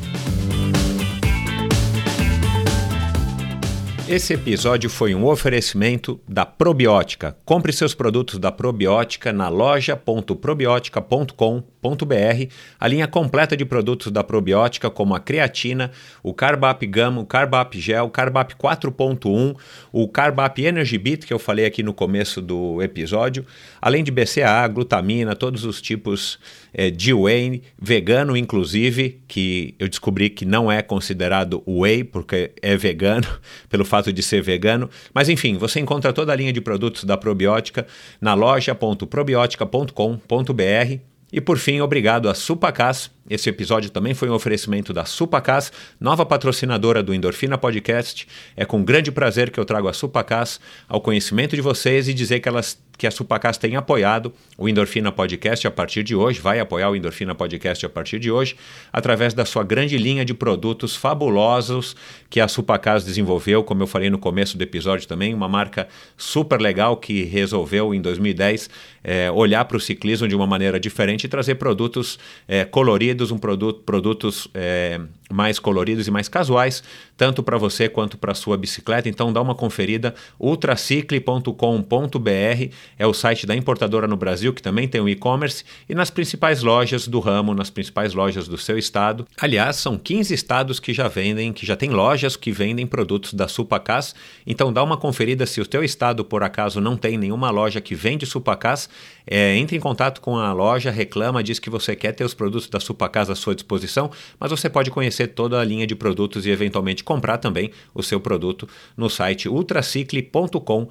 Esse episódio foi um oferecimento da Probiótica. Compre seus produtos da Probiótica na loja.probiotica.com.br. A linha completa de produtos da Probiótica, como a creatina, o Carbap Gama, o Carbap Gel, o Carbap 4.1, o Carbap Energy Beat, que eu falei aqui no começo do episódio, além de BCAA, glutamina, todos os tipos é, de whey, vegano inclusive, que eu descobri que não é considerado whey, porque é vegano, <laughs> pelo fato fato de ser vegano. Mas enfim, você encontra toda a linha de produtos da Probiótica na loja.probiotica.com.br. E por fim, obrigado a Supacas. Esse episódio também foi um oferecimento da Supacas, nova patrocinadora do Endorfina Podcast. É com grande prazer que eu trago a Supacas ao conhecimento de vocês e dizer que elas que a Supacas tem apoiado o Endorfina Podcast a partir de hoje, vai apoiar o Endorfina Podcast a partir de hoje, através da sua grande linha de produtos fabulosos que a Supacas desenvolveu, como eu falei no começo do episódio também, uma marca super legal que resolveu em 2010 é, olhar para o ciclismo de uma maneira diferente e trazer produtos é, coloridos, um produto, produtos é, mais coloridos e mais casuais, tanto para você quanto para sua bicicleta. Então dá uma conferida, ultracicle.com.br é o site da importadora no Brasil, que também tem o e-commerce, e nas principais lojas do ramo, nas principais lojas do seu estado. Aliás, são 15 estados que já vendem, que já tem lojas que vendem produtos da Supacas. Então dá uma conferida se o teu estado por acaso não tem nenhuma loja que vende Supacas, é, entre em contato com a loja, reclama, diz que você quer ter os produtos da Supacas à sua disposição, mas você pode conhecer toda a linha de produtos e eventualmente comprar também o seu produto no site ultracicle.com.br.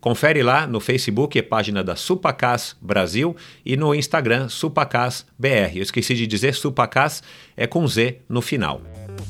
Confere lá no Facebook, é página da Supacas Brasil e no Instagram Supacas BR. Eu esqueci de dizer Supacas é com Z no final.